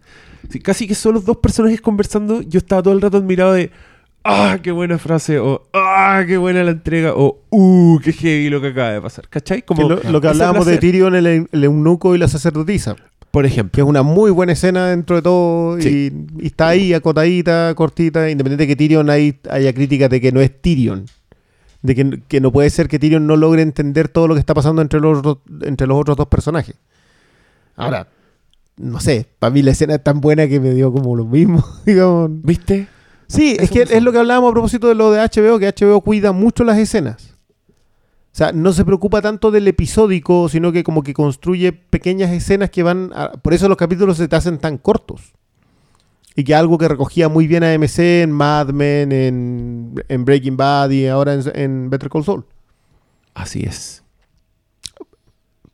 Sí, casi que son los dos personajes conversando. Yo estaba todo el rato admirado de. ¡Ah, qué buena frase! O ¡Ah, qué buena la entrega! O ¡Uh, qué heavy lo que acaba de pasar! ¿Cachai? Que Como lo, lo que hablábamos de. Tyrion, el, el eunuco y la sacerdotisa. Por Que ejemplo. es una muy buena escena dentro de todo. Sí. Y, y está ahí, acotadita, cortita. Independiente de que Tyrion hay, haya críticas de que no es Tyrion. De que, que no puede ser que Tyrion no logre entender todo lo que está pasando entre los, entre los otros dos personajes. Ahora, no sé, para mí la escena es tan buena que me dio como lo mismo, digamos. ¿Viste? Sí, es que es lo que hablábamos a propósito de lo de HBO, que HBO cuida mucho las escenas. O sea, no se preocupa tanto del episódico, sino que como que construye pequeñas escenas que van... a- por eso los capítulos se te hacen tan cortos. Y que algo que recogía muy bien a AMC en Mad Men, en, en Breaking Bad y ahora en, en Better Call Saul. Así es.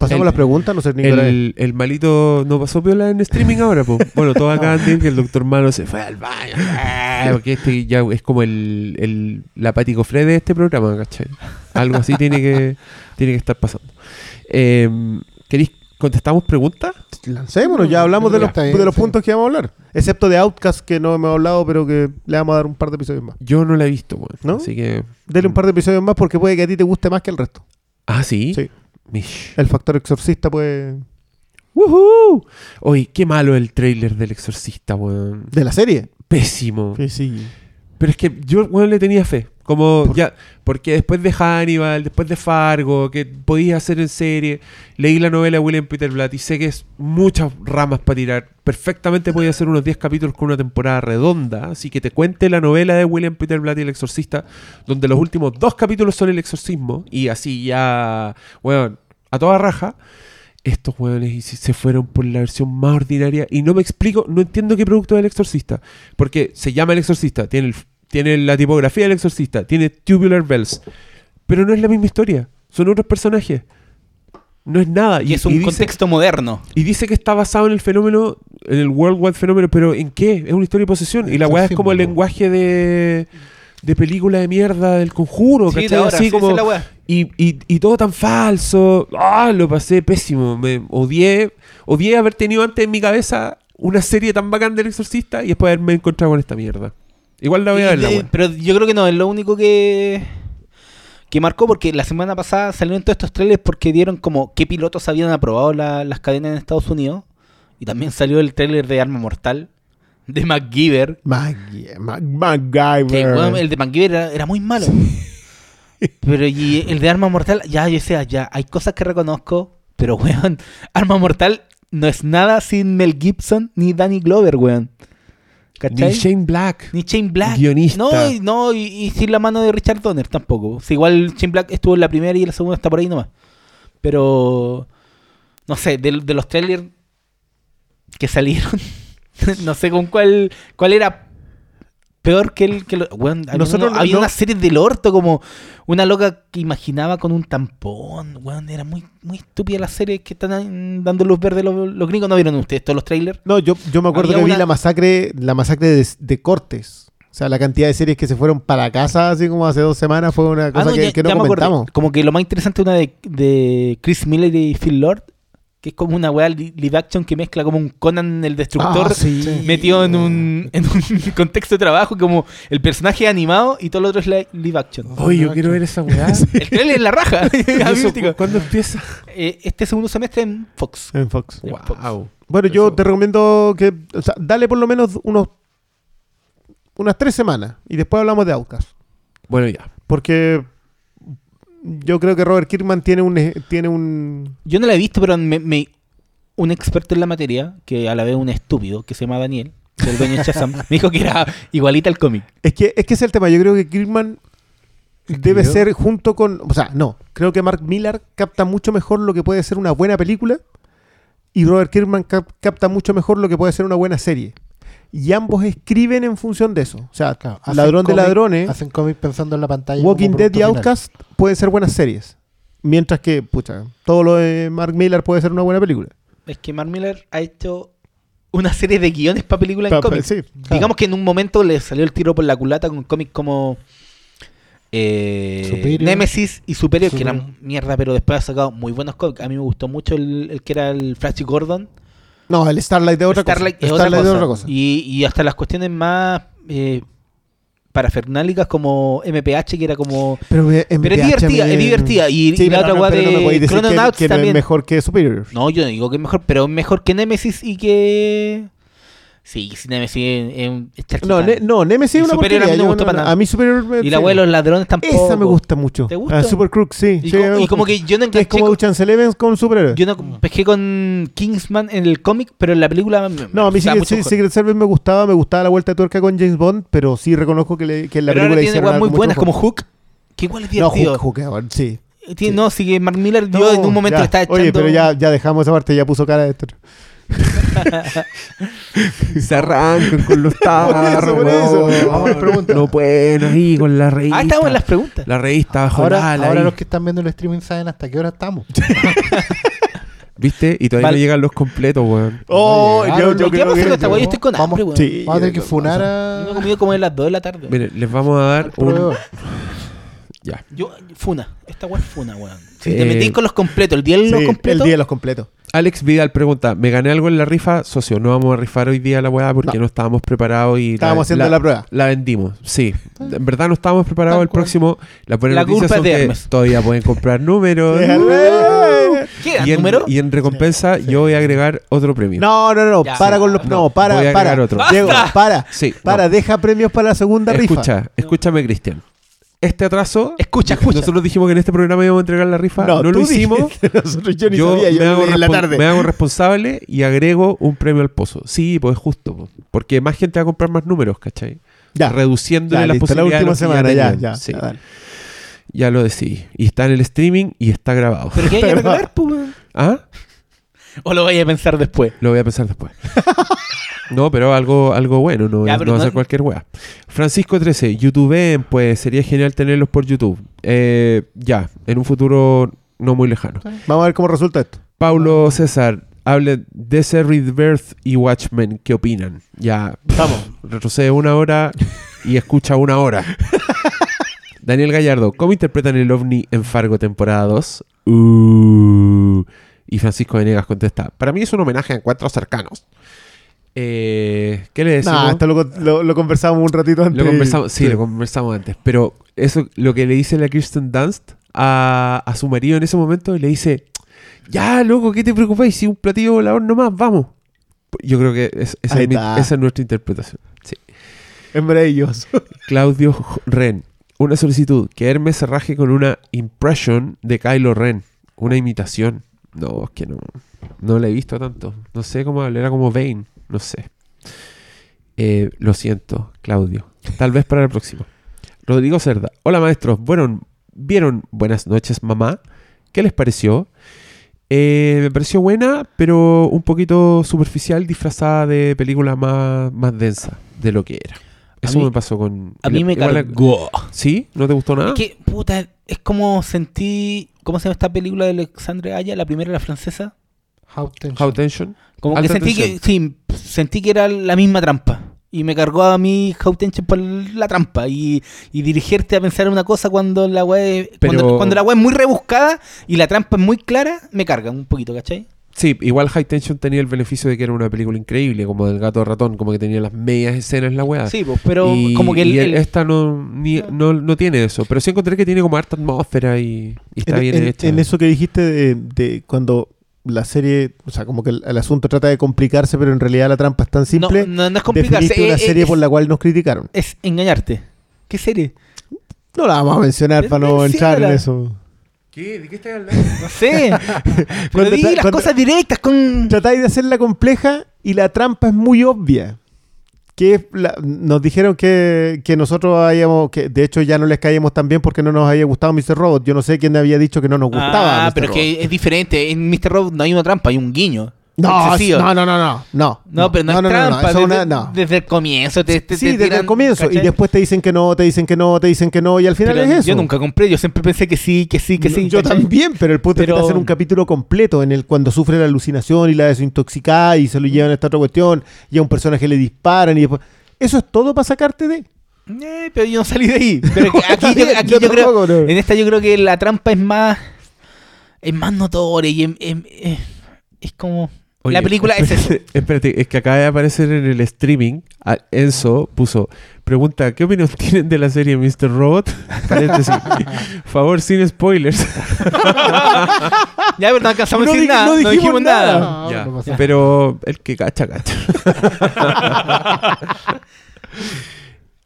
Pasamos El- las preguntas, no sé ni. El, el malito no pasó piola en streaming ahora, po. Bueno, todos acaban de decir que el doctor Malo se fue al baño. ah, Porque este ya es como el, el la Cofre de este programa, ¿cachai? Algo así tiene que, tiene que estar pasando. Eh, ¿Queréis contestamos preguntas? Lancémonos, ya hablamos de los, de los puntos que vamos a hablar. Excepto de Outcast, que no hemos hablado, pero que le vamos a dar un par de episodios más. Yo no la he visto, weón. ¿No? Así que. Dele un par de episodios más porque puede que a ti te guste más que el resto. Ah, sí. Sí. Mish. El factor exorcista puede... ¡Woohoo! Oye, qué malo el trailer del exorcista, weón. ¿De la serie? Pésimo. Sí, sí. Pero es que yo, weón, le tenía fe. Como ya, porque después de Hannibal, después de Fargo, que podías hacer en serie, leí la novela de William Peter Blatt y sé que es muchas ramas para tirar. Perfectamente podía hacer unos 10 capítulos con una temporada redonda, así que te cuente la novela de William Peter Blatt y el exorcista, donde los últimos dos capítulos son el exorcismo, y así ya, weón, a toda raja. Estos si se fueron por la versión más ordinaria y no me explico, no entiendo qué producto es el exorcista. Porque se llama el exorcista, tiene, el- tiene la tipografía del exorcista, tiene Tubular Bells, pero no es la misma historia, son otros personajes. No es nada. Y, es un contexto moderno. y dice que está basado en el fenómeno, en el worldwide fenómeno, pero ¿en qué? Es una historia de posesión. Y la weá es como el lenguaje de, de película de mierda del conjuro, Sí, de ¿cachai? ahora, Así sí, como, esa es la weá. y, y, y todo tan falso. Ah, lo pasé pésimo. Me odié, odié haber tenido antes en mi cabeza una serie tan bacán del exorcista y después haberme encontrado con esta mierda. Igual la voy a ver la pero yo creo que no, es lo único que que marcó porque la semana pasada salieron todos estos trailers porque dieron como qué pilotos habían aprobado la- las cadenas en Estados Unidos y también salió el trailer de Arma Mortal de MacGyver. MacGyver. que weón, el de MacGyver era, era muy malo. Pero y el de Arma Mortal ya yo sé ya hay cosas que reconozco pero weón Arma Mortal no es nada sin Mel Gibson ni Danny Glover weón ¿Cachai? Ni Shane Black. Ni Shane Black. Guionista. No, y, no y, y sin la mano de Richard Donner tampoco. O sea, igual Shane Black estuvo en la primera y la segunda está por ahí nomás. Pero, no sé, de, de los trailers que salieron, no sé con cuál cuál era peor que el que lo- había Nosotros uno- había no- una serie del orto como una loca que imaginaba con un tampón, weón, era muy muy estúpida la serie que están dando luz verde los, los gringos, ¿no vieron ustedes todos los trailers? No, yo, yo me acuerdo Había que vi la masacre, la masacre de, de Cortes. O sea, la cantidad de series que se fueron para casa, así como hace dos semanas, fue una cosa Ah, no, que, ya- que no comentamos. Como que lo más interesante una de, de Chris Miller y Phil Lord, que es como una weá li- live action que mezcla como un Conan el Destructor Ah, sí. metido en un, en un contexto de trabajo, como el personaje animado y todo lo otro es li- live action. Oye, yo quiero ver esa weá. El trailer es la raja. ¿Y eso Mítico. cu- ¿Cuándo empieza? Eh, este segundo semestre en Fox. En Fox. En Fox. Wow. Bueno, yo Eso. te recomiendo que. O sea, dale por lo menos unos. Unas tres semanas. Y después hablamos de Outcast. Bueno, ya. Porque. Yo creo que Robert Kirkman tiene un. Tiene un Yo no la he visto, pero me, me- un experto en la materia, que a la vez un estúpido, que se llama Daniel, que es el dueño de Shazam, me dijo que era igualita al cómic. Es que, es que ese es el tema. Yo creo que Kirkman debe ser junto con. O sea, no. Creo que Mark Millar capta mucho mejor lo que puede ser una buena película. Y Robert Kirkman cap- capta mucho mejor lo que puede ser una buena serie. Y ambos escriben en función de eso. O sea, Claro, Ladrón de Ladrones, Hacen cómic pensando en la pantalla. Walking Dead y producto final. Outcast pueden ser buenas series. Mientras que, pucha, todo lo de Mark Millar puede ser una buena película. Es que Mark Miller ha hecho una serie de guiones para películas en cómics. sí, Digamos que en un momento le salió el tiro por la culata con cómics como eh. Nemesis y Superior, que eran mierda, pero después ha sacado muy buenos cómics. A mí me gustó mucho el, el que era el Flash Gordon. No, el Starlight de otra Starlight cosa. es otra cosa. de otra cosa. Y, y hasta las cuestiones más eh, parafernálicas como MPH, que era como... Pero, me- en Pero es divertida, me- es divertida. Y, Sí, y la otra no- de decir que- no es también. mejor que Superior. No, yo no digo que es mejor, pero es mejor que Nemesis y que... Sí, sí, Nemesis es, un- No, ne- no, Nemesis es una Superior a mí porquería. no me yo gustó para nada. A mí Superior me- Y la sí. weá de los ladrones tampoco. Esa me gusta mucho. ¿Te gusta? Ah, Super Crook, sí. Y, sí, como, y gusta que yo no es como con- Ocean's Eleven con superhéroes. Yo no pesqué con Kingsman en el cómic, pero en la película... me- No, a mí gustaba sí. Secret Service me gustaba, me gustaba la vuelta de tuerca con James Bond, pero sí reconozco que, le- que en la pero ahora película tiene weas algo muy buenas como Hook, que igual es No, divertido. Hook, Hook, ahora, sí. Tiene- sí. No, sí que Mark Miller No, dio en un momento le estaba echando... Oye, pero ya, ya dejamos esa parte, ya puso cara de esto. Se arrancan con los tarros. por eso. weón. Vamos a las preguntas. No pueden ahí con la revista. Ah, estamos en las preguntas. La revista bajo Ahora, ahora ahí. los que están viendo el streaming saben hasta qué hora estamos. ¿Viste? Y todavía Vale. no llegan los completos, weón. Oh, yo, yo ¿Qué creo pasa que... con esta weá? Yo estoy con Vamos- hambre, weón. Sí. Vamos a tener que funar Yo me he a... comido como a las 2 de la tarde. Miren, les vamos a dar un... proveedor. Ya. Yo, funa. Esta weá es funa, weón. Si Eh, te metís con los completos, el día de los Sí, el completos... día de los completos. Alex Vidal pregunta, ¿me gané algo en la rifa? Socio, no vamos a rifar hoy día la weá porque No. no, estábamos preparados y... Estábamos haciendo la prueba. La vendimos, sí. En verdad no estábamos preparados. Tal El cual. próximo, la buena La noticia culpa son es de que Hermes. todavía pueden comprar números. ¿Qué? y, en, ¿Número? y en recompensa yo voy a agregar otro premio. No, no, no, Ya. para con los... No, No, para, voy a para. agregar otro. Diego, para. Sí, Para, no. deja premios para la segunda rifa. Escucha, escúchame, Cristian. Este atraso, Escucha, escucha. nosotros dijimos que en este programa íbamos a entregar la rifa, no, tú lo hicimos. Nosotros yo ni Yo, sabía, yo me, hago en la tarde. me hago responsable y agrego un premio al pozo. Sí, pues es justo. po. Porque más gente va a comprar más números, ¿cachai? Ya, Reduciéndole ya, las listo, la posibilidades. última que semana, ya, ya. Sí, ya, dale. ya lo decidí. Y está en el streaming y está grabado. ¿Pero qué hay que regalar, weón? ¿Ah? ¿O lo vaya a pensar después? Lo voy a pensar después. no, pero algo, algo bueno, no, Ya, no va a no- ser cualquier wea. Francisco 13, YouTube, pues sería genial tenerlos por YouTube. Eh, ya, en un futuro no muy lejano. Vamos a ver cómo resulta esto. Paulo César, hable de ese Rebirth y Watchmen, ¿qué opinan? Ya, Vamos. retrocede una hora y escucha una hora. Daniel Gallardo, ¿cómo interpretan el ovni en Fargo temporada 2? Uh, y Francisco Venegas contesta, para mí es un homenaje a encuentros cercanos. Eh, ¿Qué le decimos? Nah, esto lo, lo, lo conversábamos un ratito antes. Lo conversamos, sí, lo conversamos antes. Pero eso, lo que le dice la Kirsten Dunst a, a su marido en ese momento, le dice, ya, loco, ¿qué te preocupáis? Si un platillo volador nomás, vamos. Yo creo que es- esa, es mi- está. esa es nuestra interpretación. Sí. Es maravilloso. Claudio Ren, una solicitud, que Hermes se raje con una impression de Kylo Ren, una imitación. No, es que no, no la he visto tanto. No sé cómo hablar, era como Bane, no sé. Eh, lo siento, Claudio. Tal vez para el próximo. Rodrigo Cerda. Hola maestros. Bueno, ¿vieron Buenas noches, mamá? ¿Qué les pareció? Eh, me pareció buena, pero un poquito superficial, disfrazada de película más, más densa de lo que era. Eso mí- me pasó con... A mí me cargó. ¿Sí? ¿No te gustó nada? Es que, puta, es como sentí... ¿Cómo se llama esta película de Alexandre Aya? La primera, la francesa. How tension. How Tension. Como que sentí que, sí, sentí que era la misma trampa. Y me cargó a mí How Tension por la trampa. Y, y dirigirte a pensar una cosa cuando la Pero- cuando, cuando la weá es muy rebuscada y la trampa es muy clara, me carga un poquito, ¿cachai? Sí, igual High Tension tenía el beneficio de que era una película increíble, como del gato ratón, como que tenía las medias escenas la weá. Sí, pues, pero Y- como que el, y el- esta no, ni- no, no tiene eso, pero sí encontré que tiene como harta atmósfera y, y está en, bien en- hecha. en eso que dijiste de, de cuando la serie, o sea, como que el, el asunto trata de complicarse, pero en realidad la trampa es tan no, simple. no, no es complicarse. una es- serie es- por la cual nos criticaron. es engañarte. ¿Qué serie? No la vamos a mencionar para no entrar en eso. ¿Qué? ¿De qué estás hablando? No sé. pero Cuando di las cuando- cosas directas con. Tratáis de hacerla compleja y la trampa es muy obvia. Que la- nos dijeron que, que nosotros habíamos, que de hecho ya no les caíamos tan bien porque no nos había gustado Mr. Robot. Yo no sé quién había dicho que no nos gustaba. Ah, Mr. pero es Robot. que es diferente. En Mr. Robot no hay una trampa, hay un guiño. No, excesivo. no, no, no, no, no. No, pero no, es trampa. eso es desde, una- no. desde el comienzo te, te- sí, te desde tiran, el comienzo. Y después te dicen que no, te dicen que no, te dicen que no, y al final Pero es eso. Yo nunca compré, yo siempre pensé que sí, que sí, que sí. yo ¿cachai? también, pero el punto es que Pero- hacen un capítulo completo en el cuando sufre la alucinación y la desintoxicada y se lo llevan a esta otra cuestión y a un personaje le disparan y después... Eso es todo para sacarte de... Eh, pero yo no salí de ahí. Pero aquí, yo, aquí yo yo creo, no. en esta yo creo que la trampa es más, es más notoria y es como Oye, la película es eso. espérate, es que acaba de aparecer en el streaming, Enzo puso, pregunta, ¿qué opinión tienen de la serie Mr. Robot? Paréntesis. Favor, sin spoilers. Ya, pero no alcanzamos No a decir di- nada, no no dijimos nada. nada. No, Ya, no pasa Pero el que cacha, cacha.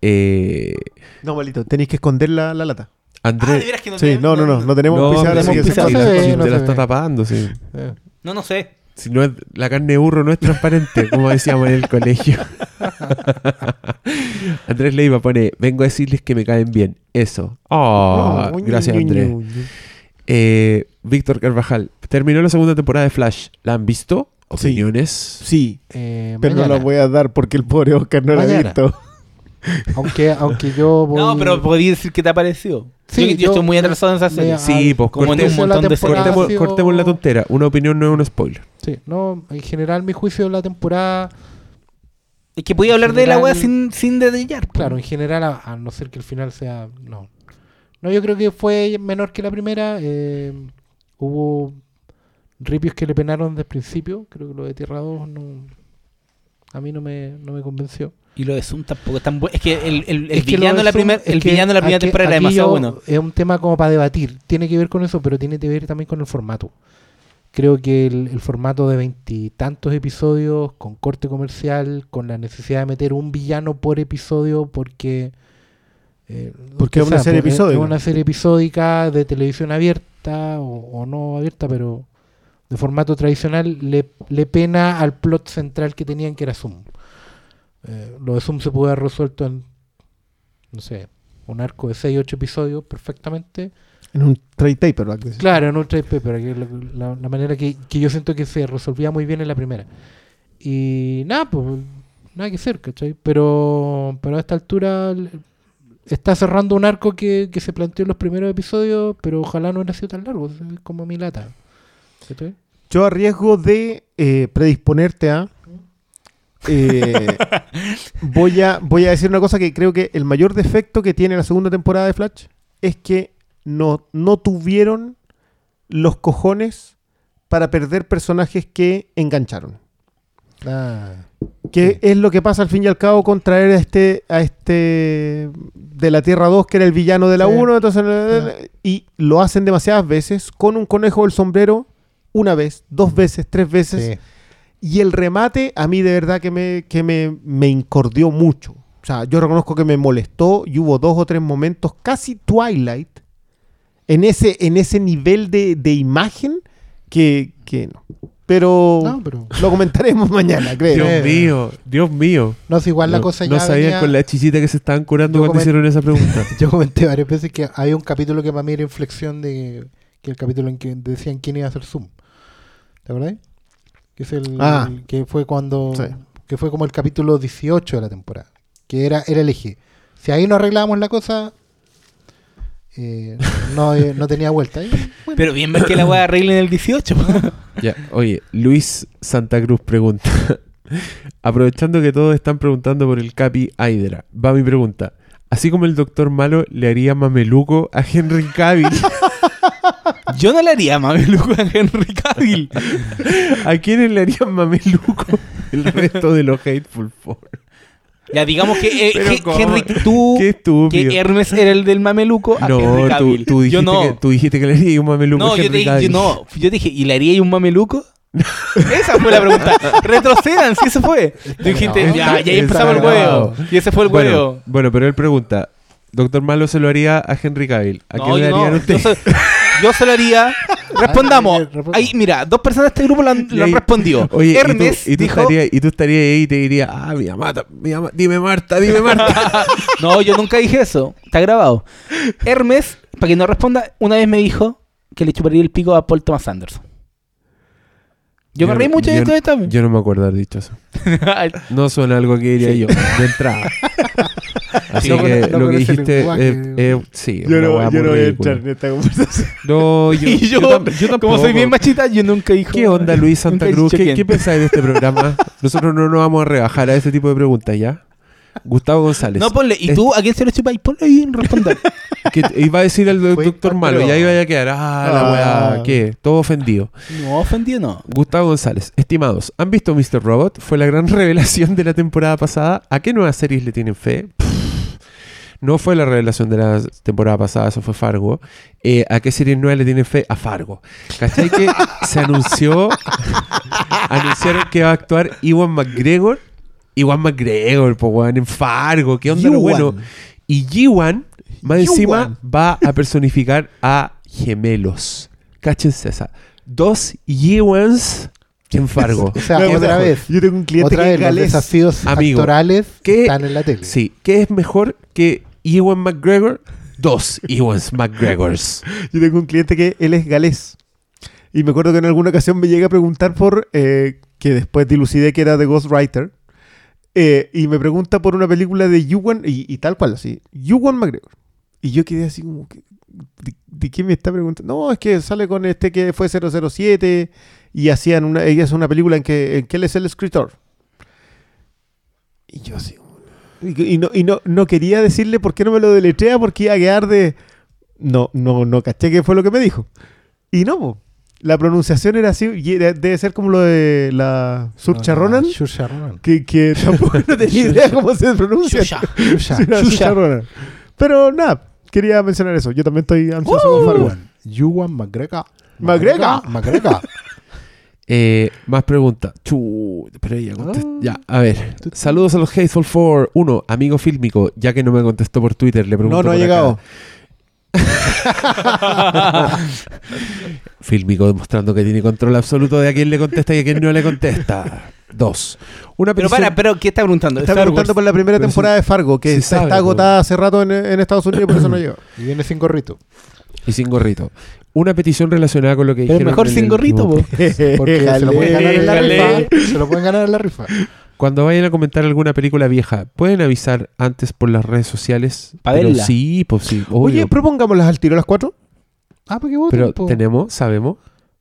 eh, No, malito, tenéis que esconder la, la lata. Ah, Andrés... de veras que no Sí, no, no, no, no tenemos no, así que se la- está tapando, sí. Eh, No, no sé. Si no es, la carne de burro no es transparente, como decíamos en el colegio. Andrés Leiva pone, vengo a decirles que me caen bien. Eso. Oh, Oh, gracias Andrés. Eh, Víctor Carvajal, terminó la segunda temporada de Flash. ¿La han visto? Sí. ¿Opiniones? Sí, eh, pero mañana. no la voy a dar porque el pobre Oscar no la ha visto. Aunque, aunque yo voy... No, pero podía decir qué te ha parecido. Sí, yo, yo yo- estoy muy atrasado en esa me- serie. Sí, pues Como en cortemos, un montón de series. cortemos- sido- cortemos la tontera. Una opinión no es un spoiler. Sí, no, en general mi juicio de la temporada, Es que podía hablar de la general- wea sin, sin detallar. claro, en general, a, a no ser que el final sea... No, no yo creo que fue menor que la primera. eh, hubo ripios que le penaron desde el principio. Creo que lo de Tierra 2 no... A mí no me, no me convenció. Y lo de Zoom tampoco es tan bueno. Es que el, el, el Es que lo villano de la primer, el que villano de la primera aquí- temporada era demasiado bueno. Es un tema como para debatir. Tiene que ver con eso, pero tiene que ver también con el formato. Creo que el, el formato de veintitantos episodios, con corte comercial, con la necesidad de meter un villano por episodio, porque. eh, Porque es una serie episódica. Es una serie episódica de televisión abierta o, o no abierta, pero de formato tradicional, le, le pena al plot central que tenían, que era Zoom. Eh, lo de Zoom se pudo haber resuelto en, no sé, un arco de 6 8 episodios perfectamente. En un trade decís. Claro, en un trade paper, que la, manera que, que yo siento que se resolvía muy bien en la primera. Y nada, pues, nada que hacer, ¿cachai? Pero, pero a esta altura está cerrando un arco que, que se planteó en los primeros episodios, pero ojalá no hubiera sido tan largo, como mi lata. ¿cachai? Yo a riesgo de eh, predisponerte a... eh, voy, a, voy a decir una cosa que creo que el mayor defecto que tiene la segunda temporada de Flash es que no, no tuvieron los cojones para perder personajes que engancharon. Ah, Que Sí. es lo que pasa al fin y al cabo con traer a este, a este de la Tierra 2, que era el villano de la Sí. 1, entonces, y lo hacen demasiadas veces con un conejo del sombrero, una vez, dos veces, tres veces, sí. Y el remate a mí de verdad que me, que me, me incordió mucho. O sea, yo reconozco que me molestó y hubo dos o tres momentos casi Twilight en ese, en ese nivel de, de imagen que, que no. Pero No, pero lo comentaremos mañana, creo. Dios mío, Dios mío. no, si igual la no, cosa no ya sabían venía- con la chichita que se estaban curando Yo cuando hicieron esa pregunta. Yo comenté varias veces que hay un capítulo que para mí era inflexión de que el capítulo en que decían quién iba a hacer Zoom. ¿Te acuerdas? Que es el, Ah. el que fue cuando Sí. que fue como el capítulo 18 de la temporada, que era era el eje. Si ahí no arreglábamos la cosa eh, no, eh, no tenía vuelta. Y, bueno, Pero bien ver que la wea arregle en el 18. Ya, oye, Luis Santa Cruz pregunta. Aprovechando que todos están preguntando por el Capi Hydra, va mi pregunta. Así como el Doctor Malo le haría mameluco a Henry Cavill, Yo no le haría mameluco a Henry Cavill. ¿A quiénes le harían mameluco el resto de los Hateful Four? Ya, digamos que eh. Henry, tú, que Hermes era el del mameluco, a No, tú, Cavill. tú dijiste yo no. que, tú dijiste que le harías un mameluco no, a yo, Henry te, yo no, yo dije, ¿y le haría un mameluco? Esa fue la pregunta. Retrocedan, si eso fue. Tú dijiste, ya, ya ahí Está empezamos el huevo. Y ese fue el Bueno, huevo. bueno, pero él pregunta, Doctor Malo se lo haría a Henry Cavill. ¿A No, quién le yo harían no, ustedes? Yo, se, yo se lo haría. Respondamos. Ay, responda. Ahí, mira, dos personas de este grupo lo han, Y lo han ahí- respondido. Oye, y tú- Hermes y tú, dijo... estarías, y tú estarías ahí y te diría, ah, mi mamá, mi mamá, dime Marta, dime Marta. No, yo nunca dije eso. Está grabado. Hermes, para que no responda, una vez me dijo que le chuparía el pico a Paul Thomas Anderson. Yo, me no- reí mucho de esto también. Yo no me acuerdo haber dicho eso. No suena algo que diría yo, de entrada. Así No que no lo que dijiste, eh, eh, sí, Yo no, yo no voy a entrar en esta conversación. No, yo, y yo, yo tam- yo tampoco. como soy bien machita, yo nunca dije. ¿Qué onda, Luis Santa Cruz? ¿Qué. ¿Qué pensáis de este programa? Nosotros no nos vamos a rebajar a ese tipo de preguntas, ¿ya? Gustavo González. No, ponle. ¿Y Es- tú a quién se lo chupas? Y ponle ahí en responder. que iba a decir al Fue doctor Malo, impacto. ya iba a quedar, ah, la Ah. weá, ¿qué? Todo ofendido. no, ofendido no. Gustavo González, estimados, ¿han visto Mr. Robot? Fue la gran revelación de la temporada pasada. ¿A qué nuevas series le tienen fe? No fue la revelación de la temporada pasada, eso fue Fargo. Eh, ¿A qué series nuevas le tienen fe? A Fargo. ¿Cachai que se anunció? anunciaron que va a actuar Iwan McGregor. Iwan McGregor, pues weón, en Fargo. ¿Qué onda lo bueno? Y Iwan, más Ewan. encima, va a personificar a gemelos. Cáchense esa. Dos en Fargo. O sea, No, otra vez. Yo tengo un cliente Otra que vez, es los galés. desafíos Amigo, actorales ¿qué- están en la tele. Sí, ¿qué es mejor que Ewan McGregor? Dos Ewans McGregors. Yo tengo un cliente que él es galés. Y me acuerdo que en alguna ocasión me llega a preguntar por. eh, que después dilucidé que era de Ghostwriter. Eh, y me pregunta por una película de Ewan. Y, y tal cual, así. Ewan McGregor. Y yo quedé así como. ¿de, de qué me está preguntando? No, es que sale con este que fue 007. Y hacían una. Ella es una película en que, en que él es el escritor. Y yo así. Y, y no, y no, no quería decirle por qué no me lo deletrea porque iba a quedar de. No, no, no caché qué fue lo que me dijo. Y no, po. La pronunciación era así, y era- debe ser como lo de la Surcha Ronan, que, que tampoco no tenía idea cómo se pronuncia. Sí, era. Saoirse Ronan. Pero nada, quería mencionar eso. Yo también estoy ansioso con Fargo. Ewan. Ewan McGregor. McGregor. McGregor. Eh, más preguntas. Chu, pero ella contesta. Ah. Ya, a ver. Saludos a los Hateful Four. Uno, amigo fílmico, ya que no me contestó por Twitter, le pregunto No, no ha por acá. llegado. Fílmico demostrando que tiene control absoluto de a quién le contesta y a quién no le contesta. Dos. Una Pero para, pero ¿qué está preguntando? Está Star preguntando Wars. por la primera Pero temporada de Fargo, que sí está, sabe, está agotada hace rato en, en Estados Unidos y por eso no llegó. Y viene sin gorrito. Y sin gorrito. Una petición relacionada con lo que Pero dijeron. mejor sin gorrito, po. Porque se lo pueden ganar en la rifa. Se lo pueden ganar en la rifa. Cuando vayan a comentar alguna película vieja, ¿pueden avisar antes por las redes sociales? Pa' Pero verla. Sí, pues sí. obvio. Oye, propongámoslas al tiro a las cuatro. Ah, para que voten. pero tenemos, sabemos.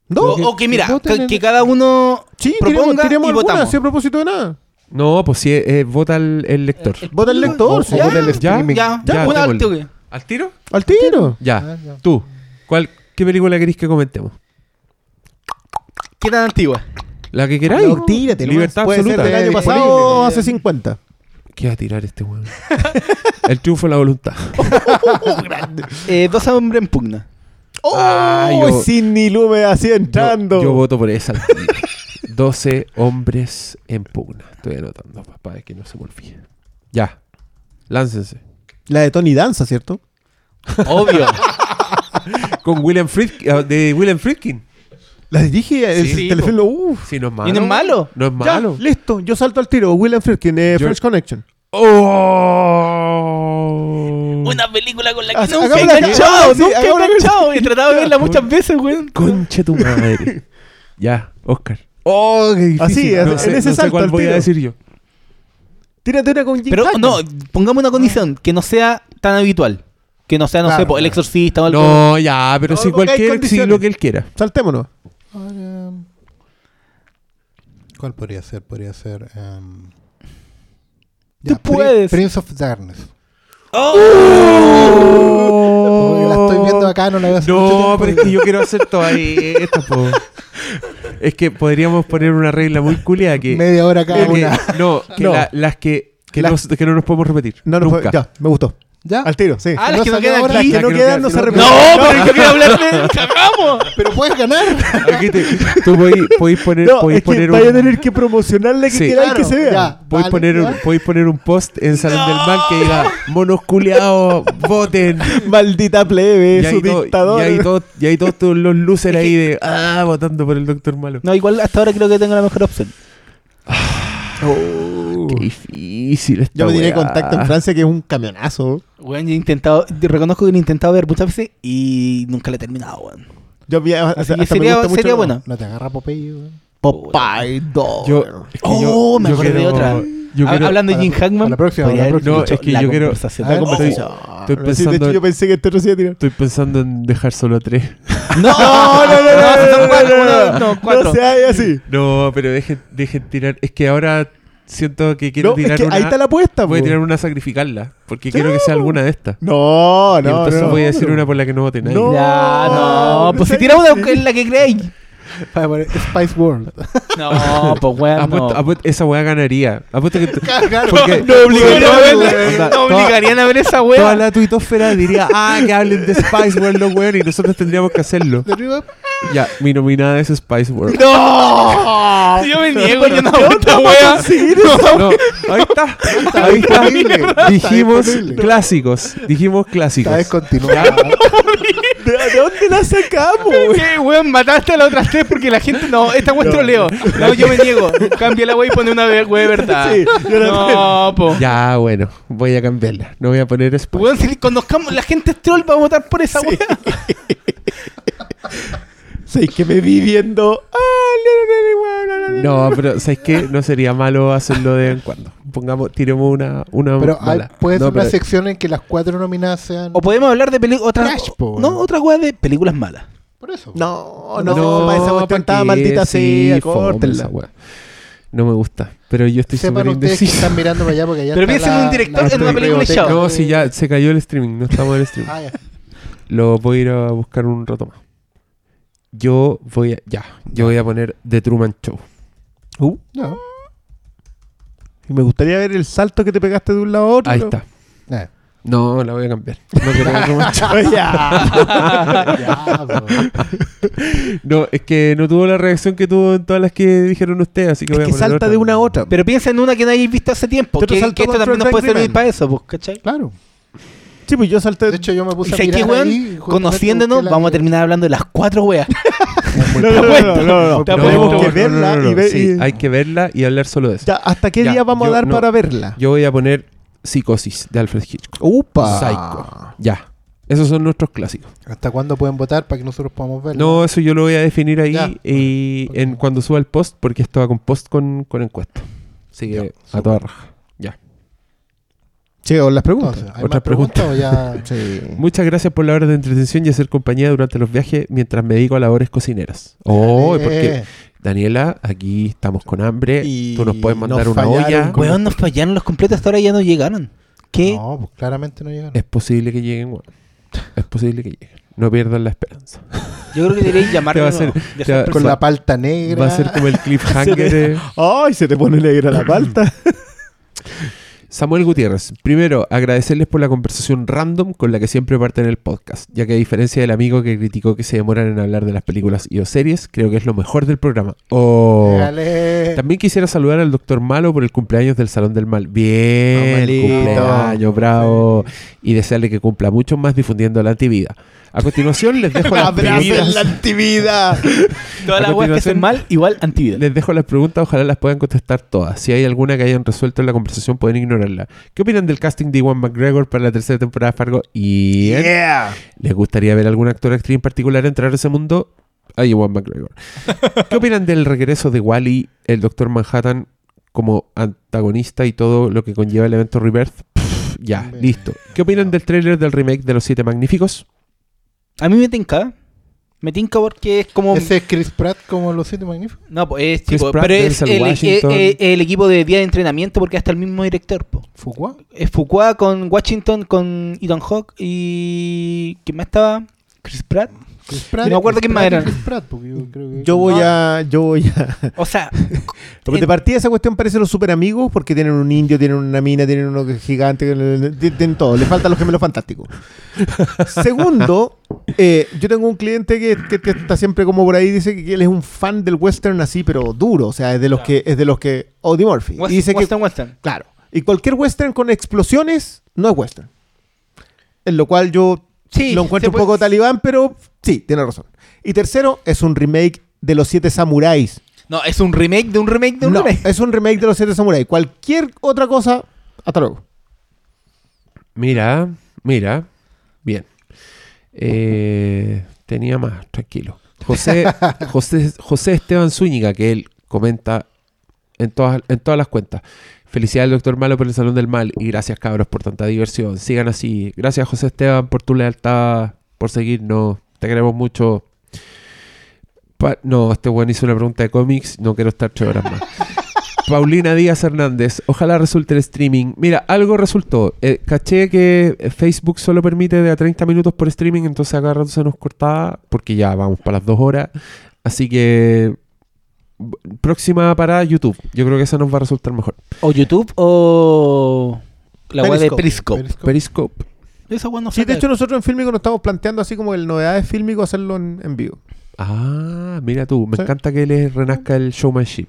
No, O, que mira, voten que, en- que cada uno sí, proponga tiremos, tiremos y alguna, votamos. sin propósito de nada. No, pues sí, eh, vota el, el lector. Vota el lector, sí. Ya, vota el ya, streaming. ya, Ya, una al démosle. toque. ¿Al tiro? Al tiro. Ya. Ah, ya. Tú, ¿cuál, ¿qué película queréis que comentemos? ¿Qué tan antigua? La que queráis. No, tírate, Libertad Puede absoluta. ser del año pasado o hace 50. ¿Qué va a tirar este weón? el triunfo de la voluntad. Eh, dos hombres en pugna. ¡Oh! Ah, yo- Sidney Lume así entrando. Yo, yo voto por esa. al tiro. 12 hombres en pugna. Estoy anotando, papá, que no se me olvide. Ya. Láncense. La de Tony Danza, ¿cierto? Obvio. Con William Friedkin. ah, de William Friedkin. La dirige el Sí, telefilm. Uf. Sí, no es malo. ¿Y no es malo? No es Ya, malo. listo. Yo salto al tiro. William Friedkin, eh, French Connection. ¡Oh! Una película con la que Haz- nunca he enganchado, sí, nunca he enganchado. He tratado de verla muchas veces, güey. Concha tu madre. ya, Oscar. ¡Oh, qué difícil! Así, no en sé, ese no sé salto cuál al voy a tiro. decir yo. Tírate una con Jim Pero Hackman. no, pongamos una condición, que no sea tan habitual. Que no sea, no Claro, sé, po, el exorcista o algo. No, ya, pero No, si cualquier, si lo que él quiera. Saltémonos. Ahora, ¿Cuál podría ser? Podría ser. em, Tú ya, puedes. Prince of Darkness. ¡Oh! Porque la estoy viendo acá no la veo No, pero es que yo quiero hacer todas estas, po. Es que podríamos poner una regla muy culiada que... Media hora cada que- una. no, que No. la- las que, que, Las- no, que no nos podemos repetir. No, no, nunca. ya, me gustó. ¿Ya? Al tiro, sí. Ah, las que no quedan ahora, aquí. Las que no que no quedan no se repiten. No, pero yo quiero hablar de. ¡Cagamos! Pero puedes ganar. Aquí te- tú podéis, poner, No, podéis es que vaya a un, tener que promocionarle que Sí. queráis Claro, que se vea. ya. podéis Vale, poner, un, ya. podéis poner un post en Salón del Mal que diga monos culiados, voten. Maldita plebe, su todo- dictador. y ahí todos, los losers ahí de ah, votando por el doctor malo. No, igual hasta ahora creo que tengo la mejor opción. Oh. Qué difícil esta Yo me tiré weá. contacto en Francia, que es un camionazo. Weón, yo he intentado, yo reconozco que lo he intentado ver muchas veces y nunca lo he terminado, weón. Yo vi, hasta, Así que hasta me sería, gusta mucho- sería bueno. No te agarra Popeye, weón. Popeye Dog. Yo, es que Oh, yo- me yo acordé de otra. yo Ha- quiero- Hablando de Jim Hackman, la próxima, la próxima. No, es que la yo quiero-. A La conversación. estoy Sí, de hecho, pensando- yo pensé que este no se iba a tirar. Estoy pensando en dejar solo tres. No, no, no, no, no, cuatro, no, no, cuatro. No sea así. No, pero dejen, dejen tirar. Es que ahora siento que quiero No, es tirar que una. ahí está la apuesta, Voy a tirar una a sacrificarla. Porque quiero que sea alguna de estas. No, Y no, entonces no. voy a decir una por la que no vote nadie. No. Ya, no, pues si ¿sabes tiramos qué? una en la que creéis. Para poner Spice World. No, pues weón, Apuesto- no. apuesto- esa weá ganaría. Apuesto que Claro. Porque- No obligarían a ver, Onda, no toda- obligarían a ver esa toda wea. la tuitosfera diría, ah, que hablen de Spice World los weones y nosotros tendríamos que hacerlo. De arriba. Ya, mi nominada es Spice World. ¡No! Yo me niego, yo no hago esta wea. No, ahí está. Ahí está. disponible. Está Dijimos disponible. clásicos. Dijimos clásicos. Está descontinuada. ¿De, de dónde la sacamos? ¿Qué, weón? Mataste a las otras tres porque la gente no, esta wea es troleo. No, yo me niego. Cambia la wea y pone una wea de verdad. Sí, yo la- No, po. Ya, bueno, voy a cambiarla. No voy a poner Spice. Weón, si conozcamos, la gente es troll, va a votar por esa wea. Sí, que me vi viendo. Ah. No, pero ¿sabes qué? No sería malo hacerlo de vez en cuando. Pongamos, tiremos una, una Pero hay- mala. puede No, ser una sección en que las cuatro nominadas sean. O podemos hablar de películas. No, otra wea de películas malas. Por eso. No, no, para esa cuestión ¿pa' estaba maldita Sí, sea, córtenla. No me gusta. Pero yo estoy súper indeciso. están mirando para allá porque allá Pero está piensen en un director la en una película echado. No, si ya se cayó el streaming. No estamos en el streaming. Ah, ya. Lo voy a ir a buscar un rato más. Yo voy a... Ya. Yo voy a poner The Truman Show. Uh, No. Y me gustaría ver el salto que te pegaste de un lado a otro. Ahí está. Eh. No, la voy a cambiar. No quiero. Ya, bro. No, es que no tuvo la reacción que tuvo en todas las que dijeron ustedes, así que Es voy a que salta otra. de una a otra. Pero piensa en una que no hayáis visto hace tiempo. Que, que esto también nos puede servir Man. para eso, pues, ¿cachai? Claro. Sí, pues yo salté. De hecho, yo me puse a mirar weón, ahí, conociéndonos, vamos a terminar hablando de las cuatro weas. No, no, no, no, no. Tenemos que no, verla no, no, y ver. hay que verla y hablar solo de eso. Ya, ¿hasta qué Ya, día vamos yo- a dar no. para verla? Yo voy a poner Psicosis de Alfred Hitchcock. Upa. Psycho. Ya. Esos son nuestros clásicos. ¿Hasta cuándo pueden votar para que nosotros podamos verlo? No, eso yo lo voy a definir ahí Ya. y en cuando suba el post, porque esto va con post con, con encuesta. Así que Ya, a toda raja. Che, las preguntas. Entonces, ¿hay Otra más preguntas o ya? Sí. Muchas gracias por la hora de entretención y hacer compañía durante los viajes mientras me dedico a labores cocineras. Oh, porque Daniela, aquí estamos con hambre. Y Tú nos puedes mandar nos una olla. con- Weón, nos fallaron los completos, hasta ahora ya no llegaron. ¿Qué? No, pues claramente no llegaron. Es posible que lleguen, weón. Es posible que lleguen. No pierdan la esperanza. Yo creo que deberíais llamarlo. Va a te va-. Con la palta negra. Va a ser como el cliffhanger. Ay, se te pone negra la palta. Samuel Gutiérrez, primero agradecerles por la conversación random con la que siempre parten el podcast, ya que a diferencia del amigo que criticó que se demoran en hablar de las películas y o series, creo que es lo mejor del programa. Oh. Dale. También quisiera saludar al doctor Malo por el cumpleaños del Salón del Mal. Bien, Malito. cumpleaños, bravo. Y desearle que cumpla mucho más difundiendo la antivida. A continuación les dejo las preguntas. antivida. Todas A las weas que continuación- hacen mal, igual antivida. Les dejo las preguntas, ojalá las puedan contestar todas. Si hay alguna que hayan resuelto en la conversación, pueden ignorarla. ¿Qué opinan del casting de Iwan McGregor para la tercera temporada de Fargo? ¿Y Yeah. les gustaría ver algún actor o actriz en particular entrar a ese mundo? A Iwan McGregor. ¿Qué opinan del regreso de Wally, el Doctor Manhattan, como antagonista y todo lo que conlleva el evento Rebirth? Pff, ya, listo. ¿Qué opinan del tráiler del remake de Los Siete Magníficos? A mí me tinca. Me tinca porque es como. Ese es Chris Pratt como los siete magníficos. No, pues es Chris tipo. Pratt, pero es el, eh, eh, el equipo de día de entrenamiento porque hasta el mismo director. po. Fuqua. Es Fuqua con Washington, con Ethan Hawke y. ¿Quién más estaba? Chris Pratt. Chris Pratt, No me acuerdo quién más era. Chris Pratt, porque yo creo que- Yo voy a. Yo voy a. O sea, Porque de partida esa cuestión parece los super amigos porque tienen un indio, tienen una mina, tienen uno gigante, ti- tienen todo. Le faltan los gemelos fantásticos. Segundo, eh, yo tengo un cliente que, que- que está siempre como por ahí, dice que él es un fan del western así, pero duro. O sea, es de los que, es de los que. Audie Murphy. West- y dice que, Western Western. claro. Y cualquier western con explosiones no es western. En lo cual yo Sí, lo encuentro un puede- poco talibán, pero sí, tiene razón. Y tercero, es un remake de Los Siete Samuráis. No, es un remake de un remake de un No, remake. es un remake de Los Siete Samuráis. Cualquier otra cosa, hasta luego. Mira, mira. Bien. Eh, tenía más, tranquilo. José, José, José Esteban Zúñiga, que él comenta en todas, en todas las cuentas. Felicidades, doctor Malo, por el Salón del Mal. Y gracias, cabros, por tanta diversión. Sigan así. Gracias, José Esteban, por tu lealtad, por seguirnos. Te queremos mucho. Pa- no, este buen hizo una pregunta de cómics. No quiero estar tres horas más. Paulina Díaz Hernández, ojalá resulte el streaming. Mira, algo resultó. Eh, caché que Facebook solo permite de a 30 minutos por streaming, entonces acá rato se nos cortaba, porque ya vamos para las dos horas. Así que próxima para YouTube. Yo creo que esa nos va a resultar mejor. O YouTube o la web de Periscope. Periscope. Periscope. Esa no Sí, de hecho nosotros en Filmico nos estamos planteando así como el novedades Filmico hacerlo en, en vivo. Ah, mira tú, me Sí. encanta que les renazca el showmanship.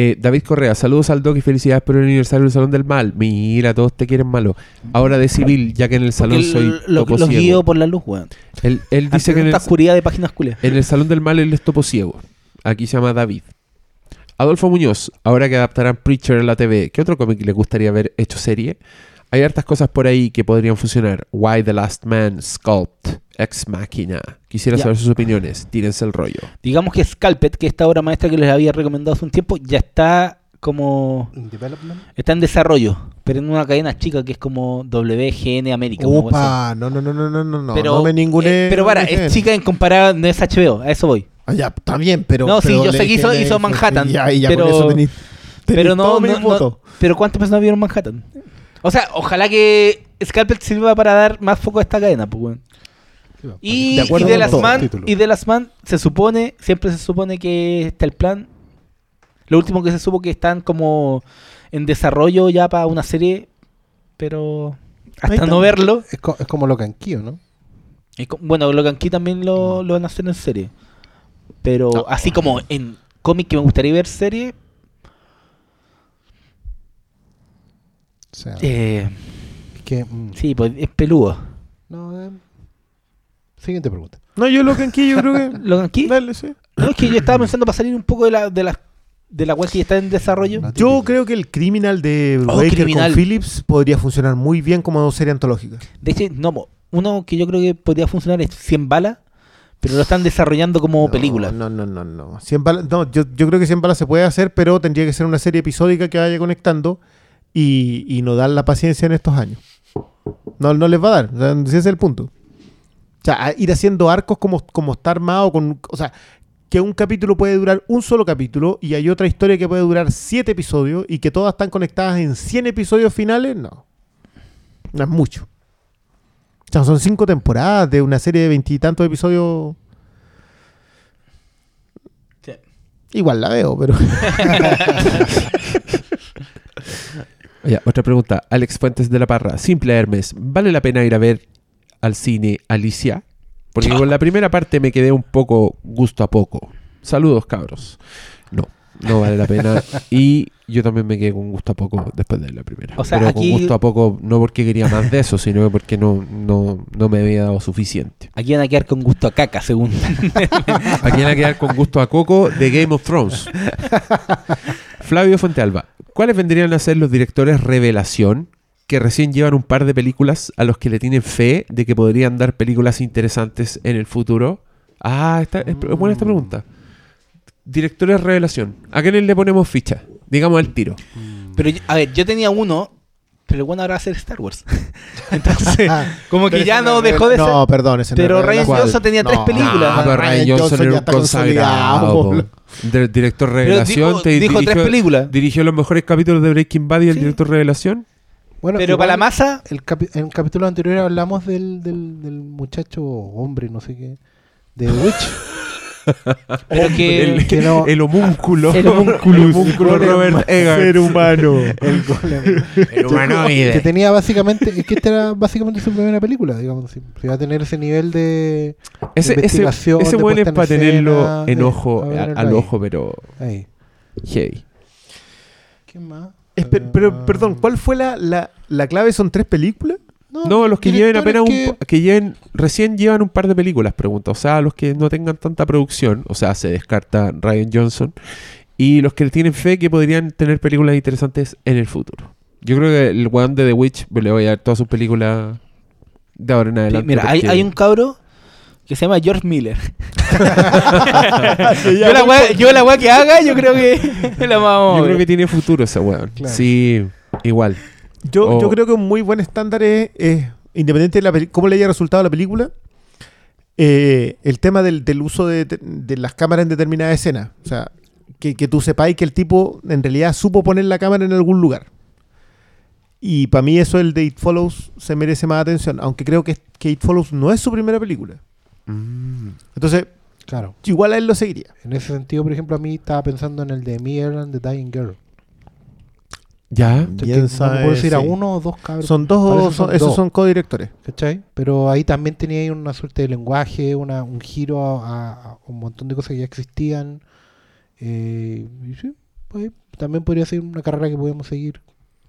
Eh, David Correa, saludos al Doc y felicidades por el aniversario del Salón del Mal. Mira, todos te quieren malo. Ahora de civil, ya que en el salón soy lo- topo los ciego. guío por la luz, weón. Él, él dice que en el, tanta oscuridad de páginas culias. en el Salón del Mal él es topo ciego. Aquí se llama David. Adolfo Muñoz, ahora que adaptarán Preacher a la TV, ¿qué otro cómic le gustaría ver hecho serie? Hay hartas cosas por ahí que podrían funcionar. Why the Last Man, Sculpt, Ex Machina. Quisiera Ya. saber sus opiniones. Tírense el rollo. Digamos que Scalpet, que esta obra maestra que les había recomendado hace un tiempo, ya está como... In development. Está en desarrollo, pero en una cadena chica que es como WGN América. Opa, no, no, no, no, no, no, no, pero, no me ningune. eh, pero para, no me es chica en comparada, no es HBO, a eso voy. Ah, ya, está bien, pero. No, sí, yo sé que hizo- hizo Manhattan, Ya, ya pero- con eso Pero no, no- no- pero ¿cuántas personas vieron Manhattan? O sea, ojalá que Scalpel sirva para dar más foco a esta cadena, pues, va, Y, De y de las todo, man, título. y de las man se supone, siempre se supone que está el plan. Lo último que se supo que están como en desarrollo ya para una serie, pero hasta no verlo. Es, co- es como lo canquillo, ¿no? es co- bueno, lo que aquí también lo, lo van a hacer en serie. Pero No. así como en cómic que me gustaría ver serie, O sea, eh, es que. mm, sí, pues es peludo. no, eh, Siguiente pregunta. No, yo lo que aquí, yo creo que. Lo que aquí, Dale, sí. no, es que yo estaba pensando para salir un poco de la, de la, de la web que está en desarrollo. Yo creo que el criminal de Oh, Baker Criminal. con Phillips podría funcionar muy bien como serie antológica. De hecho, no, uno que yo creo que podría funcionar es 100 balas, pero lo están desarrollando como No, película. No, no, no, no. 100 balas, no yo, yo creo que 100 balas se puede hacer, pero tendría que ser una serie episódica que vaya conectando y, y no dar la paciencia en estos años. No, no les va a dar. O sea, ese es el punto. O sea, ir haciendo arcos como, como está armado con. O sea, que un capítulo puede durar un solo capítulo y hay otra historia que puede durar siete episodios y que todas están conectadas en 100 episodios finales, no. No es mucho. O sea, son cinco temporadas de una serie de veintitantos episodios. Sí. Igual la veo, pero. Ya, otra pregunta. Alex Fuentes de la Parra. Simple Hermes. ¿Vale la pena ir a ver al cine Alicia? Porque con la primera parte me quedé un poco gusto a poco. Saludos, cabros. No, no vale la pena. Y yo también me quedé con gusto a poco después de la primera. O sea, Pero aquí- con gusto a poco, no porque quería más de eso, sino porque no, no, no me había dado suficiente. Aquí van a quedar con gusto a caca, según. Aquí van a quedar con gusto a coco de Game of Thrones. Flavio Fuentealba. ¿Cuáles vendrían a ser los directores revelación que recién llevan un par de películas a los que le tienen fe de que podrían dar películas interesantes en el futuro? Ah, esta, es, es buena esta pregunta. Directores revelación. ¿A quiénes le ponemos ficha? Digamos al tiro. pero, yo- a ver, yo tenía uno, pero bueno, ahora va a ser Star Wars. Entonces, como que Pero ya no dejó de ser. No, perdón, ese Pero Ryan. Johnson tenía tres películas. Ah, pero Ryan Johnson era ya un está consagrado. director Pero revelación. dijo, te dijo tres películas. dirigió los mejores capítulos de Breaking Bad y el Sí. director revelación. Bueno, Pero para la masa, el capi- en el capítulo anterior hablamos del, del, del muchacho hombre, no sé qué, de The Witch. Pero que. el, que no- el homúnculo. El homúnculo. El homúnculo Robert Eggers. Ser humano. el golem. El que humanoide. tenía básicamente, es que esta era básicamente su primera película, digamos, si, si va a tener ese nivel de Ese, ese, investigación, ese de weón es en para tenerlo escena, en de- ojo, a al ahí. ojo, pero ahí. heavy. ¿Quién más? Pero, perdón, ¿cuál fue la, la, la clave? ¿Son tres películas? No, los que lleven apenas directores un, que lleven, recién llevan un par de películas, pregunta. O sea, los que no tengan tanta producción, o sea, se descarta Ryan Johnson. Y los que tienen fe que podrían tener películas interesantes en el futuro. Yo creo que el weón de The Witch pues, le voy a dar todas sus películas de ahora en Sí, adelante. mira, hay, hay un cabro que se llama George Miller. yo, la wea, yo la que haga, yo creo que la vamos a Yo creo que tiene futuro ese weón. Claro. Sí, igual. Yo, O- yo creo que un muy buen estándar es, es, independiente de la cómo le haya resultado la película, eh, el tema del, del uso de, de las cámaras en determinada escena. O sea, que, que tú sepáis que el tipo en realidad supo poner la cámara en algún lugar. Y para mí eso el de It Follows se merece más atención, aunque creo que, que It Follows no es su primera película. Mm. Entonces, Claro. igual a él lo seguiría. En ese sentido, por ejemplo, a mí estaba pensando en el de Me and the Dying Girl. ¿Ya? Bien no puedo decir a uno o dos cabros. Son dos, son- esos dos. son codirectores. ¿Cachai? Pero ahí también tenía una suerte de lenguaje, una, un giro a, a- un montón de cosas que ya existían. Eh, y sí, pues también podría ser una carrera que podemos seguir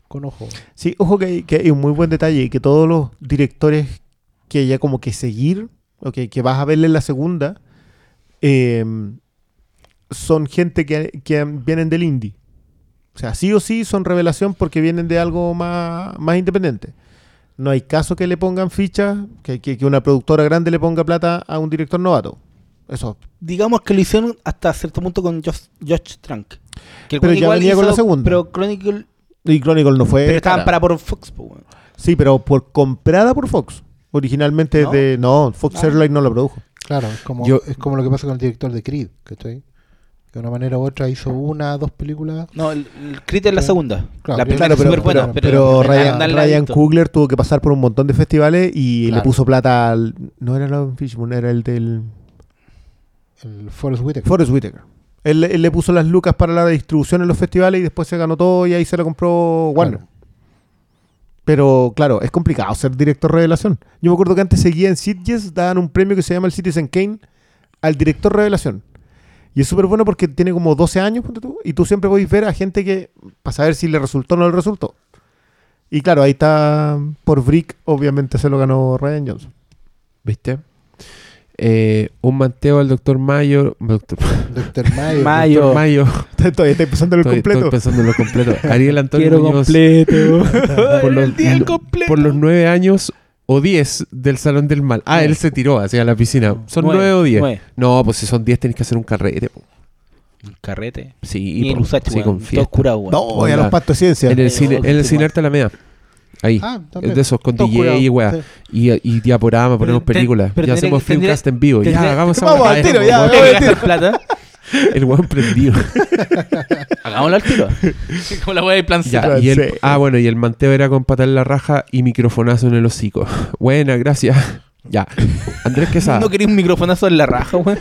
con ojo. Sí, ojo que hay, que hay un muy buen detalle y que todos los directores que haya como que seguir, o que, que vas a verle en la segunda, eh, son gente que, que vienen del indie. O sea, sí o sí son revelación porque vienen de algo más, más independiente. No hay caso que le pongan fichas, que, que- que una productora grande le ponga plata a un director novato. Eso. Digamos que lo hicieron hasta cierto punto con Josh, Josh Trank. Que el Pero ya venía con la segunda. Pero Chronicle. Y Chronicle no fue. pero estaban cara. para por Fox, weón. Sí, pero por comprada por Fox. Originalmente ¿No? de. No, Fox Ah. Airlines no lo produjo. Claro, es como, Yo- es como lo que pasa con el director de Creed, ¿cachai? Que de una manera u otra hizo una, dos películas. No, el, el Crit es la Sí. segunda. Claro, la primera Claro, es pero, súper buena. pero, Pero, pero Ryan, Ryan, Ryan Coogler tuvo que pasar por un montón de festivales y le puso plata al. No era el Fishburne, era el del. El Forrest Whitaker. Forrest Whitaker. Él, él le puso las lucas para la distribución en los festivales y después se ganó todo y ahí se lo compró Warner. Claro. Pero claro, es complicado ser director revelación. Yo me acuerdo que antes seguía en Sitges, daban un premio que se llama el Citizen Kane al director revelación. Y es súper bueno porque tiene como 12 años, ponte tú, y tú siempre podéis ver a gente que, para saber si le resultó o no le resultó. Y claro, ahí está, por Brick, obviamente se lo ganó Ryan Johnson. ¿Viste? Eh, un manteo al doctor Mayo. Doctor, Doctor Mayo. Mayo. Doctor Mayo. Todavía estáis pensando en el Estoy, completo. estoy pensando en lo completo. Ariel Antonio Quiero Muñoz, completo. por los, el día completo. por los nueve años o diez del Salón del Mal. Ah, él se tiró hacia la piscina. ¿Son Nueve, nueve o diez? nueve. No, pues si son diez tenés que hacer un carrete. po. Un carrete. Sí, Y po. Usach, sí, con fiesta. curados, weón. No, ya Hola. los pastos de ciencia. En el cine, en el cine. Arte Alameda. Ahí. Ah, también. de esos con Todos DJ y curados, weá. sí. Y, y diaporama, ponemos películas. ya hacemos filmcast en vivo. Ya, hagamos esa Vamos al tiro, ya, plata. El weón prendido. Hagámoslo al tiro. Como la wea de plan Ya, Z. y el, Sí. ah, bueno, y el manteo era con patar en la raja y microfonazo en el hocico. Buena, gracias. Ya. Andrés Quesada. No quería un microfonazo en la raja, weón.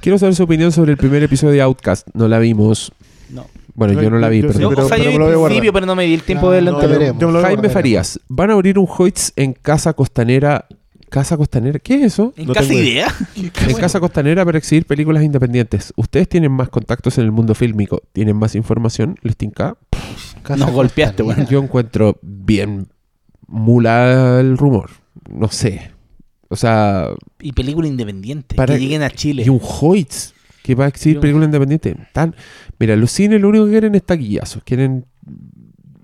Quiero saber su opinión sobre el primer episodio de Outcast. No la vimos. No. Bueno, yo no la vi, Yo- pero. Yo, pero- o sea, pero yo vi me lo voy a el principio, pero no me di el tiempo Ah, de no, Jaime. Farías. Van a abrir un Hoyts en Casa Costanera. ¿Casa Costanera? ¿Qué es eso? En No casi tengo idea. en Casa Costanera para exhibir películas independientes. Ustedes tienen más contactos en el mundo fílmico. ¿Tienen más información? ¿Les tinca? Casa Nos golpeaste, Costanera. Yo encuentro bien mula el rumor. No sé. O sea, Y película independiente. Para- que lleguen a Chile. y un Hoyts que va a exhibir películas independientes. Tan, mira, los cines lo único que quieren es taquillazos. Quieren.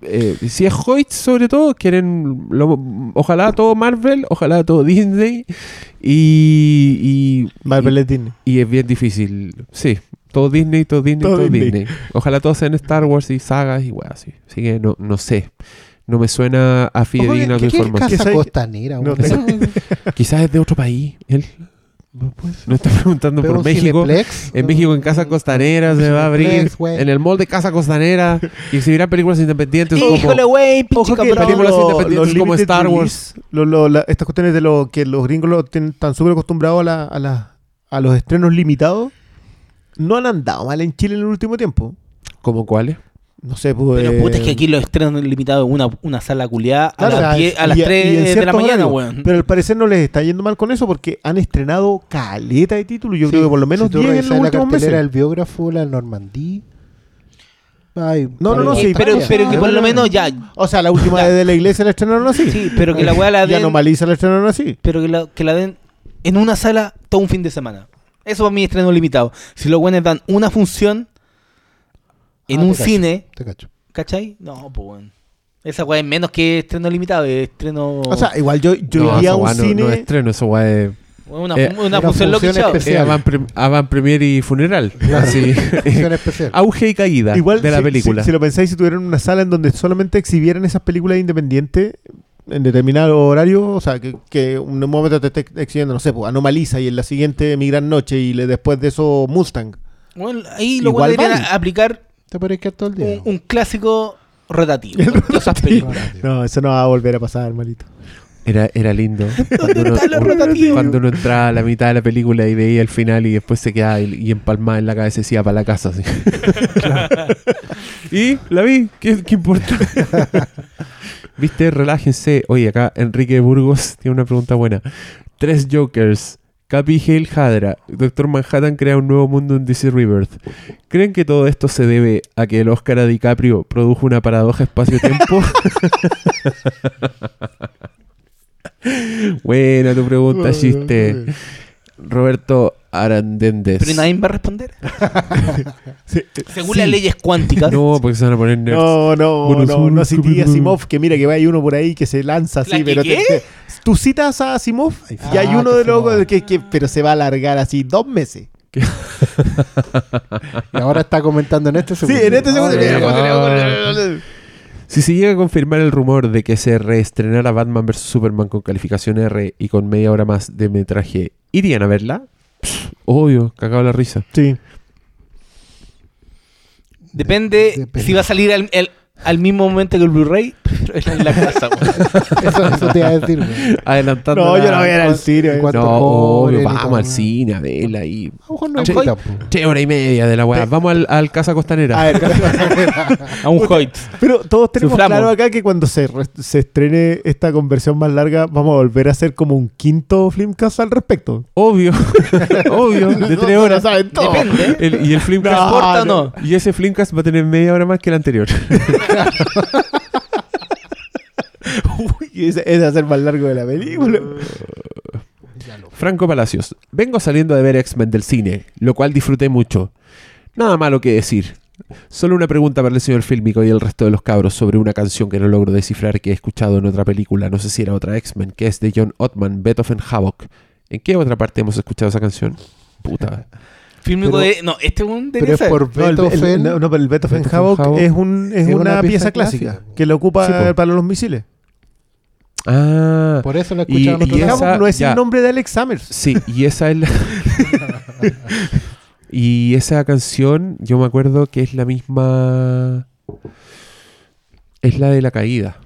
Eh, si es Hoyts, sobre todo, quieren. lo- ojalá todo Marvel, ojalá todo Disney. Y. y Marvel es Disney. Y es bien difícil. Sí, todo Disney, todo Disney, Todo todo, Disney. Disney. Ojalá todos sean Star Wars y sagas y weas así. Así que no, no sé. No me suena a fidedigna tu ¿qué- qué es información. Quizás es de otro país. Él. Pues, No está preguntando por México. Cineplex, En México, en Casa Costanera, se va a abrir. Cineplex. En el mall de Casa Costanera. Y exhibirán películas independientes como. Híjole, güey, Ojo que películas lo- independientes como Star release, lo- lo- la- estas cuestiones de lo que los gringos lo tienen tan súper acostumbrados a, la- a, la- a los estrenos limitados, no han andado mal en Chile en el último tiempo. ¿Como cuáles? No sé, pues. Pero eh, puta, es que aquí los estrenos limitados en una, una sala culiada a, claro, las o sea, 10 a y- las y en 3 de la mañana, weón. Pero al parecer no les está yendo mal con eso porque han estrenado caleta de títulos. Yo Sí, creo que por lo menos si tú 10 en los la últimos cartelera meses. del biógrafo, la Normandía. Ay, No, no, no, sí, pero, pero que por lo menos ya. O sea, la última Ya. de la iglesia la estrenaron así. Sí, pero que la weá la Y den. Anomaliza la estrenaron así. Pero que la, que la den en una sala todo un fin de semana. Eso para mí es estreno limitado. Si los buenos dan una función en Ah, un te cacho. cine, Te cacho. ¿cachai? No, pues bueno. Esa weá es menos que estreno limitado, es estreno. O sea, igual yo, yo no, iría a esa un no, cine. no es estreno, eso weá es. una, eh, una una función especial. eh, avant, pre- avant premier y funeral. Así. Función especial. Auge y caída Igual, de la si- película. Si, si lo pensáis, si tuvieran una sala en donde solamente exhibieran esas películas independientes en determinado horario, o sea, que, que en un momento te esté exhibiendo, no sé, pues, Anomaliza y en la siguiente Mi Gran Noche y le- después de eso Mustang. Bueno, ahí lo Igual deberían vale. aplicar Te podrías quedar todo el día. un, un clásico rotativo. No, eso no va a volver a pasar, malito. Era, era lindo. Uno, cuando uno entraba a la mitad de la película y veía el final y después se quedaba y, y empalmaba en la cabeza y decía para la casa. Así. y la vi. ¿Qué, qué importa? Viste, relájense. Oye, acá Enrique Burgos tiene una pregunta buena. Tres Jokers. Capi Hale Hadra. Doctor Manhattan crea un nuevo mundo en DC Rebirth. ¿Creen que todo esto se debe a que el Oscar a DiCaprio produjo una paradoja espacio-tiempo? Buena tu pregunta, chiste. Roberto Arandendez. Pero nadie va a responder. Sí. Según Sí. las leyes cuánticas. No, porque se van a poner nerds. No, no, Bueno, no, no a Asimov, que mira que hay uno por ahí que se lanza así, ¿La que pero te- qué? te- tú citas a Asimov y hay Ah, uno de los que, que- pero se va a alargar así dos meses. Y ahora está comentando en este Sí, segundo. en este segundo. Ah. Si se llega a confirmar el rumor de que se reestrenara Batman vs Superman con calificación R y con media hora más de metraje, ¿irían a verla? Pff, obvio, cagado la risa. Sí. Depende, Depende. si va a salir al, el- al mismo momento que el Blu-ray, pero en la casa. Eso, eso te iba a decir. güey. Adelantando. No, la- yo no voy a ir al cine. ¿Cuánto No, obvio, vamos al cine a verla ahí. A lo mejor no y media de la weá. Vamos al, al Casa Costanera. A ver, A un Hoyt. pero todos tenemos Suframos. claro acá que cuando se, se estrene esta conversión más larga, vamos a volver a hacer como un quinto Flimcast al respecto. Obvio, obvio, de tres horas. saben todo. Depende. El- y el Flimcast No, ¿Importa o no? Y ese Flimcast va a tener media hora más que el anterior. Uy, ese, ese va a ser más largo de la película. Franco Palacios. Vengo saliendo de ver X-Men del cine, lo cual disfruté mucho. Nada malo que decir. Solo una pregunta para el señor Fílmico y el resto de los cabros sobre una canción que no logro descifrar que he escuchado en otra película, no sé si era otra X-Men, que es de John Ottman, Beethoven Havoc. ¿En qué otra parte hemos escuchado esa canción? Puta. Fílmico de. No, este es un Pero es por No, el, el- Beethoven. no, no, pero el Beethoven, Beethoven Havoc Havoc es, un, es, una, pieza, clásica, que lo ocupa Sí, para los misiles. Ah. Por eso Y- y esa- lados. Havoc no es ya. el nombre de Alex Summers. Sí, y esa es la... y esa canción, yo me acuerdo que es la misma... Es la de la caída.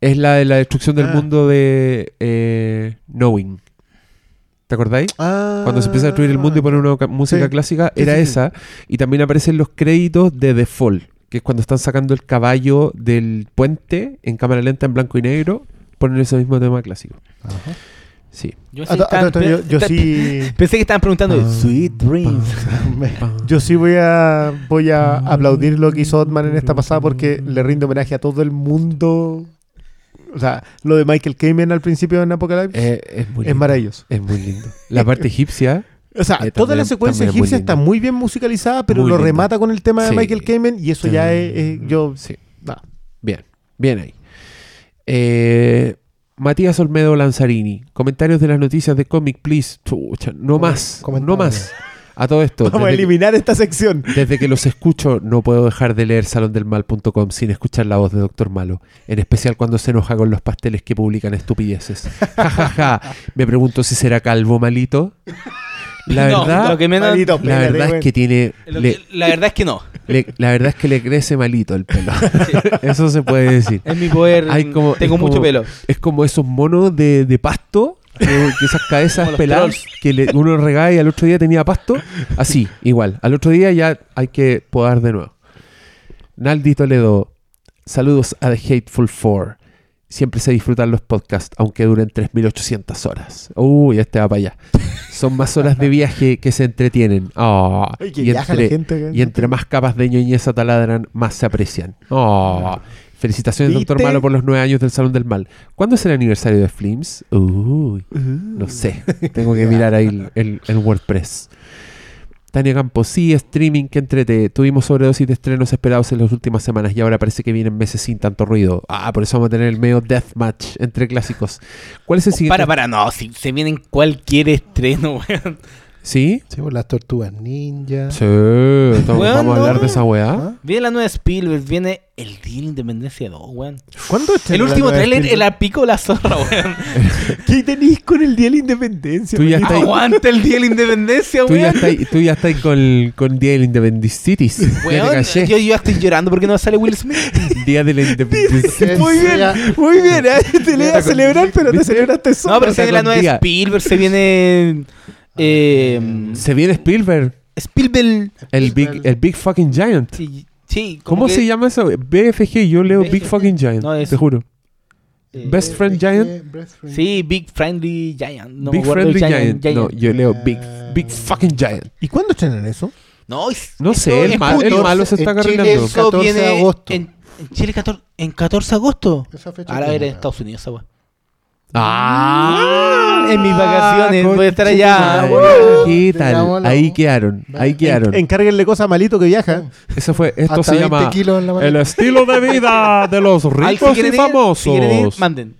Es la de la destrucción del Ah. mundo de eh, Knowing. ¿Te acordáis? Cuando se empieza a destruir el mundo y ponen una ca- música Sí. clásica, era sí, sí. esa. Y también aparecen los créditos de The Fall, que es cuando están sacando el caballo del puente en cámara lenta en blanco y negro, ponen ese mismo tema clásico. Ajá. Sí. Yo, sí Ah, ah, yo, yo sí, Pensé que estaban preguntando. Sweet Dreams. yo sí voy a voy a aplaudir lo que hizo Otman en esta pasada porque le rinde homenaje a todo el mundo. O sea, lo de Michael Kamen al principio en Apocalypse Eh, es muy es maravilloso. Es muy lindo. La parte egipcia. O sea, Eh, toda también- la secuencia es muy egipcia está muy bien musicalizada, pero Muy lo remata con el tema de Sí. Michael Kamen y eso ya es, es- yo Sí. nah. Bien. Bien ahí. Eh, Matías Olmedo Lanzarini. Comentarios de las noticias de Comic, please. Chucha, no más. No más. A todo esto. Vamos a que- eliminar esta sección. Desde que los escucho, no puedo dejar de leer salondelmal.com sin escuchar la voz de Doctor Malo. En especial cuando se enoja con los pasteles que publican estupideces. Ja, ja, ja. Me pregunto si será calvo malito. La No, verdad, lo que menos- Malito, la verdad es que tiene. le- la verdad es que no. Le- la verdad es que le crece malito el pelo. Eso se puede decir. Es mi poder. Hay como- tengo mucho como- pelo. Es como esos monos de, de pasto, que, que esas cabezas peladas que le- uno regaba y al otro día tenía pasto. Así, igual. Al otro día ya hay que podar de nuevo. Naldi Toledo, saludos a The Hateful Four. Siempre se disfrutan los podcasts, aunque duren 3.800 horas. Uy, este va para allá. Son más horas de viaje que se entretienen. Ay, que y, entre, gente. y entre más capas de ñoñeza taladran, más se aprecian. Oh, felicitaciones, doctor. Malo, por los nueve años del Salón del Mal. ¿Cuándo es el aniversario de Flims? Uy, no sé. Tengo que mirar ahí el, el- el WordPress. Tania Campos, sí, streaming, que entrete. Tuvimos sobredosis de estrenos esperados en las últimas semanas y ahora parece que vienen meses sin tanto ruido. Ah, por eso vamos a tener el medio deathmatch entre clásicos. ¿Cuál es el siguiente? Para, para, no. Si se viene en cualquier estreno, weón. ¿Sí? Sí, pues las tortugas ninja. Sí, estamos- Weón, vamos a hablar de esa weá. ¿Ah? Viene la nueva Spielberg, viene el Día de la Independencia 2, weón. ¿Cuándo El estrena la último nueva trailer, Spielberg? el apico la zorra, weón. ¿Qué tenéis con el Día de la Independencia? Tú ya manito? estás ahí. Aguanta el Día de la Independencia, Tú ya weón. estás, tú ya estás con, con Día de la Independence Cities. Ya te Weón, caché. yo, yo ya estoy llorando porque no sale Will Smith. Día de la Independence Cities. Muy bien, muy bien. ¿eh? Te le iba a celebrar, pero te celebraste solo. No, pero se viene la nueva día. Spielberg, se viene. Eh, Se viene Spielberg, Spielberg. el big, el big fucking giant. Sí, ¿Cómo que- se llama eso? BFG, yo leo Big fucking giant, No, es- te juro. eh, Best Friend Giant. Best Friend. Sí, Big Friendly Giant. No big friendly el giant. No, yo leo Big, big fucking giant. ¿Y cuándo estrenan eso? No, es- No sé, el, mal- malo se está cargando. es- Eso 14 de viene agosto. En, en Chile 14, en 14 de agosto. Esa fecha Ahora ver en Estados Unidos esa. Ah, En mis vacaciones, voy a estar allá. ¿Qué tal? Ahí quedaron, ahí quedaron. En- Encárguenle cosas a Malito que viaja. Eso fue, esto Hasta se 20 llama el estilo de vida de los ricos y famosos. si quieren ir, manden.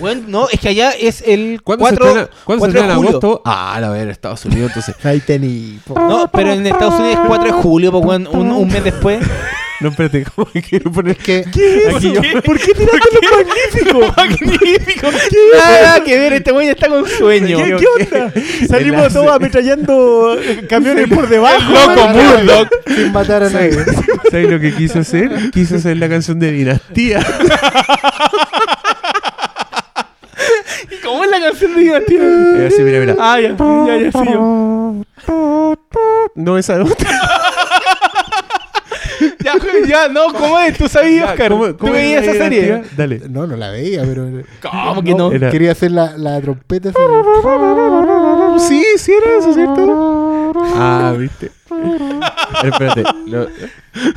Bueno, no, es que allá es el ¿Cuándo 4, se estrena, ¿cuándo se 4 de estrena en julio. agosto? Ah, a ver, en Estados Unidos, entonces. Ahí tení. No, pero en Estados Unidos es 4 de julio, pues, un mes después. No, espérate, ¿cómo que quiero poner? que Aquí yo- ¿Por qué tiraste lo magnífico? ¡Magnífico! Nada que ver, este ya está con sueño. ¿Qué, qué onda? Salimos todos ametrallando eh, camiones por debajo. loco Murdoch. sin matar a nadie. ¿Sabes lo que quiso hacer? Quiso hacer la canción de Dinastía. ¿Y cómo es la canción de Dinastía? Eh, así, mira, mira. Ah, ya, ya, ya, sí, yo. No, esa otra. Ya, ya, no, ¿cómo es? ¿Tú sabías, Oscar? ¿Cómo- ¿Tú veías esa serie? Dale. No, no la veía, pero. ¿Cómo que no? Era- Quería hacer la, la trompeta. esa. Sí, sí era eso, ¿cierto? Ah, viste. Espérate, lo,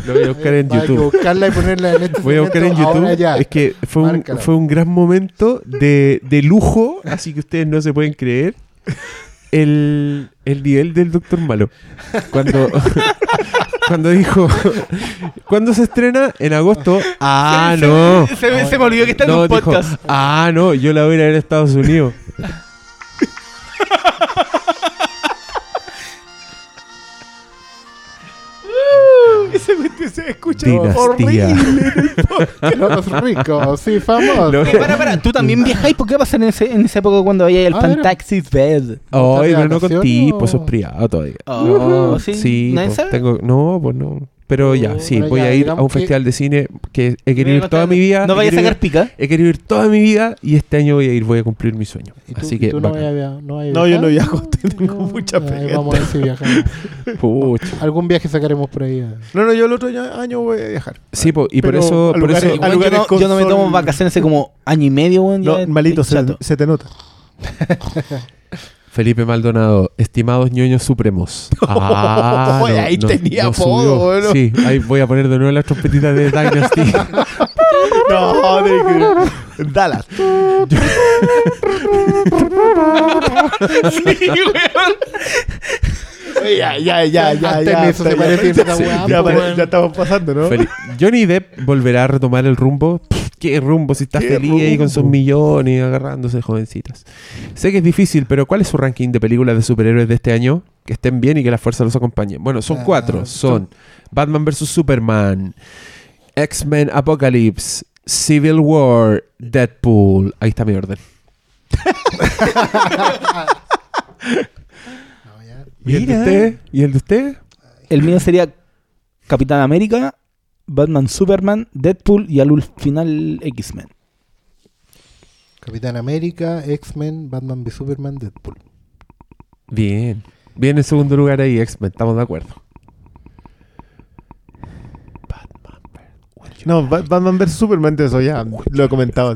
lo voy a buscar en Hay que YouTube. buscarla y ponerla en este Voy a buscar en YouTube. ya. Es que fue un, fue un gran momento de, de lujo, así que ustedes no se pueden creer. El, el nivel del Doctor Malo. Cuando, cuando dijo, ¿cuándo se estrena? En agosto. Ah, Se- no. Se, se- se me olvidó que está en No, un dijo, podcast. ah, no, yo la voy a ir a ver a Estados Unidos. Ese se escucha Dinastía. horrible. Los ricos, sí, famosos. Lo- Eh, para, para, tú también viajáis, ¿por qué va a pasar en, ese, en esa época cuando vayáis al A ver. Fantaxis Bed? Ay, ¿Estás de pero no contigo, pues eso es privado todavía. Oh, sí, Sí, ¿Nadie pues, sabe? tengo, no, pues no. Pero ya, Oh, sí, bueno, voy ya, a ir a un que- festival de cine que he querido ir toda mi vida. ¿No he vayas a querido sacar ir- pica? He querido ir toda mi vida y este año voy a ir, voy a cumplir mi sueño. ¿Y tú, Así y que, tú no, yo no viajo. Tengo No, mucha pega. Vamos a ver si viajamos. Algún viaje sacaremos por ahí. eh. No, no, yo el otro año voy a viajar. Sí, po, y por eso, por lugares- eso yo, no, con yo no me tomo vacaciones hace como año y medio, weón. Malito, se, se te nota. Felipe Maldonado, estimados ñoños supremos. Ah, Oye, ahí tenía apodo, subió. bueno. Sí, ahí voy a poner de nuevo las trompetitas de Dynasty. No, de Dallas. Sí, weón. Ya, ya, ya, ya. Ya, eso se parece estamos pasando, ¿no? Johnny Depp volverá a retomar el rumbo. ¿Qué rumbo? Si está ¿Qué feliz ahí con sus millones agarrándose de jovencitas. Sé que es difícil, pero ¿cuál es su ranking de películas de superhéroes de este año? Que estén bien y que la fuerza los acompañe. Bueno, son Ah, cuatro. Son Batman vs. Superman, X-Men Apocalypse, Civil War, Deadpool. Ahí está mi orden. ¿Y el de usted? ¿Y el de usted? El mío sería Capitán América, Batman Superman, Deadpool y al final X-Men. Capitán América, X-Men, Batman v Superman, Deadpool. Bien. Bien en segundo lugar ahí, X-Men, estamos de acuerdo. No, Ba- Batman vs Superman, de eso ya lo he comentado.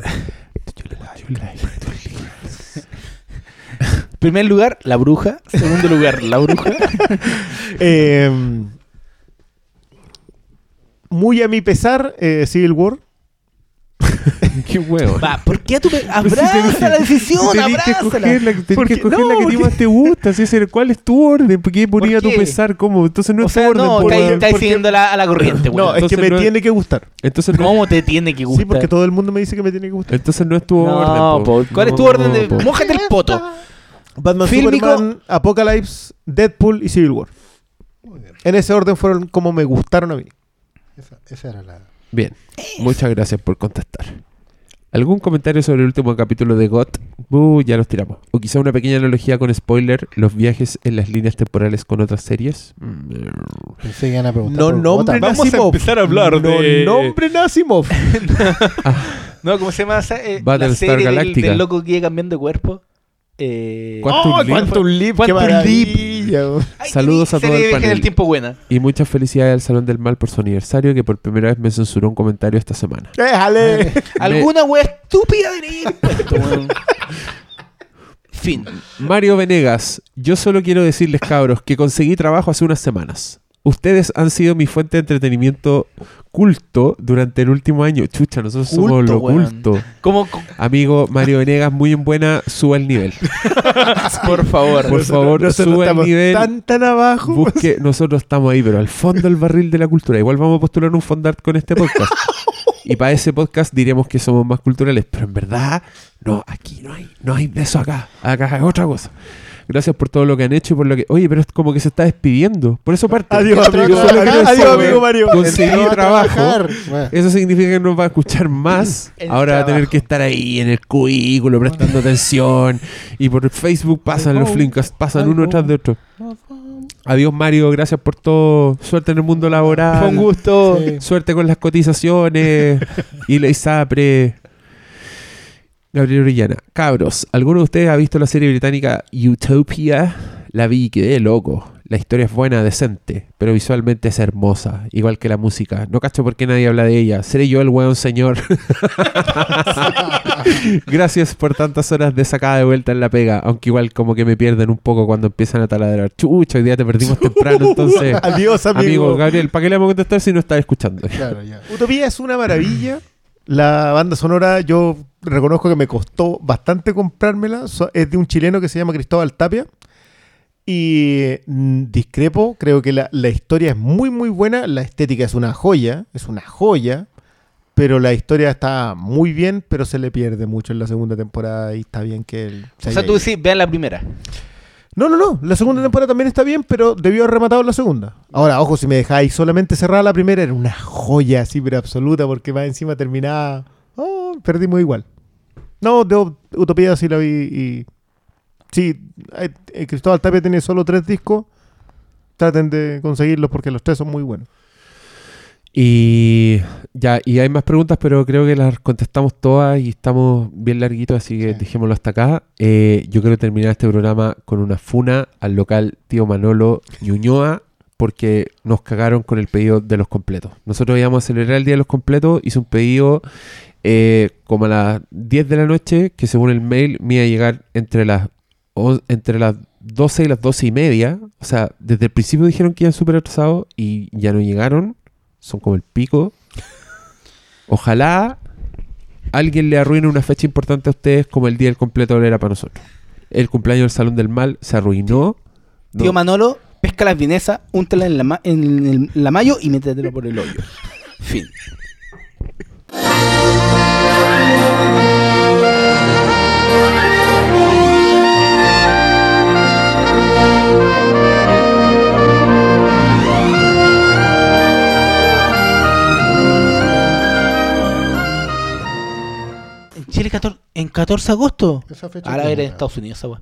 Primer lugar, La Bruja. Segundo lugar, La Bruja. Eh, muy a mi pesar, eh, Civil War. Qué huevo. Va, ¿por qué tú Abraza la decisión, tenés que escoger la, tenés Porque- que escoger no, la que porque- más te gusta. ese- ¿Cuál es tu orden? ¿Por qué ponía tu qué? pesar? ¿Cómo? Entonces no O es sea, tu orden. no, estáis porque- siguiendo la, a la corriente, No, weón. es que me no es- tiene que gustar. Entonces no, ¿Cómo te tiene que gustar? Sí, porque todo el mundo me dice que me tiene que gustar. entonces no es tu orden. No, po. ¿cuál es tu No, orden de...? Mójate el poto. Batman, Fílmico. Superman, Apocalypse, Deadpool y Civil War. Muy bien. En ese orden fueron como me gustaron a mí. Esa, esa era la. Bien, muchas gracias por contestar. ¿Algún comentario sobre el último capítulo de GOT? Uh, ya los tiramos. O quizá una pequeña analogía con spoiler, los viajes en las líneas temporales con otras series. Pensé que iban a preguntar. No nombren. Vamos a empezar a hablar no de- nombren Asimov. No, ¿cómo se llama esa? Eh, la serie del, del loco que iba cambiando de cuerpo. Eh... Quantum ¡Oh, Leap. Quantum Leap! Saludos a todo el de panel. del tiempo buena. Y muchas felicidades al Salón del Mal por su aniversario, que por primera vez me censuró un comentario esta semana. ¡Déjale! Alguna wea estúpida weón. Fin. Mario Venegas, yo solo quiero decirles, cabros, que conseguí trabajo hace unas semanas. Ustedes han sido mi fuente de entretenimiento culto durante el último año. Chucha, nosotros somos Culto, lo weón. culto. Como, co- Amigo Mario Venegas, muy en buena, suba el nivel. por favor. Por favor, Nosotros suba el nivel. tan, tan abajo. Busque, nosotros estamos ahí, pero al fondo del barril de la cultura. Igual vamos a postular un fondart con este podcast. Y para ese podcast diremos que somos más culturales, pero en verdad, no, aquí no hay, no hay de eso acá. Acá es otra cosa. Gracias por todo lo que han hecho y por lo que. Oye, pero es como que se está despidiendo. Por eso parte. Adiós, amigo. Adiós, eso, amigo. Mario. Conseguí trabajo. Bueno, Eso significa que nos va a escuchar más. El Ahora va a tener que estar ahí en el cubículo prestando atención. Y por Facebook pasan los flinkas, pasan uno tras de otro. Adiós Mario, gracias por todo. Suerte en el mundo laboral. Fue un gusto. Sí. Suerte con las cotizaciones. y la ISAPRE. Gabriel Orellana. Cabros, ¿alguno de ustedes ha visto la serie británica Utopia? La vi y quedé loco. La historia es buena, decente, pero visualmente es hermosa, igual que la música. No cacho por qué nadie habla de ella. Seré yo el weón señor. Gracias por tantas horas de sacada de vuelta en la pega, aunque igual como que me pierden un poco cuando empiezan a taladrar. Chucha, hoy día te perdimos temprano, entonces... Adiós, amigo. Amigo Gabriel, ¿para qué le vamos a contestar si no está escuchando? Claro, ya. Utopía es una maravilla. La banda sonora, yo reconozco que me costó bastante comprármela. Es de un chileno que se llama Cristóbal Tapia. Y mm, discrepo, creo que la, la historia es muy, muy buena. La estética es una joya, es una joya. Pero la historia está muy bien, pero se le pierde mucho en la segunda temporada y está bien que él... se O sea, tú ido. decís, vean la primera. No, no, no. La segunda temporada también está bien, pero debió haber rematado la segunda. Ahora, ojo, si me dejáis solamente cerrada la primera, era una joya así, pero absoluta, porque más encima terminaba. Oh, perdimos igual. No, de Utopía sí la vi y. Sí, eh, eh, Cristóbal Tapia tiene solo tres discos. Traten de conseguirlos porque los tres son muy buenos. Y ya, y hay más preguntas, pero creo que las contestamos todas y estamos bien larguitos, así que Sí. dejémoslo hasta acá. Eh, yo quiero terminar este programa con una funa al local Tío Manolo Ñuñoa, porque nos cagaron con el pedido de los completos. Nosotros íbamos a celebrar el Día de los Completos, hice un pedido eh, como a las 10 de la noche, que según el mail me iba a llegar entre las, entre las 12 y las 12 y media. O sea, desde el principio dijeron que iban súper atrasados y ya no llegaron. Son como el pico. Ojalá alguien le arruine una fecha importante a ustedes como el día del completo era para nosotros. El cumpleaños del Salón del Mal se arruinó. No. Tío Manolo, pesca las vienesas, úntala en la, ma- en el- la mayo y métetelo por el hoyo. Fin. En Chile 14, en 14 de agosto. Esa fecha Ahora era en Estados Unidos esa weá.